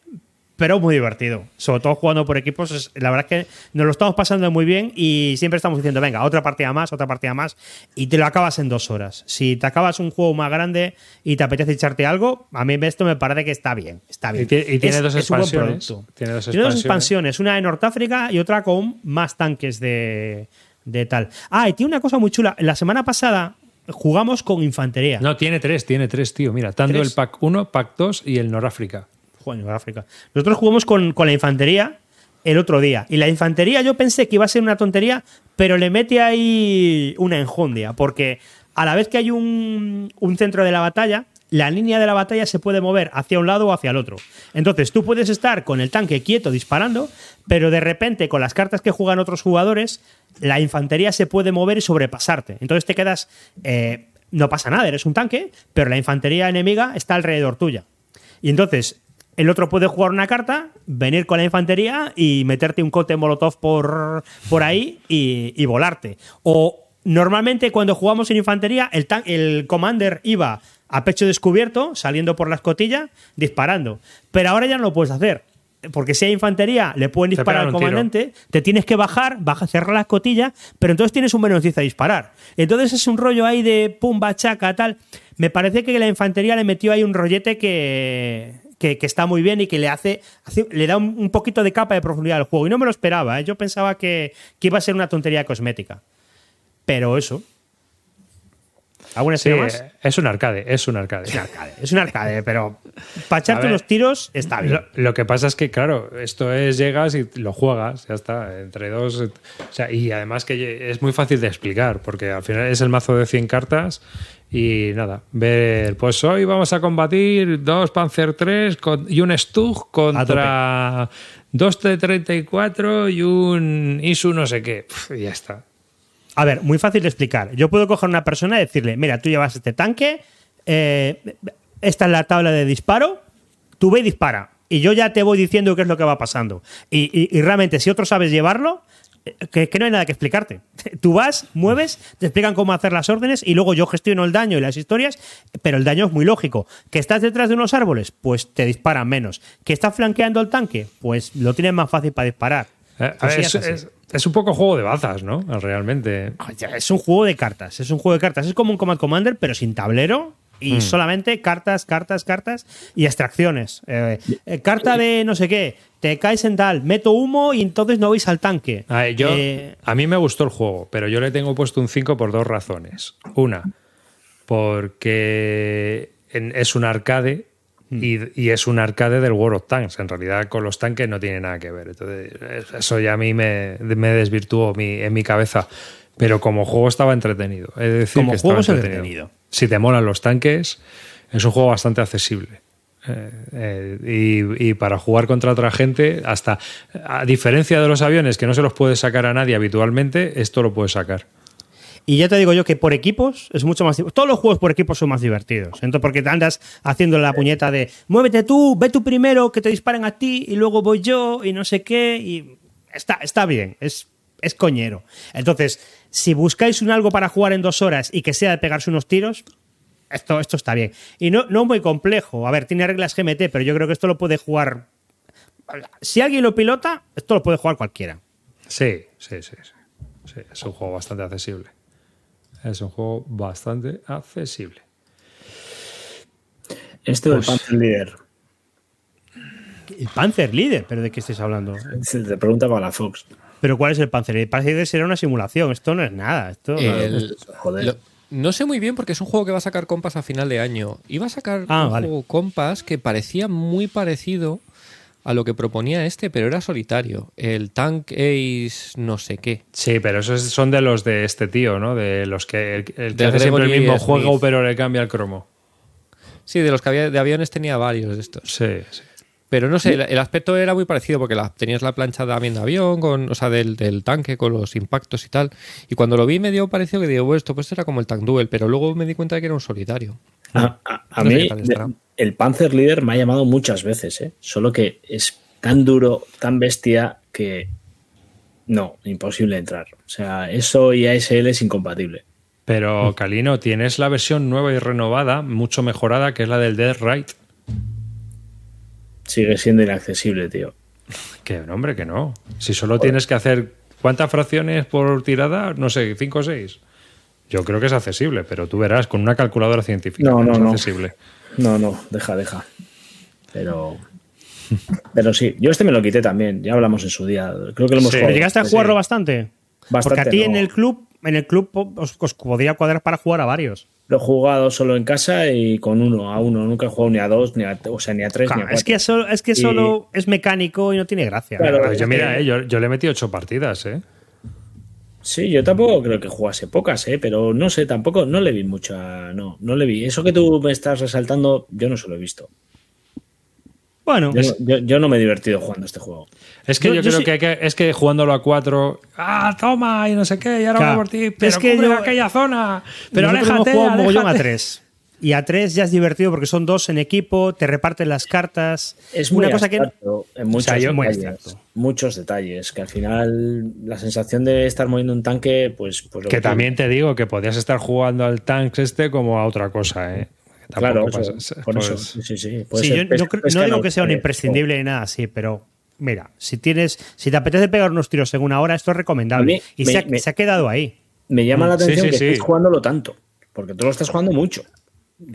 pero muy divertido. Sobre todo jugando por equipos, es- la verdad es que nos lo estamos pasando muy bien y siempre estamos diciendo, venga, otra partida más, otra partida más, y te lo acabas en dos horas. Si te acabas un juego más grande y te apetece echarte algo, a mí esto me parece que está bien. Está bien. Y tie- y tiene Es- dos es un buen expansiones. producto. Tiene dos Tiene dos expansiones. expansiones, una en Norteáfrica y otra con más tanques de, de tal. Ah, y tiene una cosa muy chula. La semana pasada jugamos con infantería. No, tiene tres, tiene tres, tío. Mira, tanto ¿Tres? el pack 1, pack 2 y el Noráfrica. Coño, África. Nosotros jugamos con, con la infantería el otro día. Y la infantería yo pensé que iba a ser una tontería, pero le mete ahí una enjundia. Porque a la vez que hay un, un centro de la batalla, la línea de la batalla se puede mover hacia un lado o hacia el otro. Entonces tú puedes estar con el tanque quieto disparando, pero de repente con las cartas que juegan otros jugadores, la infantería se puede mover y sobrepasarte. Entonces te quedas... eh, no pasa nada, eres un tanque, pero la infantería enemiga está alrededor tuya. Y entonces el otro puede jugar una carta, venir con la infantería y meterte un cote molotov por, por ahí y, y volarte. O normalmente cuando jugamos en infantería, el, el commander iba a pecho descubierto, saliendo por la escotilla, disparando. Pero ahora ya no lo puedes hacer. Porque si hay infantería, le pueden disparar al comandante, te tienes que bajar, baja, cerrar la escotilla, pero entonces tienes un menos 10 a disparar. Entonces es un rollo ahí de pum, bachaca, tal. Me parece que la infantería le metió ahí un rollete que, que, que está muy bien y que le hace, hace- le da un, un poquito de capa de profundidad al juego. Y no me lo esperaba, ¿eh? yo pensaba que, que iba a ser una tontería cosmética. Pero eso. ¿Alguna Sí, más? es un arcade, es un arcade. Es un arcade, es un arcade, pero para echarte unos tiros está bien. Lo, lo que pasa es que, claro, esto es llegas y lo juegas, ya está, entre dos. O sea, y además que es muy fácil de explicar, porque al final es el mazo de 100 cartas y nada, ver, pues hoy vamos a combatir dos Panzer 3 con- y un Stug contra dos T-34 y un ISU no sé qué. Y ya está. A ver, muy fácil de explicar. Yo puedo coger a una persona y decirle, mira, tú llevas este tanque, eh, esta es la tabla de disparo, tú ve y dispara. Y yo ya te voy diciendo qué es lo que va pasando. Y, y- y realmente, si otro sabes llevarlo, que, que no hay nada que explicarte. Tú vas, mueves, te explican cómo hacer las órdenes y luego yo gestiono el daño y las historias, pero el daño es muy lógico. ¿Que estás detrás de unos árboles? Pues te disparan menos. ¿Que estás flanqueando el tanque? Pues lo tienes más fácil para disparar. Eh, Pues sí, es, así. es- es un poco juego de bazas, ¿no? Realmente. Es un juego de cartas, es un juego de cartas. Es como un Command Commander, pero sin tablero y Hmm. solamente cartas, cartas, cartas y extracciones. Eh, eh, carta de no sé qué, te caes en tal, meto humo y entonces no veis al tanque. A, ver, yo, Eh, a mí me gustó el juego, pero yo le tengo puesto un 5 por dos razones. Una, porque en- es un arcade y, y es un arcade del World of Tanks. En realidad con los tanques no tiene nada que ver. Entonces, es- eso ya a mí me, me desvirtuó mi- en mi cabeza. Pero como juego estaba entretenido. Es decir, Como que juego entretenido. Si te molan los tanques, es un juego bastante accesible. Eh, eh, y, y para jugar contra otra gente, hasta a diferencia de los aviones que no se los puede sacar a nadie habitualmente, esto lo puedes sacar. Y ya te digo yo que por equipos es mucho más. Todos los juegos por equipos son más divertidos. Entonces, porque te andas haciendo la puñeta de muévete tú, ve tú primero, que te disparen a ti y luego voy yo y no sé qué. Y está, está bien, es, es coñero. Entonces, si buscáis un algo para jugar en dos horas y que sea de pegarse unos tiros, esto, esto está bien. Y no, no muy complejo. A ver, tiene reglas GMT, pero yo creo que esto lo puede jugar. Si alguien lo pilota, esto lo puede jugar cualquiera. Sí, sí, sí, sí. Sí, es un juego bastante accesible. Es un juego bastante accesible. Este del Pues- Panzer Leader. El Panzer Líder, ¿pero de qué estáis hablando? Se te pregunta para la Fox. ¿Pero cuál es el Panzer? El Panzer Líder será una simulación. Esto no es nada. Esto no- El- Joder. lo- no sé muy bien porque es un juego que va a sacar Compass a final de año. Iba a sacar Ah, un vale. juego Compass que parecía muy parecido a lo que proponía este, pero era solitario. El Tank Ace no sé qué. Sí, pero esos son de los de este tío, ¿no? De los que el, el que hace siempre el mismo Smith. juego, pero le cambia el cromo. Sí, de los que había de aviones tenía varios de estos. Sí, sí. Pero no sé, el, el aspecto era muy parecido porque la- tenías la plancha también de avión, con, o sea, del, del tanque con los impactos y tal. Y cuando lo vi me dio pareció que digo, bueno, esto pues era como el Tank Duel, pero luego me di cuenta de que era un solitario. A, a- a No sé mí el Panzer Leader me ha llamado muchas veces, ¿eh? solo que es tan duro, tan bestia que no, imposible entrar. O sea, eso y ASL es incompatible. Pero, Calino, tienes la versión nueva y renovada, mucho mejorada, que es la del Dead Right. Sigue siendo inaccesible, tío. Que hombre, que no. Si solo tienes que hacer. ¿Cuántas fracciones por tirada? No sé, ¿cinco o seis? Yo creo que es accesible, pero tú verás, con una calculadora científica No, no, es no. accesible. No, no, deja, deja. Pero. Pero sí, yo este me lo quité también, ya hablamos en su día. Creo que lo hemos Sí. ¿Pero jugado. llegaste a Sí. jugarlo bastante? Bastante Porque a ti en el club, en el club os, os podría cuadrar para jugar a varios. Lo he jugado solo en casa y con uno, a uno. Nunca he jugado ni a dos, ni a, o sea, ni a tres, ni a Claro, cuatro. es que solo, es que Y- solo es mecánico y no tiene gracia. Claro, Pues yo, mira, que- eh, yo, yo le metí ocho partidas, ¿eh? Sí, yo tampoco creo que jugase pocas, ¿eh? pero no sé, tampoco, no le vi mucha, no, no le vi. Eso que tú me estás resaltando, yo no se lo he visto. Bueno, Yo, no- yo- yo no me he divertido jugando este juego. Es que Yo- yo, yo creo sí- que, hay que es que jugándolo a cuatro, ah, toma, y no sé qué, y ahora Claro. voy por ti, pero Es que yo- aquella zona, pero nosotros hemos aléjate, mogollón a aléjate. tres. Y a tres ya es divertido porque son dos en equipo, te reparten las cartas. Es muy una cosa que en muchos, O sea, yo- muy detalles, abstracto. muchos detalles, que al final la sensación de estar moviendo un tanque, pues... pues lo Que tú- también te digo que podías estar jugando al tanks este como a otra cosa, ¿eh? Claro, Tampoco eso, pasa- por eso. Sí, sí, sí. Puede Sí, ser yo no, digo que sea un autores, imprescindible ni nada así, pero mira, si tienes, si te apetece pegar unos tiros en una hora, esto es recomendable. Mí y me- se, ha, me- se ha quedado ahí. Me llama la Mm, sí, atención sí, que sí. estés jugándolo tanto, porque tú lo estás jugando mucho.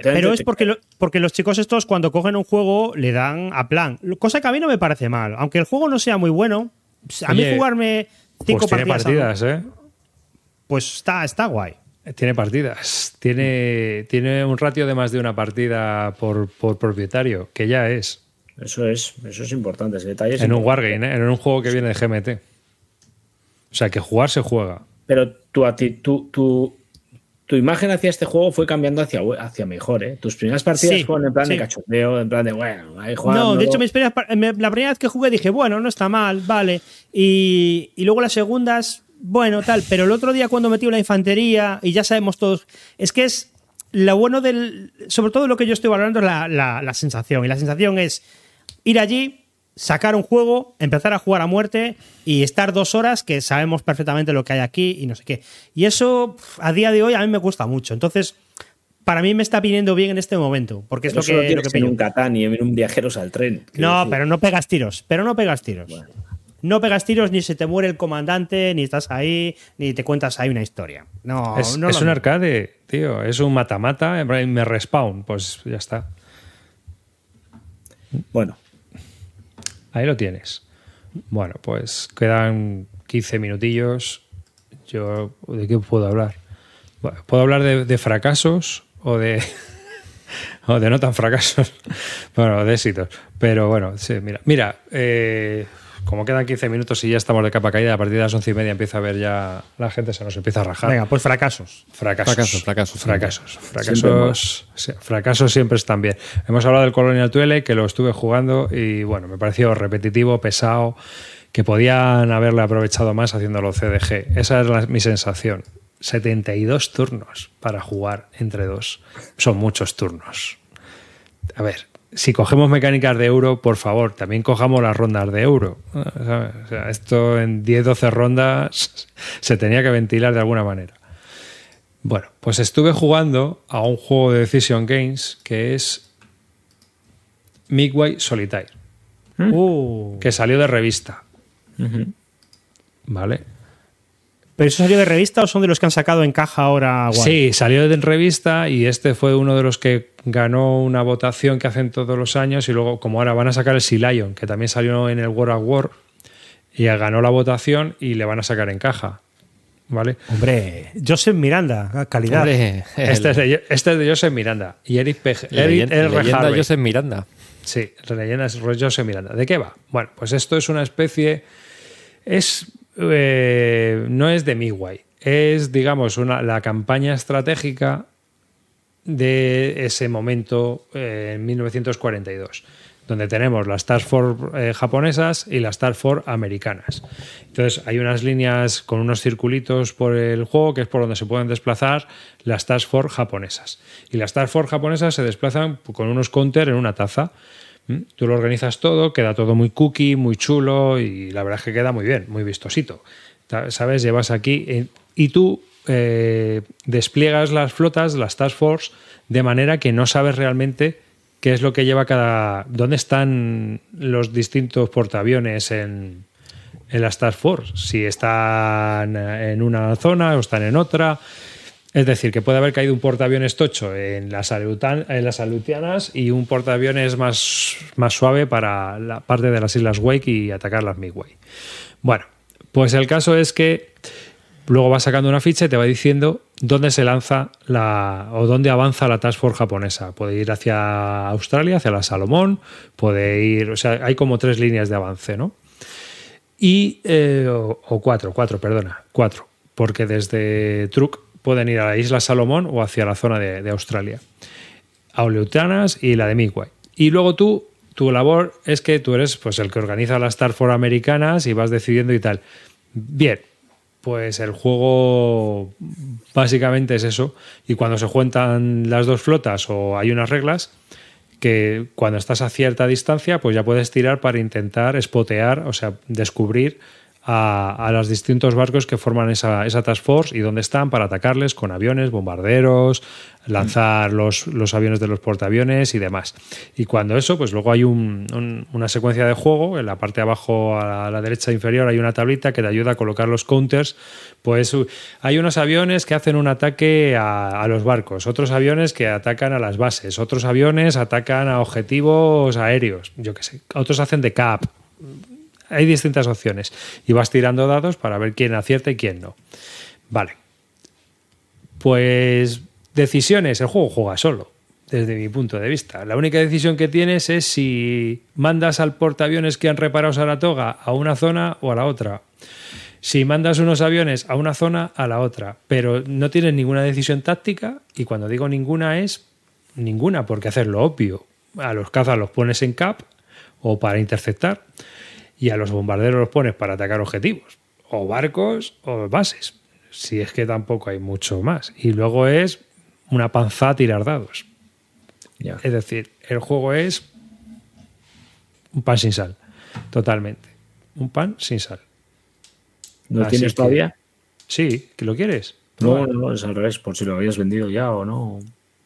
Pero es porque, lo- porque los chicos estos cuando cogen un juego le dan a plan. Cosa que a mí no me parece mal. Aunque el juego no sea muy bueno, a mí Oye, jugarme cinco Pues tiene partidas, ¿eh? pues está, está guay. Tiene partidas. Tiene, tiene un ratio de más de una partida por, por propietario, que ya es. Eso es, eso es importante, ese detalle. es En un. Wargame, ¿eh? en un juego que viene de GMT. O sea, que jugar se juega. Pero tu, tu, tu, tu imagen hacia este juego fue cambiando hacia, hacia mejor, ¿eh? Tus primeras partidas Sí, fueron en plan de sí. cachondeo, en plan de, bueno, ahí No, jugando. de hecho, mis primeras la primera vez que jugué dije, bueno, no está mal, vale. Y, y luego las segundas, bueno, tal. Pero el otro día cuando metí la infantería, y ya sabemos todos, es que es lo bueno del. Sobre todo lo que yo estoy valorando es la, la- la sensación. Y la sensación es ir allí, sacar un juego, empezar a jugar a muerte y estar dos horas que sabemos perfectamente lo que hay aquí y no sé qué. Y eso a día de hoy a mí me cuesta mucho. Entonces, para mí me está viniendo bien en este momento, porque Pero es lo no que, lo que un Catán y en un viajeros al tren. No, decir. pero no pegas tiros, pero no pegas tiros. No pegas tiros ni se te muere el comandante, ni estás ahí, ni te cuentas ahí una historia. No, es no es un mismo. arcade, tío. Es un mata-mata, me respawn. Pues ya está. Bueno, Ahí lo tienes. Bueno, pues quedan 15 minutillos. Yo, ¿de qué puedo hablar? Puedo hablar de, de fracasos o de, o de no tan fracasos. Bueno, de éxitos. Pero bueno, sí, mira. Mira, eh, como quedan 15 minutos y ya estamos de capa caída, a partir de las 11 y media empieza a ver ya la gente se nos empieza a rajar. Venga, pues fracasos. Fracasos. Fracasos, fracasos, Fracasos. Siempre Fracasos, sí, fracasos siempre están bien. Hemos hablado del Colonial Tuele, que lo estuve jugando y bueno, me pareció repetitivo, pesado, que podían haberle aprovechado más haciéndolo CDG. Esa es la- mi sensación. 72 turnos para jugar entre dos. Son muchos turnos. A ver, si cogemos mecánicas de euro, por favor, también cojamos las rondas de euro. ¿sabes? O sea, esto en 10-12 rondas se tenía que ventilar de alguna manera. Bueno, pues estuve jugando a un juego de Decision Games que es Midway Solitaire, Uh, que salió de revista. ¿Vale? ¿Pero eso salió de revista o son de los que han sacado en caja ahora? guay? Sí, salió de revista y este fue uno de los que ganó una votación que hacen todos los años y luego, como ahora van a sacar el Sea Lion, que también salió en el World of War y ganó la votación y le van a sacar en caja. ¿Vale? Hombre, Joseph Miranda, calidad. Hombre, el- Este es, de, este es de Joseph Miranda y Eric, Pej- Eric leyenda. Joseph Miranda. Sí, leyenda es Joseph Miranda. ¿De qué va? Bueno, pues esto es una especie. Es. Eh, no es de Midway. Es, digamos, una, la campaña estratégica de ese momento eh, en 1942, donde tenemos las Task Force eh, japonesas y las Task Force americanas. Entonces hay unas líneas con unos circulitos por el juego que es por donde se pueden desplazar las Task Force japonesas. Y las Task Force japonesas se desplazan con unos counter en una taza. ¿Mm? Tú lo organizas todo, queda todo muy cookie, muy chulo y la verdad es que queda muy bien, muy vistosito. ¿Sabes? Llevas aquí eh, y tú eh, despliegas las flotas, las Task Force, de manera que no sabes realmente qué es lo que lleva cada. dónde están los distintos portaaviones en, en las Task Force. Si están en una zona o están en otra. Es decir, que puede haber caído un portaaviones tocho en las, Aleutian- en las Aleutianas y un portaaviones más, más suave para la parte de las Islas Wake y atacar las Midway. Bueno, pues el caso es que luego va sacando una ficha y te va diciendo dónde se lanza la o dónde avanza la Task Force japonesa. Puede ir hacia Australia, hacia la Salomón, puede ir, o sea, hay como tres líneas de avance, ¿no? Y, eh, o cuatro, cuatro, perdona, cuatro, porque desde Truk pueden ir a la isla Salomón o hacia la zona de, Australia. Aleutianas y la de Midway. Y luego tú, tu labor es que tú eres pues, el que organiza las Star Force americanas y vas decidiendo y tal. Bien, pues el juego básicamente es eso. Y cuando se juntan las dos flotas o hay unas reglas, que cuando estás a cierta distancia, pues ya puedes tirar para intentar espotear, o sea, descubrir a, a los distintos barcos que forman esa, esa task force y dónde están para atacarles con aviones, bombarderos, lanzar los, los aviones de los portaaviones y demás. Y cuando eso, pues luego hay un- un- una secuencia de juego, en la parte de abajo a la, a la derecha inferior hay una tablita que te ayuda a colocar los counters. Pues uh, hay unos aviones que hacen un ataque a, a los barcos, otros aviones que atacan a las bases, otros aviones atacan a objetivos aéreos, yo qué sé, otros hacen de cap. Hay distintas opciones y vas tirando dados para ver quién acierta y quién no. Vale. Pues decisiones, el juego juega solo, desde mi punto de vista. La única decisión que tienes es si mandas al portaaviones que han reparado Saratoga a una zona o a la otra. Si mandas unos aviones a una zona, a la otra. Pero no tienes ninguna decisión táctica y cuando digo ninguna es ninguna, porque hacer lo obvio. A los cazas los pones en cap o para interceptar y a los bombarderos los pones para atacar objetivos, o barcos o bases. Si es que tampoco hay mucho más. Y luego es una panza a tirar dados. Es decir, el juego es un pan sin sal. Totalmente. Un pan sin sal. ¿No Así tienes que- todavía? Sí, ¿que lo quieres? No, no, no, es al revés, por si lo habías vendido ya o no.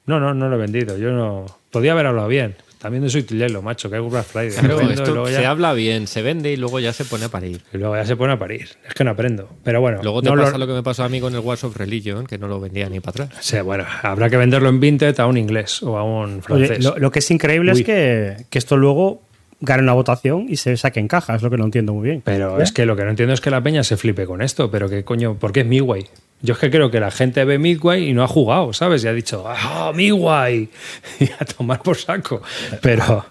No, no, no lo he vendido. Yo no. Podía haber hablado bien. También soy tilelo, macho, que hay Black Friday. Claro, Lo esto luego se ya, habla bien, se vende y luego ya se pone a parir. y luego ya se pone a parir. Es que no aprendo. Pero bueno. Luego te no pasa lo... que me pasó a mí con el Wars of Religion, que no lo vendía ni para atrás. Sí, bueno, habrá que venderlo en Vinted a un inglés o a un Oye, francés. lo, lo que es increíble Uy. es que, que esto luego gane una votación y se saque en caja. Es lo que no entiendo muy bien. Pero es que lo que no entiendo es que la peña se flipe con esto. Pero que coño, ¿por qué es Midway? Yo es que creo que la gente ve Midway y no ha jugado, ¿sabes? Y ha dicho, ¡ah, Midway! Y a tomar por saco. Pero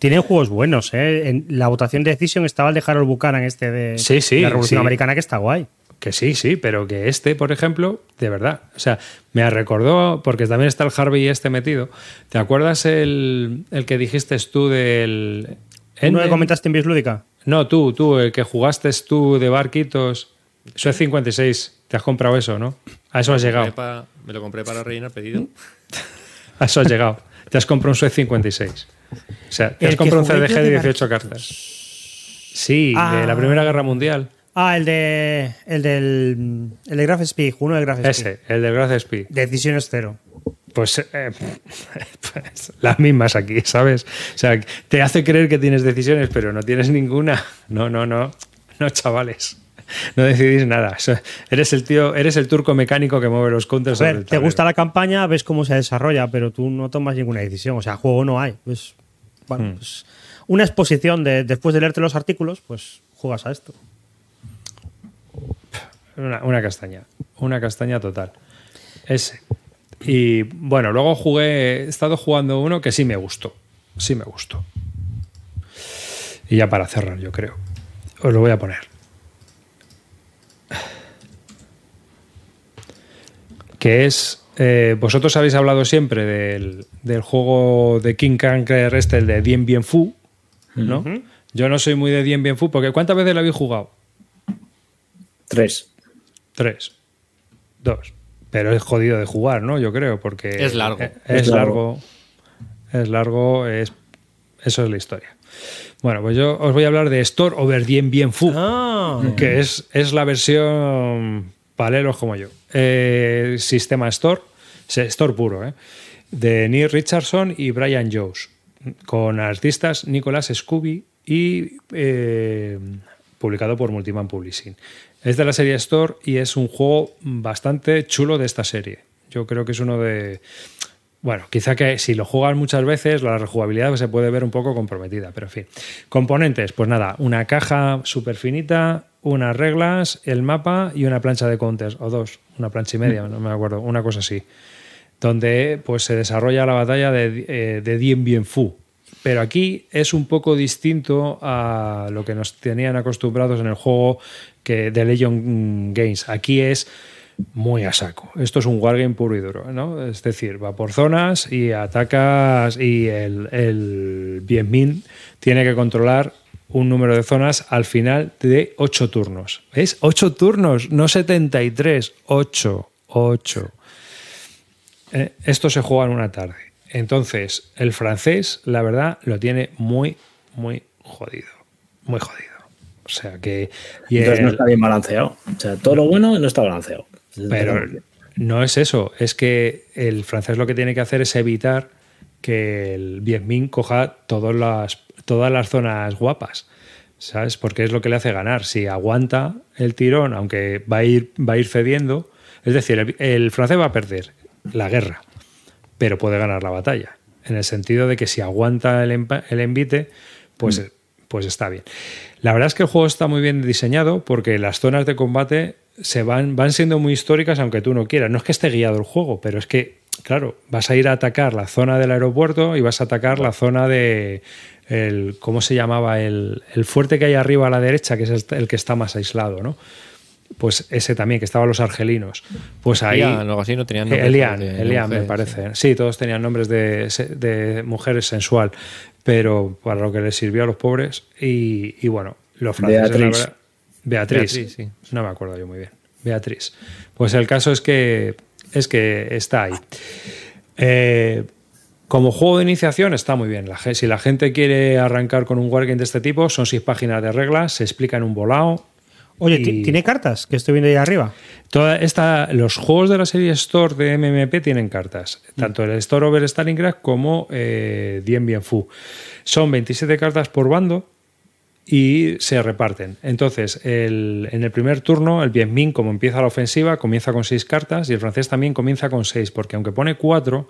Tienen juegos buenos, ¿eh? En la votación de Decision estaba el de Harold Buchanan, este de Sí, sí, la Revolución sí. Americana, que está guay. que sí, sí, pero que este, por ejemplo, de verdad. O sea, me recordó, porque también está el Harvey este metido. ¿Te acuerdas el, el que dijiste tú del. ¿Uno que en- comentaste en Bislúdica? No, tú, tú, el que jugaste tú de barquitos. Eso es 56. Te has comprado eso, ¿no? A eso has llegado. Me, pa- me lo compré para rellenar pedido. A eso has llegado. Te has comprado un Suez 56. O sea, te has comprado un CDG de de 18 cartas. Sí, de Ah. la Primera Guerra Mundial. Ah, el de. El del. El de Graph Speed, uno de Graph Speed. Ese, el del Grace Speed. Decisiones cero. Pues, eh, pues, las mismas aquí, ¿sabes? O sea, te hace creer que tienes decisiones, pero no tienes ninguna. No, no, no. No, chavales. No decidís nada. Eres el tío, eres el turco mecánico que mueve los counters. A ver, te gusta la campaña, ves cómo se desarrolla, pero tú no tomas ninguna decisión. O sea, juego no hay. Pues, bueno, Hmm. pues, una exposición de después de leerte los artículos, pues juegas a esto. Una, una castaña. Una castaña total. Ese. Y bueno, luego jugué. He estado jugando uno que sí me gustó. Sí me gustó. Y ya para cerrar, yo creo. Os lo voy a poner. Que es. eh, vosotros habéis hablado siempre del, del juego de King Kanker este, el de Dien Bien Fu. ¿No? Yo no soy muy de Dien Bien Fu, porque ¿cuántas veces lo habéis jugado? Tres. Tres. Dos. Pero es jodido de jugar, ¿no? Yo creo, porque. Es largo. eh, Es, Es largo. largo. Es largo. Es, eso es la historia. Bueno, pues yo os voy a hablar de Store Over Dien Bien Fu, Ah, que es, es la versión paleros como yo. Eh, sistema Store, Store puro, ¿eh? de Neil Richardson y Brian Jones, con artistas Nicolas Scooby y eh, publicado por Multiman Publishing. Es de la serie Store y es un juego bastante chulo de esta serie. Yo creo que es uno de... Bueno, quizá que si lo juegas muchas veces, la rejugabilidad se puede ver un poco comprometida, pero en fin. Componentes, pues nada, una caja súper finita, unas reglas, el mapa y una plancha de counters, o dos, una plancha y media, no me acuerdo, una cosa así. Donde pues se desarrolla la batalla de, eh, de Dien Bien Phu. Pero aquí es un poco distinto a lo que nos tenían acostumbrados en el juego que de Legion Games. Aquí es muy a saco. Esto es un wargame puro y duro, ¿no? Es decir, va por zonas y atacas y el, el Bien Min tiene que controlar un número de zonas al final de 8 turnos. ¿Ves? 8 turnos, no 73, 8, 8. Eh, esto se juega en una tarde. Entonces, el francés, la verdad, lo tiene muy, muy jodido. Muy jodido. O sea que. y Entonces no está bien balanceado. O sea, todo lo bueno no está balanceado. pero no es eso, es que el francés lo que tiene que hacer es evitar que el Bien Min coja todas las, todas las zonas guapas, ¿sabes? Porque es lo que le hace ganar. Si aguanta el tirón, aunque va a ir, va a ir cediendo, es decir, el, el francés va a perder la guerra, pero puede ganar la batalla. En el sentido de que si aguanta el, el envite, pues, pues está bien. La verdad es que el juego está muy bien diseñado porque las zonas de combate se van, van siendo muy históricas aunque tú no quieras. No es que esté guiado el juego, pero es que, claro, vas a ir a atacar la zona del aeropuerto y vas a atacar la zona de el, ¿cómo se llamaba? El, el fuerte que hay arriba a la derecha, que es el, que está más aislado, ¿no? Pues ese también, que estaban los argelinos. Pues ahí. Elian, algo así, no tenían nombres Elian, de- de Elian, me parece. Sí, todos tenían nombres de, de mujeres sensual, pero para lo que les sirvió a los pobres. Y, y bueno, los franceses. la Beatriz. verdad- Beatriz. Beatriz, sí. No me acuerdo yo muy bien. Beatriz. Pues el caso es que es que está ahí. Eh, Como juego de iniciación está muy bien. La si la gente quiere arrancar con un wargame de este tipo, son seis páginas de reglas, se explica en un volado. Oye, y- ¿ti- ¿tiene cartas? Que estoy viendo ahí arriba. Toda esta, los juegos de la serie Store de MMP tienen cartas, tanto el Store over Stalingrad como eh, Dien Bien Phu. Son 27 cartas por bando y se reparten. Entonces, el- en el primer turno, el Bien Minh, como empieza la ofensiva, comienza con 6 cartas y el francés también comienza con 6, porque aunque pone 4,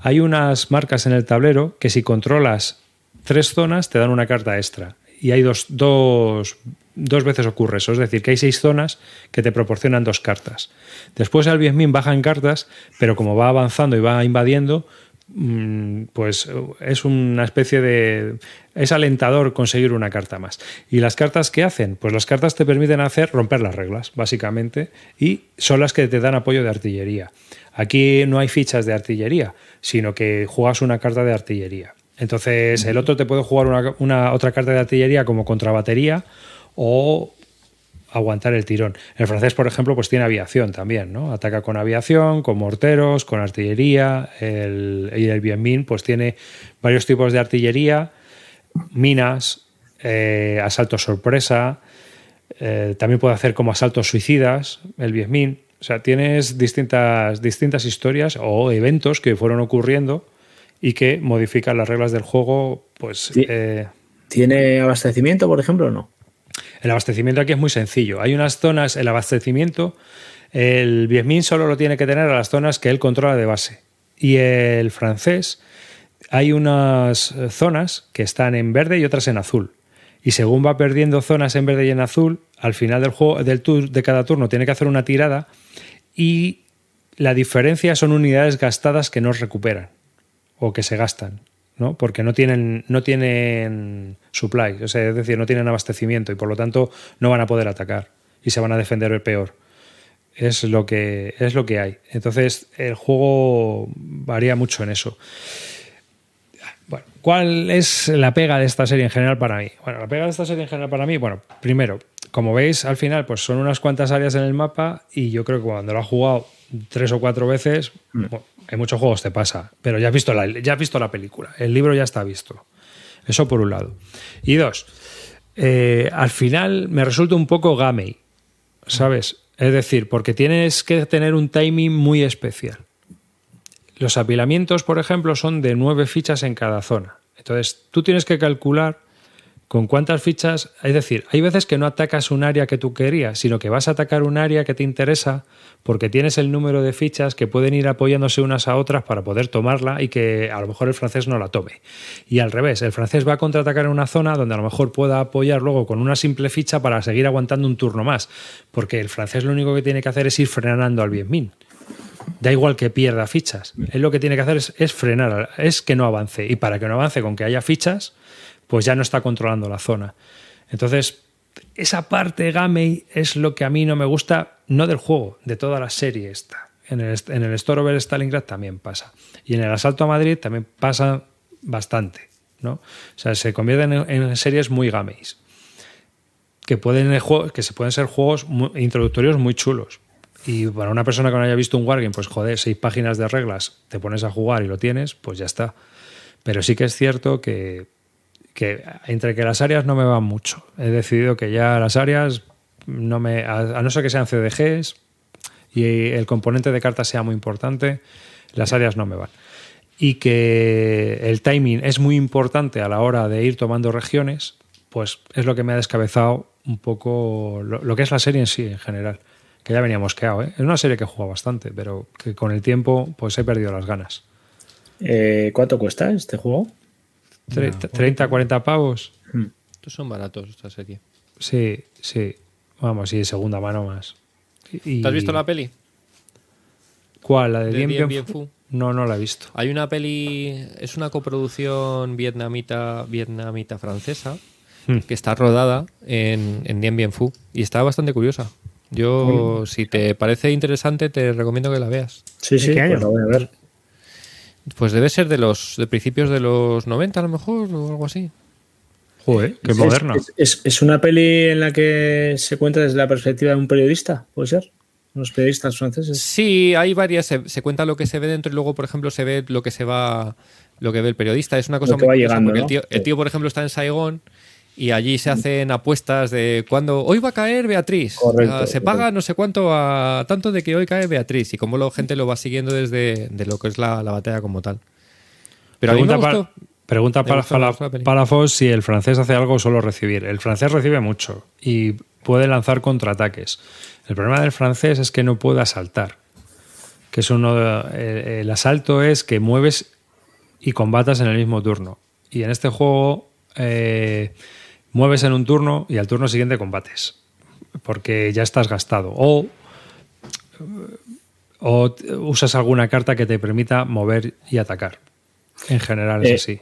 hay unas marcas en el tablero que si controlas tres zonas te dan una carta extra. Y hay dos, dos, dos veces ocurre eso, es decir, que hay seis zonas que te proporcionan dos cartas. Después el Bien Minh baja en cartas, pero como va avanzando y va invadiendo, mm, pues es una especie de... es alentador conseguir una carta más. ¿Y las cartas qué hacen? Pues las cartas te permiten hacer romper las reglas, básicamente, y son las que te dan apoyo de artillería. Aquí no hay fichas de artillería, sino que juegas una carta de artillería. Entonces el otro te puede jugar una, una- otra carta de artillería como contrabatería o aguantar el tirón. El francés, por ejemplo, pues tiene aviación también, ¿no? Ataca con aviación, con morteros, con artillería. El, y el Bien Minh, pues tiene varios tipos de artillería, minas, eh, asalto sorpresa. eh, también puede hacer como asaltos suicidas, el Bien Minh. O sea, tienes distintas, distintas historias o eventos que fueron ocurriendo y que modifican las reglas del juego, pues... Eh, ¿Tiene abastecimiento, por ejemplo, o no? el abastecimiento aquí es muy sencillo. Hay unas zonas, el abastecimiento, el Vietmin solo lo tiene que tener a las zonas que él controla de base. Y el francés, hay unas eh, zonas que están en verde y otras en azul. Y según va perdiendo zonas en verde y en azul, al final del juego, del de cada turno tiene que hacer una tirada y la diferencia son unidades gastadas que no recuperan o que se gastan, ¿no? Porque no tienen, no tienen supply, o sea, es decir, no tienen abastecimiento y por lo tanto no van a poder atacar y se van a defender peor. Es lo que, es lo que hay. Entonces, el juego varía mucho en eso. ¿Cuál es la pega de esta serie en general para mí? Bueno, la pega de esta serie en general para mí, bueno, primero, como veis, al final, pues son unas cuantas áreas en el mapa y yo creo que cuando lo has jugado tres o cuatro veces, bueno, en muchos juegos te pasa, pero ya has, visto la, ya has visto la película, el libro ya está visto. Eso por un lado. Y dos, eh, al final me resulta un poco gamey, ¿sabes? Es decir, porque tienes que tener un timing muy especial. Los apilamientos, por ejemplo, son de nueve fichas en cada zona. Entonces, tú tienes que calcular con cuántas fichas. Es decir, hay veces que no atacas un área que tú querías, sino que vas a atacar un área que te interesa porque tienes el número de fichas que pueden ir apoyándose unas a otras para poder tomarla y que a lo mejor el francés no la tome. Y al revés, el francés va a contraatacar en una zona donde a lo mejor pueda apoyar luego con una simple ficha para seguir aguantando un turno más. Porque el francés lo único que tiene que hacer es ir frenando al bien min. Da igual que pierda fichas. Él lo que tiene que hacer es, frenar, es que no avance. Y para que no avance con que haya fichas, pues ya no está controlando la zona. Entonces, esa parte gamey es lo que a mí no me gusta, no del juego, de toda la serie esta. En el, en el Store over Stalingrad también pasa. Y en el Asalto a Madrid también pasa bastante. ¿no? O sea, se convierten en, en series muy gameys. Que, pueden, que se pueden ser juegos introductorios muy chulos. Y para una persona que no haya visto un Wargame, pues joder, seis páginas de reglas, te pones a jugar y lo tienes, pues ya está. Pero sí que es cierto que, que entre que las áreas no me van mucho. He decidido que ya las áreas, no me, a, no ser que sean CDGs y el componente de cartas sea muy importante, las áreas no me van. Y que el timing es muy importante a la hora de ir tomando regiones, pues es lo que me ha descabezado un poco lo que es la serie en sí, en general que ya venía mosqueado. ¿eh? Es una serie que he jugado bastante, pero que con el tiempo pues he perdido las ganas. Eh, ¿Cuánto cuesta este juego? 30, 30 40 pavos. Hmm. Estos son baratos esta serie. Sí, sí. Vamos, y de segunda mano más. Y... ¿Te has visto la peli? ¿Cuál? ¿La de, de Dien Bien, Bien Phu? No, no la he visto. Hay una peli, es una coproducción vietnamita, vietnamita francesa hmm. que está rodada en, en Dien Bien Phu y está bastante curiosa. Yo, Uy. si te parece interesante, te recomiendo que la veas. Sí, sí, pues la voy a ver. Pues debe ser de los de principios de los 90 a lo mejor o algo así. Joder, qué es, moderno. Es, es, es, una peli en la que se cuenta desde la perspectiva de un periodista, ¿puede ser? Unos periodistas franceses. Sí, hay varias. Se, se, cuenta lo que se ve dentro y luego, por ejemplo, se ve lo que se va lo que ve el periodista. Es una cosa Lo que muy va llegando, porque ¿no? el, tío, el tío, por ejemplo, está en Saigón y allí se hacen apuestas de cuando hoy va a caer Beatriz. Correcto, se correcto. paga no sé cuánto a tanto de que hoy cae Beatriz y cómo la gente lo va siguiendo desde de lo que es la, la batalla como tal. Pero a mí me pregunta gustó. pa- pregunta para, para. Palafos si el francés hace algo o solo recibir. El francés recibe mucho y puede lanzar contraataques. El problema del francés es que no puede asaltar. Que es uno de- el, el asalto es que mueves y combatas en el mismo turno. Y en este juego eh, mueves en un turno y al turno siguiente combates. Porque ya estás gastado. O o usas alguna carta que te permita mover y atacar. En general es Eh, así.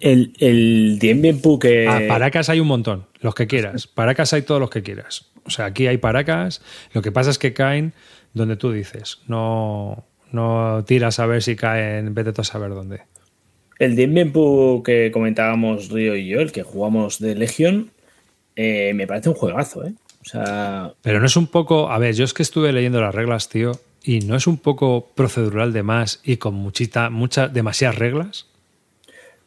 El, el Dien Bien que. Ah, paracas hay un montón, los que quieras. Paracas hay todos los que quieras. O sea, aquí hay paracas. Lo que pasa es que caen donde tú dices. No, no tiras a ver si caen, vete tú a saber dónde. El Phu que comentábamos Río y yo, el que jugamos de Legion, eh, me parece un juegazo, ¿eh? O sea, Pero no es un poco. A ver, yo es que estuve leyendo las reglas, tío, y no es un poco procedural de más y con muchita, muchas, demasiadas reglas.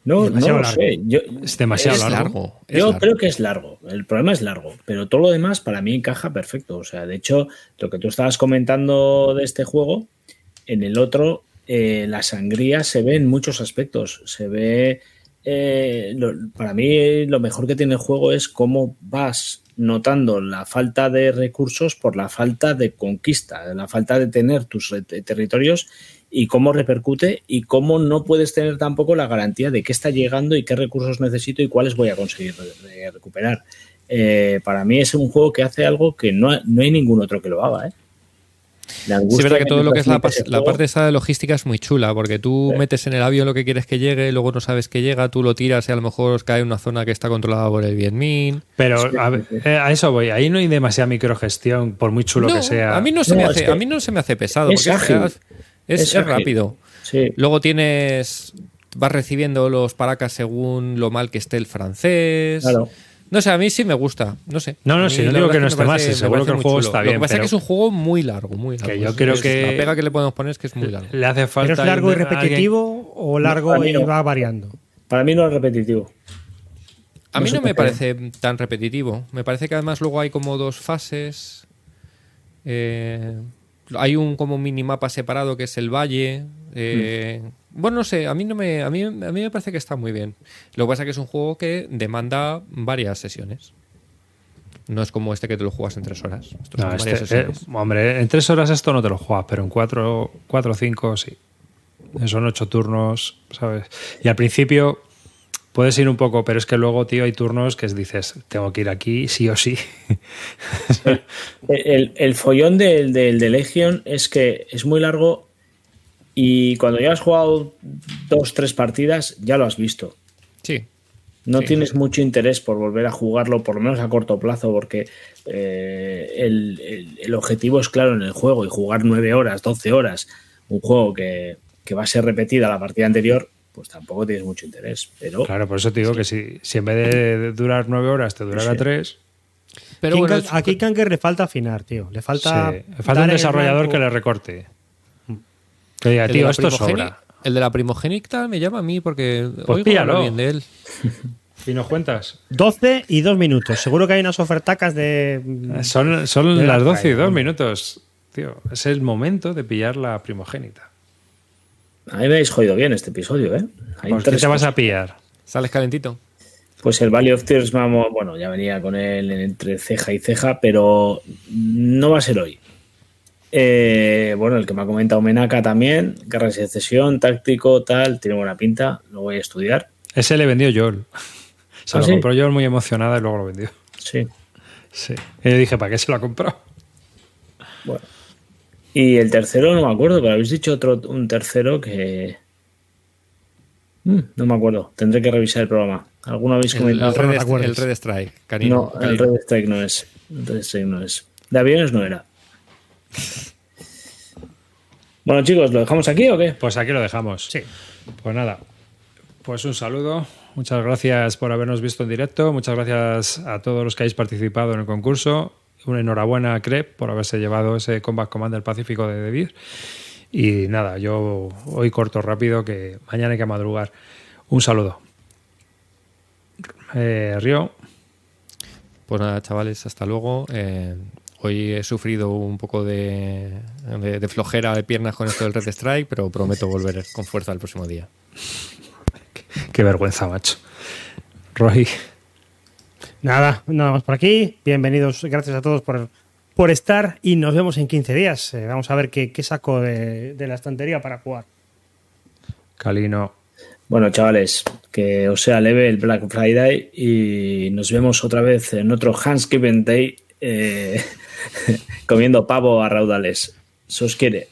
no, no lo largo. sé. Yo, Es demasiado Es largo. largo. es yo largo. creo que es largo. El problema es largo, pero todo lo demás para mí encaja perfecto. O sea, de hecho, lo que tú estabas comentando de este juego, en el otro, eh, la sangría se ve en muchos aspectos. Se ve. eh, lo- para mí, lo mejor que tiene el juego es cómo vas notando la falta de recursos por la falta de conquista, la falta de tener tus territorios y cómo repercute y cómo no puedes tener tampoco la garantía de qué está llegando y qué recursos necesito y cuáles voy a conseguir re- re- recuperar. Eh, para mí es un juego que hace algo que no, no hay ningún otro que lo haga. ¿eh? La Sí, angustia es verdad que todo lo que es la, parte esta de logística es muy chula, porque tú Sí. metes en el avión lo que quieres que llegue, luego no sabes que llega, tú lo tiras y a lo mejor cae en una zona que está controlada por el Vietmin. Pero a, eh, a eso voy. Ahí no hay demasiada microgestión, por muy chulo No, que sea. A mí no se, No, me hace, que a mí no se me hace pesado, es porque es, ágil. es- Es es ágil. rápido. Sí. Luego tienes. Vas recibiendo los paracas según lo mal que esté el francés. Claro. No sé, a mí sí me gusta. No sé. No, no, si no digo que no esté mal, me seguro que el juego chulo. está Lo bien, que pasa es que es un juego muy largo, muy largo. Que yo creo es- que- La pega que le podemos poner es que es muy largo. Le hace falta. ¿Pero es largo y alguien- repetitivo o largo y no. va variando? Para mí no es repetitivo. A mí No no me parece tan repetitivo. Me parece que además luego hay como dos fases. Eh, hay un como minimapa separado que es el valle. Eh, Bueno, no sé, a mí no me, a mí, a mí me parece que está muy bien. Lo que pasa es que es un juego que demanda varias sesiones. No es como este que te lo juegas en tres horas. Esto No, este- varias eh, sesiones. hombre, en tres horas esto no te lo juegas, pero en cuatro, cuatro o cinco sí. Son ocho turnos, ¿sabes? Y al principio puedes ir un poco, pero es que luego, tío, hay turnos que dices, tengo que ir aquí sí o sí. El, el follón del, del de Legion es que es muy largo y cuando ya has jugado dos, tres partidas, ya lo has visto. Sí. No Sí. tienes mucho interés por volver a jugarlo, por lo menos a corto plazo, porque eh, el, el- el objetivo es claro en el juego y jugar 9 horas, 12 horas, un juego que, que va a ser repetida la partida anterior, pues tampoco tienes mucho interés. Pero Claro, por eso te digo que si, si en vez de durar nueve horas te durara Sí. tres, Pero bueno, Kan- es- a King Kanker le falta afinar, tío. Le falta. sí, falta un desarrollador que le recorte. Que diga, el de tío, la esto primogeni- sobra. El de la primogénita me llama a mí porque Pues oigo bien de él. ¿Y nos cuentas? 12 y 2 minutos. Seguro que hay unas ofertacas de. Son, son De la las 12 y calle, 2 hombre. minutos. Tío, es el momento de pillar la primogénita. a mí me habéis jodido bien este episodio, ¿eh? Hay ¿Por qué tres te vas a pillar? ¿Sales calentito? Pues el Valley of Tears, vamos, bueno, ya venía con él entre ceja y ceja, pero no va a ser hoy. Eh, bueno, el que me ha comentado Menaka también, guerra y secesión, táctico, tal, tiene buena pinta, lo voy a estudiar. Ese le vendió Joel. Se ¿Ah, lo sí? compró Joel muy emocionada y luego lo vendió. Sí, Sí. Y le dije, ¿para qué se lo ha comprado? bueno. Y el tercero no me acuerdo, pero habéis dicho otro, un tercero que... Mm, no me acuerdo, tendré que revisar el programa. ¿Alguno habéis comentado? el Red, el Red Strike, Canino. No, el Red Strike no es. El Red Strike no es. De aviones no era. Bueno, chicos, ¿lo dejamos aquí o qué? Pues aquí lo dejamos. Sí. Pues nada. Pues un saludo. Muchas gracias por habernos visto en directo. Muchas gracias a todos los que habéis participado en el concurso. Una enhorabuena a Crep por haberse llevado ese Combat Commander Pacífico de David. Y nada, yo hoy corto rápido que mañana hay que madrugar. Un saludo. Eh, Río. Pues nada, chavales, hasta luego. Eh, hoy he sufrido un poco de, de- de flojera de piernas con esto del Red Strike, pero prometo volver con fuerza el próximo día. Qué vergüenza, macho. Roy. Nada, nada más por aquí. Bienvenidos, gracias a todos por, por estar y nos vemos en 15 días. Eh, vamos a ver qué, qué saco de, de la estantería para jugar. Calino. Bueno, chavales, que os sea leve el Black Friday y nos vemos otra vez en otro Thanksgiving Day eh, comiendo pavo a raudales. Se os quiere.